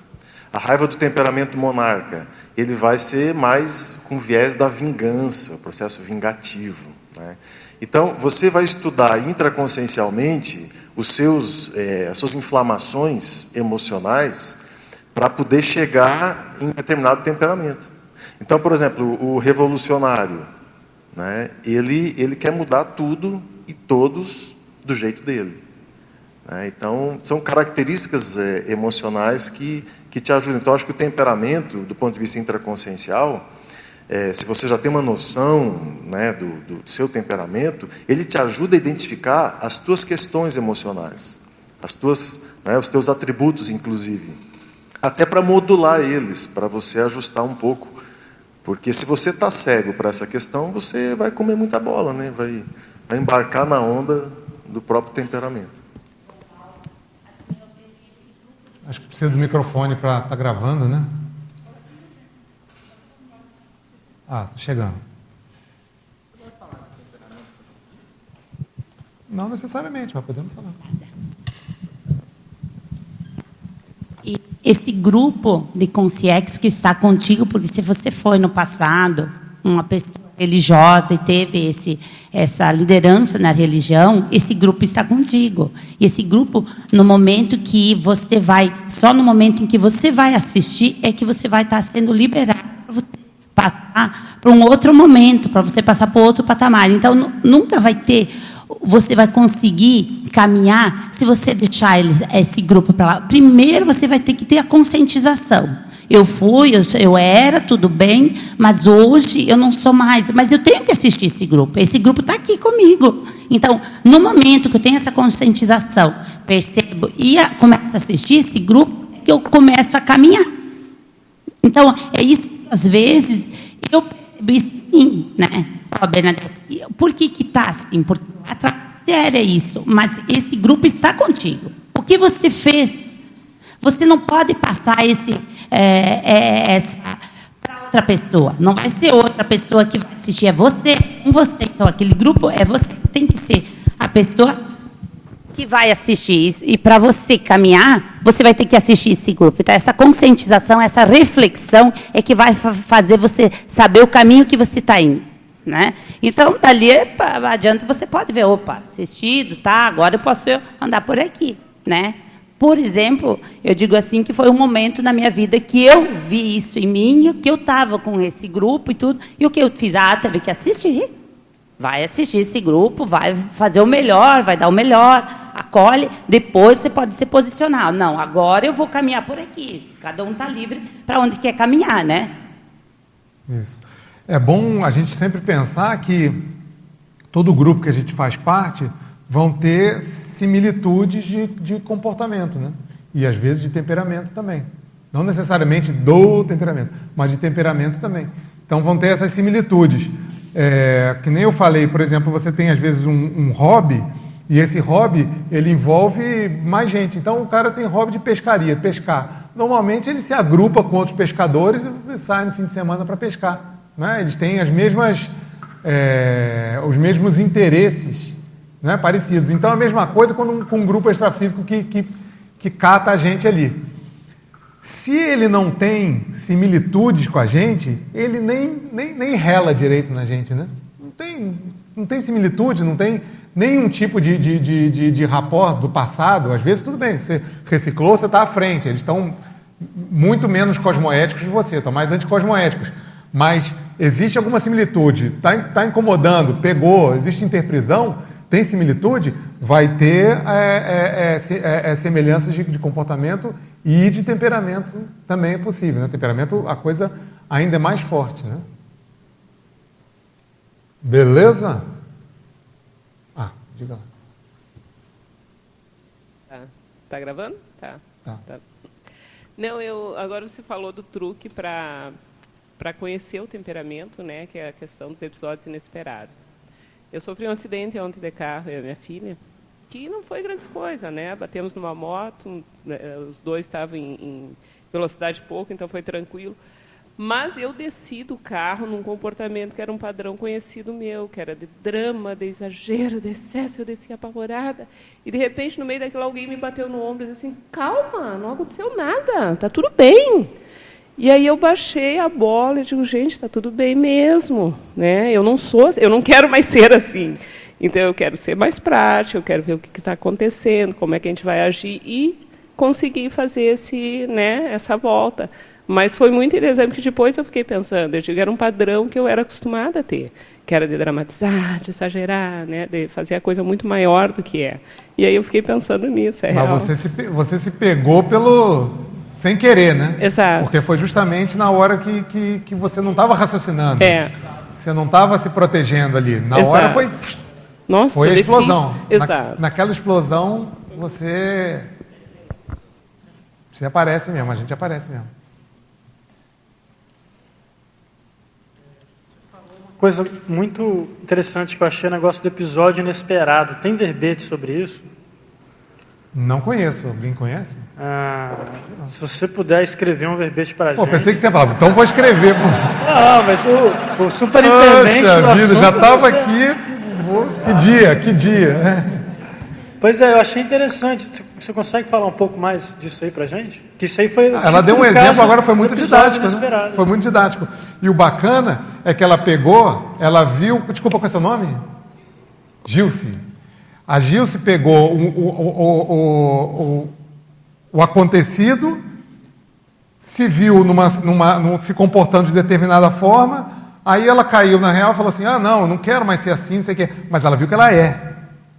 Speaker 6: A raiva do temperamento monarca, ele vai ser mais com viés da vingança, o processo vingativo. Né? Então, você vai estudar intraconsciencialmente os seus, é, as suas inflamações emocionais para poder chegar em determinado temperamento. Então, por exemplo, o revolucionário, né, ele, ele quer mudar tudo e todos do jeito dele. Né? Então, são características é, emocionais que, que te ajudam. Então, acho que o temperamento, do ponto de vista intraconsciencial, é, se você já tem uma noção né, do, do, seu temperamento, ele te ajuda a identificar as tuas questões emocionais, as tuas, né, os teus atributos, inclusive, até para modular eles, para você ajustar um pouco, porque se você está cego para essa questão, você vai comer muita bola, né? vai, vai embarcar na onda do próprio temperamento.
Speaker 1: Acho que precisa do microfone para estar tá gravando, né? Ah, chegando. Não necessariamente, mas podemos falar.
Speaker 10: E esse grupo de consciex que está contigo, porque se você foi no passado uma pessoa religiosa e teve esse, essa liderança na religião, esse grupo está contigo. E esse grupo, no momento que você vai, só no momento em que você vai assistir, é que você vai estar sendo liberado para um outro momento, para você passar para outro patamar. Então, nunca vai ter, você vai conseguir caminhar se você deixar esse grupo para lá. Primeiro, você vai ter que ter a conscientização Eu fui, eu, eu era, tudo bem, mas hoje eu não sou mais. Mas eu tenho que assistir esse grupo. Esse grupo está aqui comigo. Então, no momento que eu tenho essa conscientização, percebo e a, começo a assistir esse grupo, é que eu começo a caminhar. Então, é isso que, às vezes, eu percebo isso sim, né? Ó, Bernadette, por que que está assim? Porque séria isso, mas esse grupo está contigo. O que você fez? Você não pode passar esse, é, é, essa para outra pessoa. Não vai ser outra pessoa que vai assistir, é você. Com você. Então, aquele grupo é você. Tem que ser a pessoa que vai assistir. E para você caminhar, você vai ter que assistir esse grupo. Então, essa conscientização, essa reflexão é que vai fazer você saber o caminho que você está indo. Né? Então, dali adiante, você pode ver, opa, assistido, tá, agora eu posso andar por aqui. Né? Por exemplo, eu digo assim que foi um momento na minha vida que eu vi isso em mim, que eu estava com esse grupo e tudo, e o que eu fiz? Ah, teve que assistir. Vai assistir esse grupo, vai fazer o melhor, vai dar o melhor, acolhe, depois você pode se posicionar. Não, agora eu vou caminhar por aqui. Cada um está livre para onde quer caminhar, né?
Speaker 1: Isso. É bom a gente sempre pensar que todo grupo que a gente faz parte vão ter similitudes de, de comportamento, né? E às vezes de temperamento também. Não necessariamente do temperamento, mas de temperamento também. Então vão ter essas similitudes. É, que nem eu falei, por exemplo, você tem às vezes um, um, hobby e esse hobby ele envolve mais gente. Então o cara tem hobby de pescaria, pescar. Normalmente ele se agrupa com outros pescadores e sai no fim de semana para pescar. Né? Eles têm as mesmas, é, os mesmos interesses né? parecidos. Então, é a mesma coisa quando, com um grupo extrafísico que, que, que cata a gente ali. Se ele não tem similitudes com a gente, ele nem, nem, nem rela direito na gente. Né? Não, tem, não tem similitude, não tem nenhum tipo de, de, de, de, de rapport do passado. Às vezes, tudo bem, você reciclou, você está à frente. Eles estão muito menos cosmoéticos que você, estão mais anticosmoéticos. Mas existe alguma similitude, está tá incomodando, pegou, existe interprisão, tem similitude, vai ter é, é, é, é, é semelhanças de, de, comportamento e de temperamento também é possível. Né? Temperamento, a coisa ainda é mais forte. Né? Beleza? Ah, diga lá.
Speaker 11: Tá, tá gravando? Tá.
Speaker 1: tá.
Speaker 11: tá. Não, eu agora você falou do truque para para conhecer o temperamento, né, que é a questão dos episódios inesperados. Eu sofri um acidente ontem de carro, e minha filha, que não foi grande coisa, né? Batemos numa moto, né, os dois estavam em, em velocidade pouco, então foi tranquilo. Mas eu desci do carro num comportamento que era um padrão conhecido meu, que era de drama, de exagero, de excesso. Eu desci apavorada. E, de repente, no meio daquilo, alguém me bateu no ombro e disse assim, calma, não aconteceu nada, está tudo bem. E aí eu baixei a bola e digo, gente, está tudo bem mesmo, né? Eu não sou, eu não quero mais ser assim. Então eu quero ser mais prática, eu quero ver o que está acontecendo, como é que a gente vai agir e conseguir fazer esse, né, essa volta. Mas foi muito interessante, porque depois eu fiquei pensando, eu digo, era um padrão que eu era acostumada a ter, que era de dramatizar, de exagerar, né, de fazer a coisa muito maior do que é. E aí eu fiquei pensando nisso, é
Speaker 1: Mas
Speaker 11: real.
Speaker 1: Você se, você se pegou pelo, sem querer, né?
Speaker 11: Exato.
Speaker 1: Porque foi justamente na hora que, que, que você não estava raciocinando.
Speaker 11: É.
Speaker 1: Você não estava se protegendo ali. Na
Speaker 11: Exato.
Speaker 1: hora foi.
Speaker 11: Nossa,
Speaker 1: foi a explosão.
Speaker 11: Exato.
Speaker 1: Na, naquela explosão, você. Você aparece mesmo, a gente aparece mesmo.
Speaker 12: Coisa muito interessante que eu achei o negócio do episódio inesperado. Tem verbete sobre isso?
Speaker 1: Não conheço. Alguém conhece?
Speaker 12: Ah, se você puder escrever um verbete para a gente.
Speaker 1: pensei que você falava, então vou escrever.
Speaker 12: Não, mas o, o superintendente.
Speaker 1: Poxa vida, já estava aqui. Que dia, que dia.
Speaker 12: Pois é, eu achei interessante. Você consegue falar um pouco mais disso aí para a gente? Que isso aí foi.
Speaker 1: Ela tipo deu um exemplo, agora foi muito didático. Né? Foi muito didático. E o bacana é que ela pegou, ela viu. Desculpa, qual é seu nome? Gilce. A Gilce pegou o, o, o, o, acontecido, se viu numa, numa, num, se comportando de determinada forma, aí ela caiu na real e falou assim: ah, não, não quero mais ser assim, não sei o quê. Mas ela viu que ela é,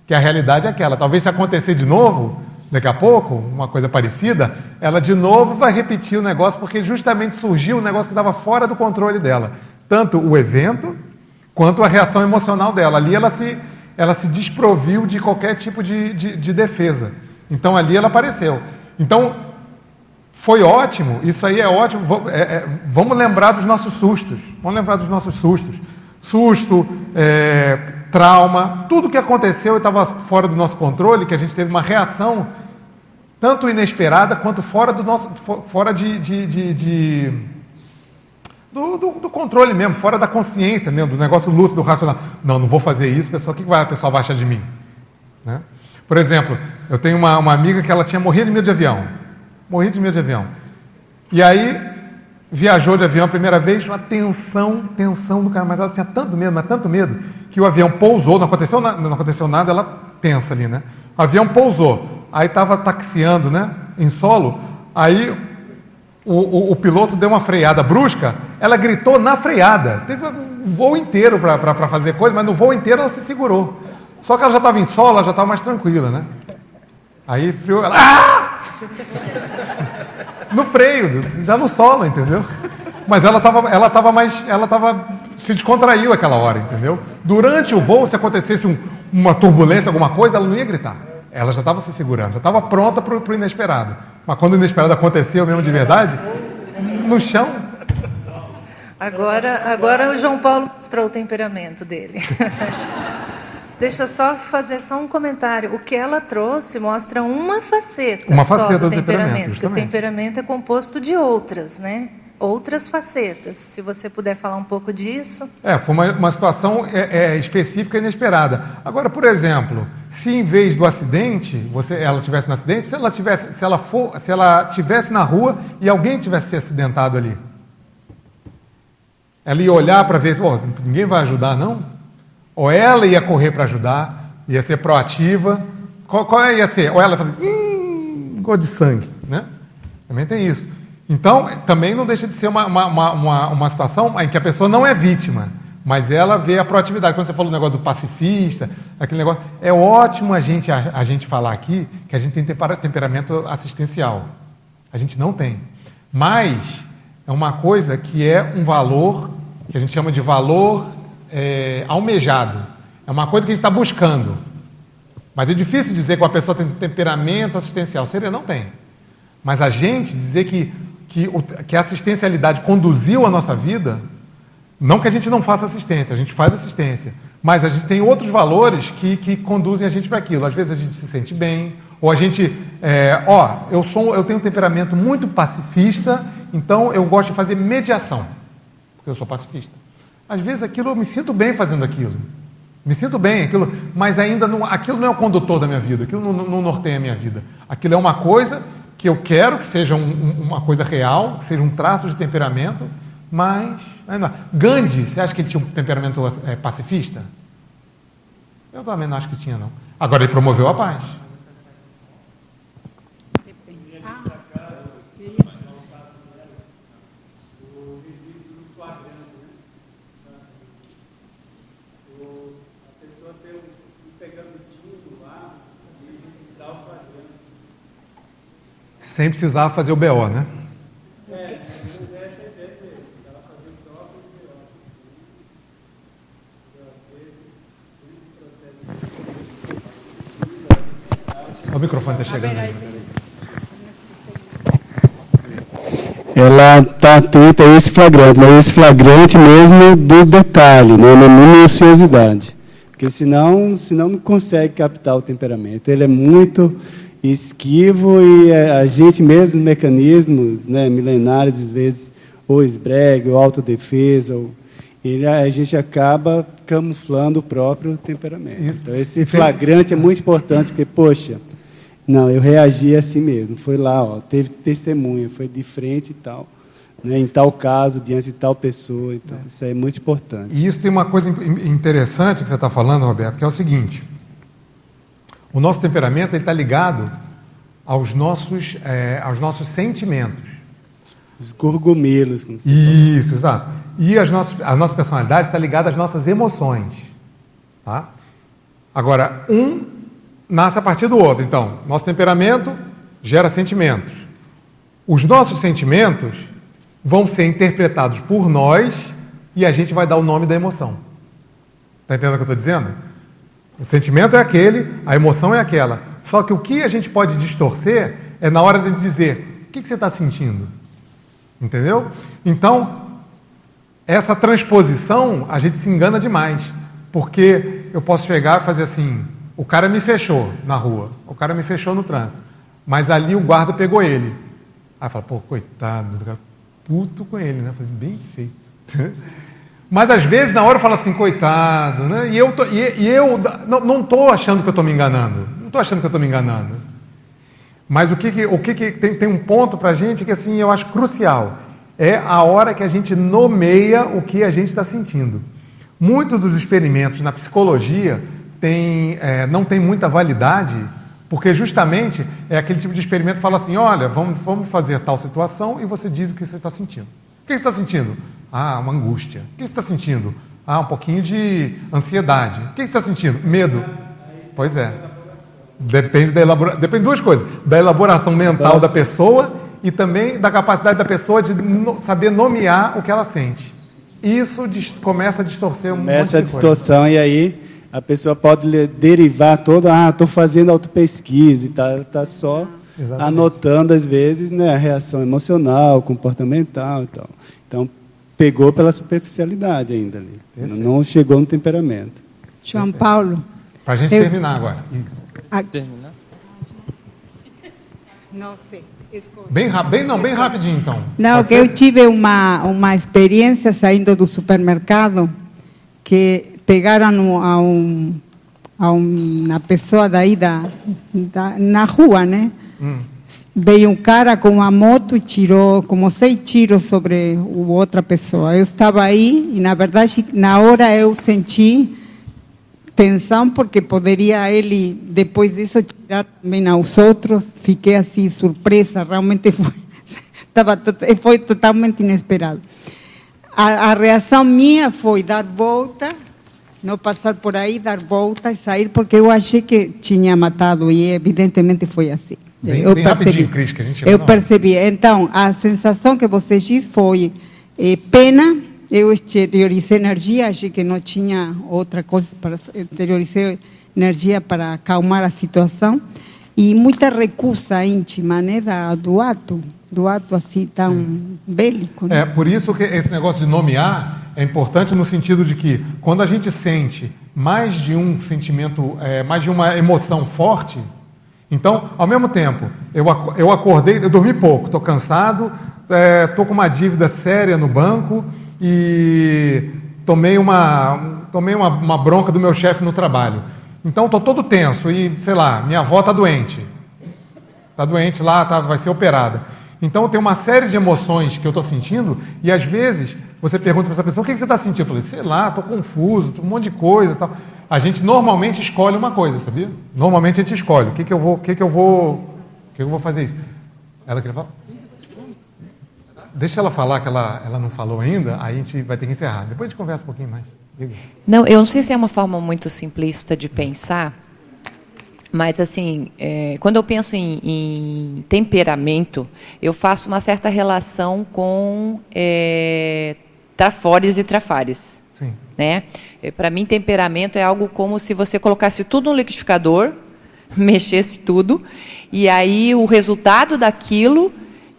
Speaker 1: que a realidade é aquela. Talvez se acontecer de novo, daqui a pouco, uma coisa parecida, ela de novo vai repetir o negócio, porque justamente surgiu um negócio que estava fora do controle dela. Tanto o evento, quanto a reação emocional dela. Ali ela se, ela se desproviu de qualquer tipo de, de, de defesa. Então ali ela apareceu. Então, foi ótimo, isso aí é ótimo. É, é, vamos lembrar dos nossos sustos. Vamos lembrar dos nossos sustos. Susto, é, trauma, tudo que aconteceu estava fora do nosso controle, que a gente teve uma reação tanto inesperada quanto fora do nosso, fora de, de, de, de do, do, do, controle mesmo, fora da consciência mesmo, do negócio lúcido, do racional. Não, não vou fazer isso, pessoal, o que vai, a pessoa vai achar de mim? Né? Por exemplo, eu tenho uma, uma amiga que ela tinha morrido de medo de avião. Morrido de medo de avião. E aí, viajou de avião a primeira vez, uma tensão, tensão do cara, mas ela tinha tanto medo, mas tanto medo, que o avião pousou, não aconteceu, nada, não aconteceu nada, ela tensa ali, né? O avião pousou, aí estava taxiando, né, em solo, aí o, o, o, piloto deu uma freada brusca, ela gritou na freada, teve um voo inteiro para fazer coisa, mas no voo inteiro ela se segurou. Só que ela já estava em solo, ela já estava mais tranquila, né? Aí friou, ela. Ah! (laughs) No freio, já no solo, entendeu? Mas ela estava ela tava mais. Ela tava, se descontraiu aquela hora, entendeu? Durante o voo, se acontecesse um, uma turbulência, alguma coisa, ela não ia gritar. Ela já estava se segurando, já estava pronta para o inesperado. Mas quando o inesperado aconteceu mesmo de verdade, no chão.
Speaker 13: Agora, agora o João Paulo mostrou o temperamento dele. (laughs) Deixa só fazer só um comentário. O que ela trouxe mostra uma faceta,
Speaker 1: uma faceta
Speaker 13: do,
Speaker 1: do temperamento.
Speaker 13: o temperamento é composto de outras, né? Outras facetas. Se você puder falar um pouco disso.
Speaker 1: É, foi uma, uma situação é, é, específica e inesperada. Agora, por exemplo, se em vez do acidente, você, ela tivesse no acidente, se ela tivesse, se ela for, se ela tivesse na rua e alguém tivesse se acidentado ali, ela ia olhar para ver, oh, ninguém vai ajudar, não? Ou ela ia correr para ajudar, ia ser proativa. Qual, qual, ia ser? Ou ela ia fazer, hum, gol de sangue, né? Também tem isso. Então, também não deixa de ser uma, uma, uma, uma, situação em que a pessoa não é vítima, mas ela vê a proatividade. Quando você falou o negócio do pacifista, aquele negócio. É ótimo a gente, a, a gente falar aqui que a gente tem temperamento assistencial. A gente não tem. Mas é uma coisa que é um valor, que a gente chama de valor é, almejado. É uma coisa que a gente está buscando. Mas é difícil dizer que uma pessoa tem temperamento assistencial. Seria, não tem. Mas a gente dizer que, que, que a assistencialidade conduziu a nossa vida, não que a gente não faça assistência, a gente faz assistência. Mas a gente tem outros valores que, que conduzem a gente para aquilo. Às vezes a gente se sente bem, ou a gente, é, ó, eu, sou, eu tenho um temperamento muito pacifista, então eu gosto de fazer mediação, porque eu sou pacifista. Às vezes aquilo eu me sinto bem fazendo aquilo. Me sinto bem, aquilo, mas ainda não, aquilo não é o condutor da minha vida, aquilo não, não norteia a minha vida. Aquilo é uma coisa que eu quero que seja um, uma coisa real, que seja um traço de temperamento, mas. Gandhi, você acha que ele tinha um temperamento é, pacifista? Eu também não acho que tinha, não. Agora ele promoveu a paz. Sem precisar fazer o BO, né? É, é ela o próprio BO. O microfone está chegando aí.
Speaker 14: Ela está atenta a esse flagrante, mas esse flagrante mesmo do detalhe, né, na minuciosidade. Porque senão, senão não consegue captar o temperamento. Ele é muito esquivo e a gente mesmo mecanismos né, milenares às vezes ou esbrega ou autodefesa ou ele, a gente acaba camuflando o próprio temperamento. Então, esse flagrante é muito importante, porque, poxa, não, eu reagi assim mesmo. Foi lá, ó, teve testemunha, foi de frente e tal. Né, em tal caso, diante de tal pessoa. Então, é. Isso é muito importante.
Speaker 1: E isso tem uma coisa interessante que você está falando, Roberto, que é o seguinte: o nosso temperamento está ligado aos nossos, é, aos nossos sentimentos.
Speaker 14: Os gorgomelos. Como
Speaker 1: você Isso, exato. E as nossas, a nossa personalidade está ligada às nossas emoções. Tá? Agora, um nasce a partir do outro. Então, nosso temperamento gera sentimentos. Os nossos sentimentos vão ser interpretados por nós e a gente vai dar o nome da emoção. Está entendendo o que eu estou dizendo? O sentimento é aquele, a emoção é aquela. Só que o que a gente pode distorcer é na hora de dizer: o que, que você está sentindo? Entendeu? Então, essa transposição, a gente se engana demais. Porque eu posso chegar e fazer assim: o cara me fechou na rua, o cara me fechou no trânsito, mas ali o guarda pegou ele. Aí fala, pô, coitado, puto com ele, né? Eu falei, bem feito. (laughs) Mas às vezes na hora eu falo assim, coitado, né? E eu, tô, e, e eu não estou achando que eu estou me enganando. Não estou achando que eu estou me enganando. Mas o que, que o que, que tem, tem um ponto para a gente que assim eu acho crucial. É a hora que a gente nomeia o que a gente está sentindo. Muitos dos experimentos na psicologia tem, é, não tem muita validade, porque justamente é aquele tipo de experimento que fala assim: olha, vamos, vamos fazer tal situação e você diz o que você está sentindo. O que você está sentindo? Ah, uma angústia. O que você está sentindo? Ah, um pouquinho de ansiedade. O que você está sentindo? Medo. Pois é. Depende da elaboração. Depende de duas coisas: da elaboração mental da pessoa e também da capacidade da pessoa de no, saber nomear o que ela sente. Isso começa a distorcer um
Speaker 14: começa
Speaker 1: monte de
Speaker 14: a distorção e aí a pessoa pode derivar toda, ah, estou fazendo autopesquisa e está tá só Exatamente. anotando, às vezes, né, a reação emocional, comportamental e tal. Então, pegou pela superficialidade ainda ali. Perfeito. Não chegou no temperamento.
Speaker 15: João Paulo.
Speaker 1: Para a gente eu... terminar agora.
Speaker 2: A... Terminar?
Speaker 15: Não sei.
Speaker 1: Bem, bem, não, bem rapidinho então.
Speaker 15: Não, que eu tive uma, uma experiência saindo do supermercado que pegaram a, um, a uma pessoa daí da, da, na rua, né? Veio um cara com uma moto e tirou como seis tiros sobre outra pessoa. Eu estava aí e, na verdade, na hora eu senti tensão porque poderia ele, depois disso, tirar também aos outros. Fiquei assim, surpresa, realmente foi, (laughs) foi totalmente inesperado. A, a reação minha foi dar volta não passar por aí, dar volta e sair, porque eu achei que tinha matado e evidentemente foi assim.
Speaker 1: Bem, eu bem percebi. Cris, que a gente
Speaker 15: eu percebi. Então, a sensação que você disse foi eh, pena, eu exteriorizei energia, achei que não tinha outra coisa para exteriorizar energia para acalmar a situação e muita recusa íntima, né, da, do ato, do ato assim tão Sim. bélico.
Speaker 1: Né? É por isso que esse negócio de nomear é importante no sentido de que quando a gente sente mais de um sentimento, é, mais de uma emoção forte, então, ao mesmo tempo, eu, eu acordei, eu dormi pouco, estou cansado, estou é, com uma dívida séria no banco e tomei uma, tomei uma, uma bronca do meu chefe no trabalho. Então, estou todo tenso e, sei lá, minha avó está doente. Está doente lá, tá, vai ser operada. Então, tem uma série de emoções que eu estou sentindo e, às vezes, você pergunta para essa pessoa, o que você está sentindo? Eu falei, sei lá, estou confuso, um monte de coisa tal. A gente normalmente escolhe uma coisa, sabia? Normalmente a gente escolhe. O que, que eu vou, o que, que eu vou, o que, eu vou fazer isso? Ela quer falar? Deixa ela falar que ela, ela não falou ainda, aí a gente vai ter que encerrar. Depois a gente conversa um pouquinho mais.
Speaker 16: Não, eu não sei se é uma forma muito simplista de pensar, mas, assim, é, quando eu penso em, em, temperamento, eu faço uma certa relação com é, trafores e trafares. Sim. Né? É, Para mim, temperamento é algo como se você colocasse tudo no liquidificador, (laughs) mexesse tudo, e aí o resultado daquilo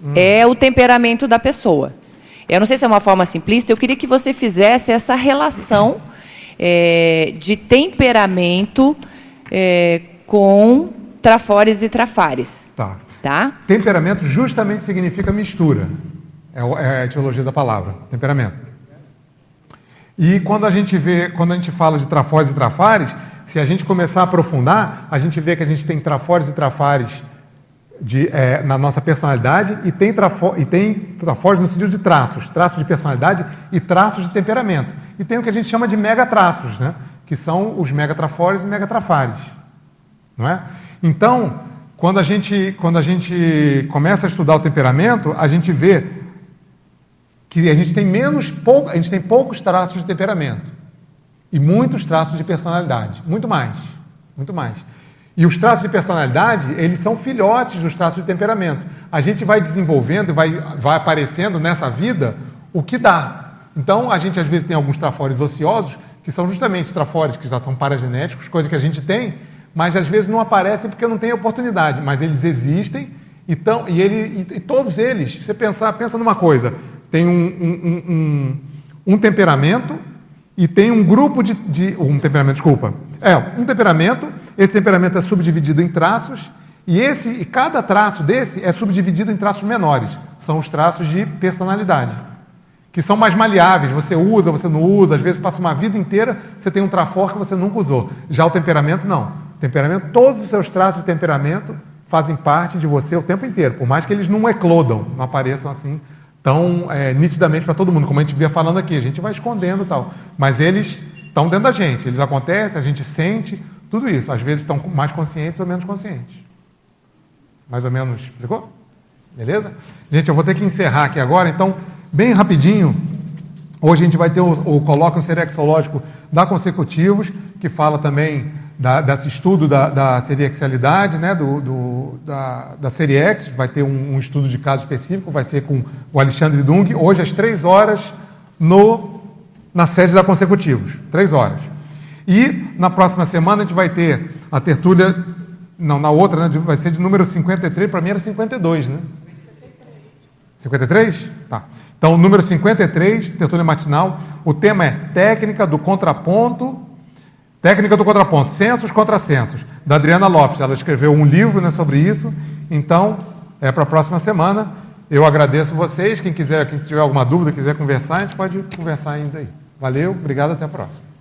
Speaker 16: hum. é o temperamento da pessoa. Eu não sei se é uma forma simplista, eu queria que você fizesse essa relação é, de temperamento é, com trafores e trafares.
Speaker 1: Tá.
Speaker 16: tá.
Speaker 1: Temperamento justamente significa mistura. É, é a etimologia da palavra, temperamento. E quando a gente vê, quando a gente fala de trafores e trafares, se a gente começar a aprofundar, a gente vê que a gente tem trafores e trafares de, é, na nossa personalidade e tem, trafo, e tem trafores no sentido de traços, traços de personalidade e traços de temperamento. E tem o que a gente chama de megatraços, né? que são os megatrafores e megatrafares. Não é? Então, quando a, gente, quando a gente começa a estudar o temperamento, a gente vê que a gente tem menos, pouco, a gente tem poucos traços de temperamento e muitos traços de personalidade, muito mais, muito mais. E os traços de personalidade, eles são filhotes dos traços de temperamento. A gente vai desenvolvendo e vai, vai aparecendo nessa vida o que dá. Então, a gente às vezes tem alguns trafores ociosos, que são justamente trafores que já são paragenéticos, coisa que a gente tem, mas às vezes não aparecem porque não tem oportunidade. Mas eles existem e, tão, e, ele, e, e todos eles, você pensar, pensa numa coisa, tem um, um, um, um temperamento e tem um grupo de, de. Um temperamento, desculpa. É, um temperamento esse temperamento é subdividido em traços e esse e cada traço desse é subdividido em traços menores. São os traços de personalidade, que são mais maleáveis. Você usa, você não usa, às vezes passa uma vida inteira, você tem um trafor que você nunca usou. Já o temperamento não. Temperamento, todos os seus traços de temperamento fazem parte de você o tempo inteiro, por mais que eles não eclodam, não apareçam assim tão é, nitidamente para todo mundo, como a gente via falando aqui, a gente vai escondendo tal, mas eles estão dentro da gente, eles acontecem, a gente sente, tudo isso. Às vezes estão mais conscientes ou menos conscientes. Mais ou menos explicou? Beleza? Gente, eu vou ter que encerrar aqui agora, então, bem rapidinho. Hoje a gente vai ter o, o colóquio serexológico da Consecutivos, que fala também da, desse estudo da, da seriexialidade, né, do, do, da, da série X. Vai ter um, um, estudo de caso específico, vai ser com o Alexandre Dung, hoje às três horas, no, na sede da Consecutivos. Três horas. E na próxima semana a gente vai ter a tertúlia, não, na outra, né, vai ser de número 53, para mim era 52, né? 53? Tá. Então, número 53, tertúlia matinal, o tema é técnica do contraponto, técnica do contraponto, censos contra censos, da Adriana Lopes. Ela escreveu um livro né, sobre isso, então é para a próxima semana. Eu agradeço vocês. Quem quiser, quem tiver alguma dúvida, quiser conversar, a gente pode conversar ainda aí. Valeu, obrigado, até a próxima.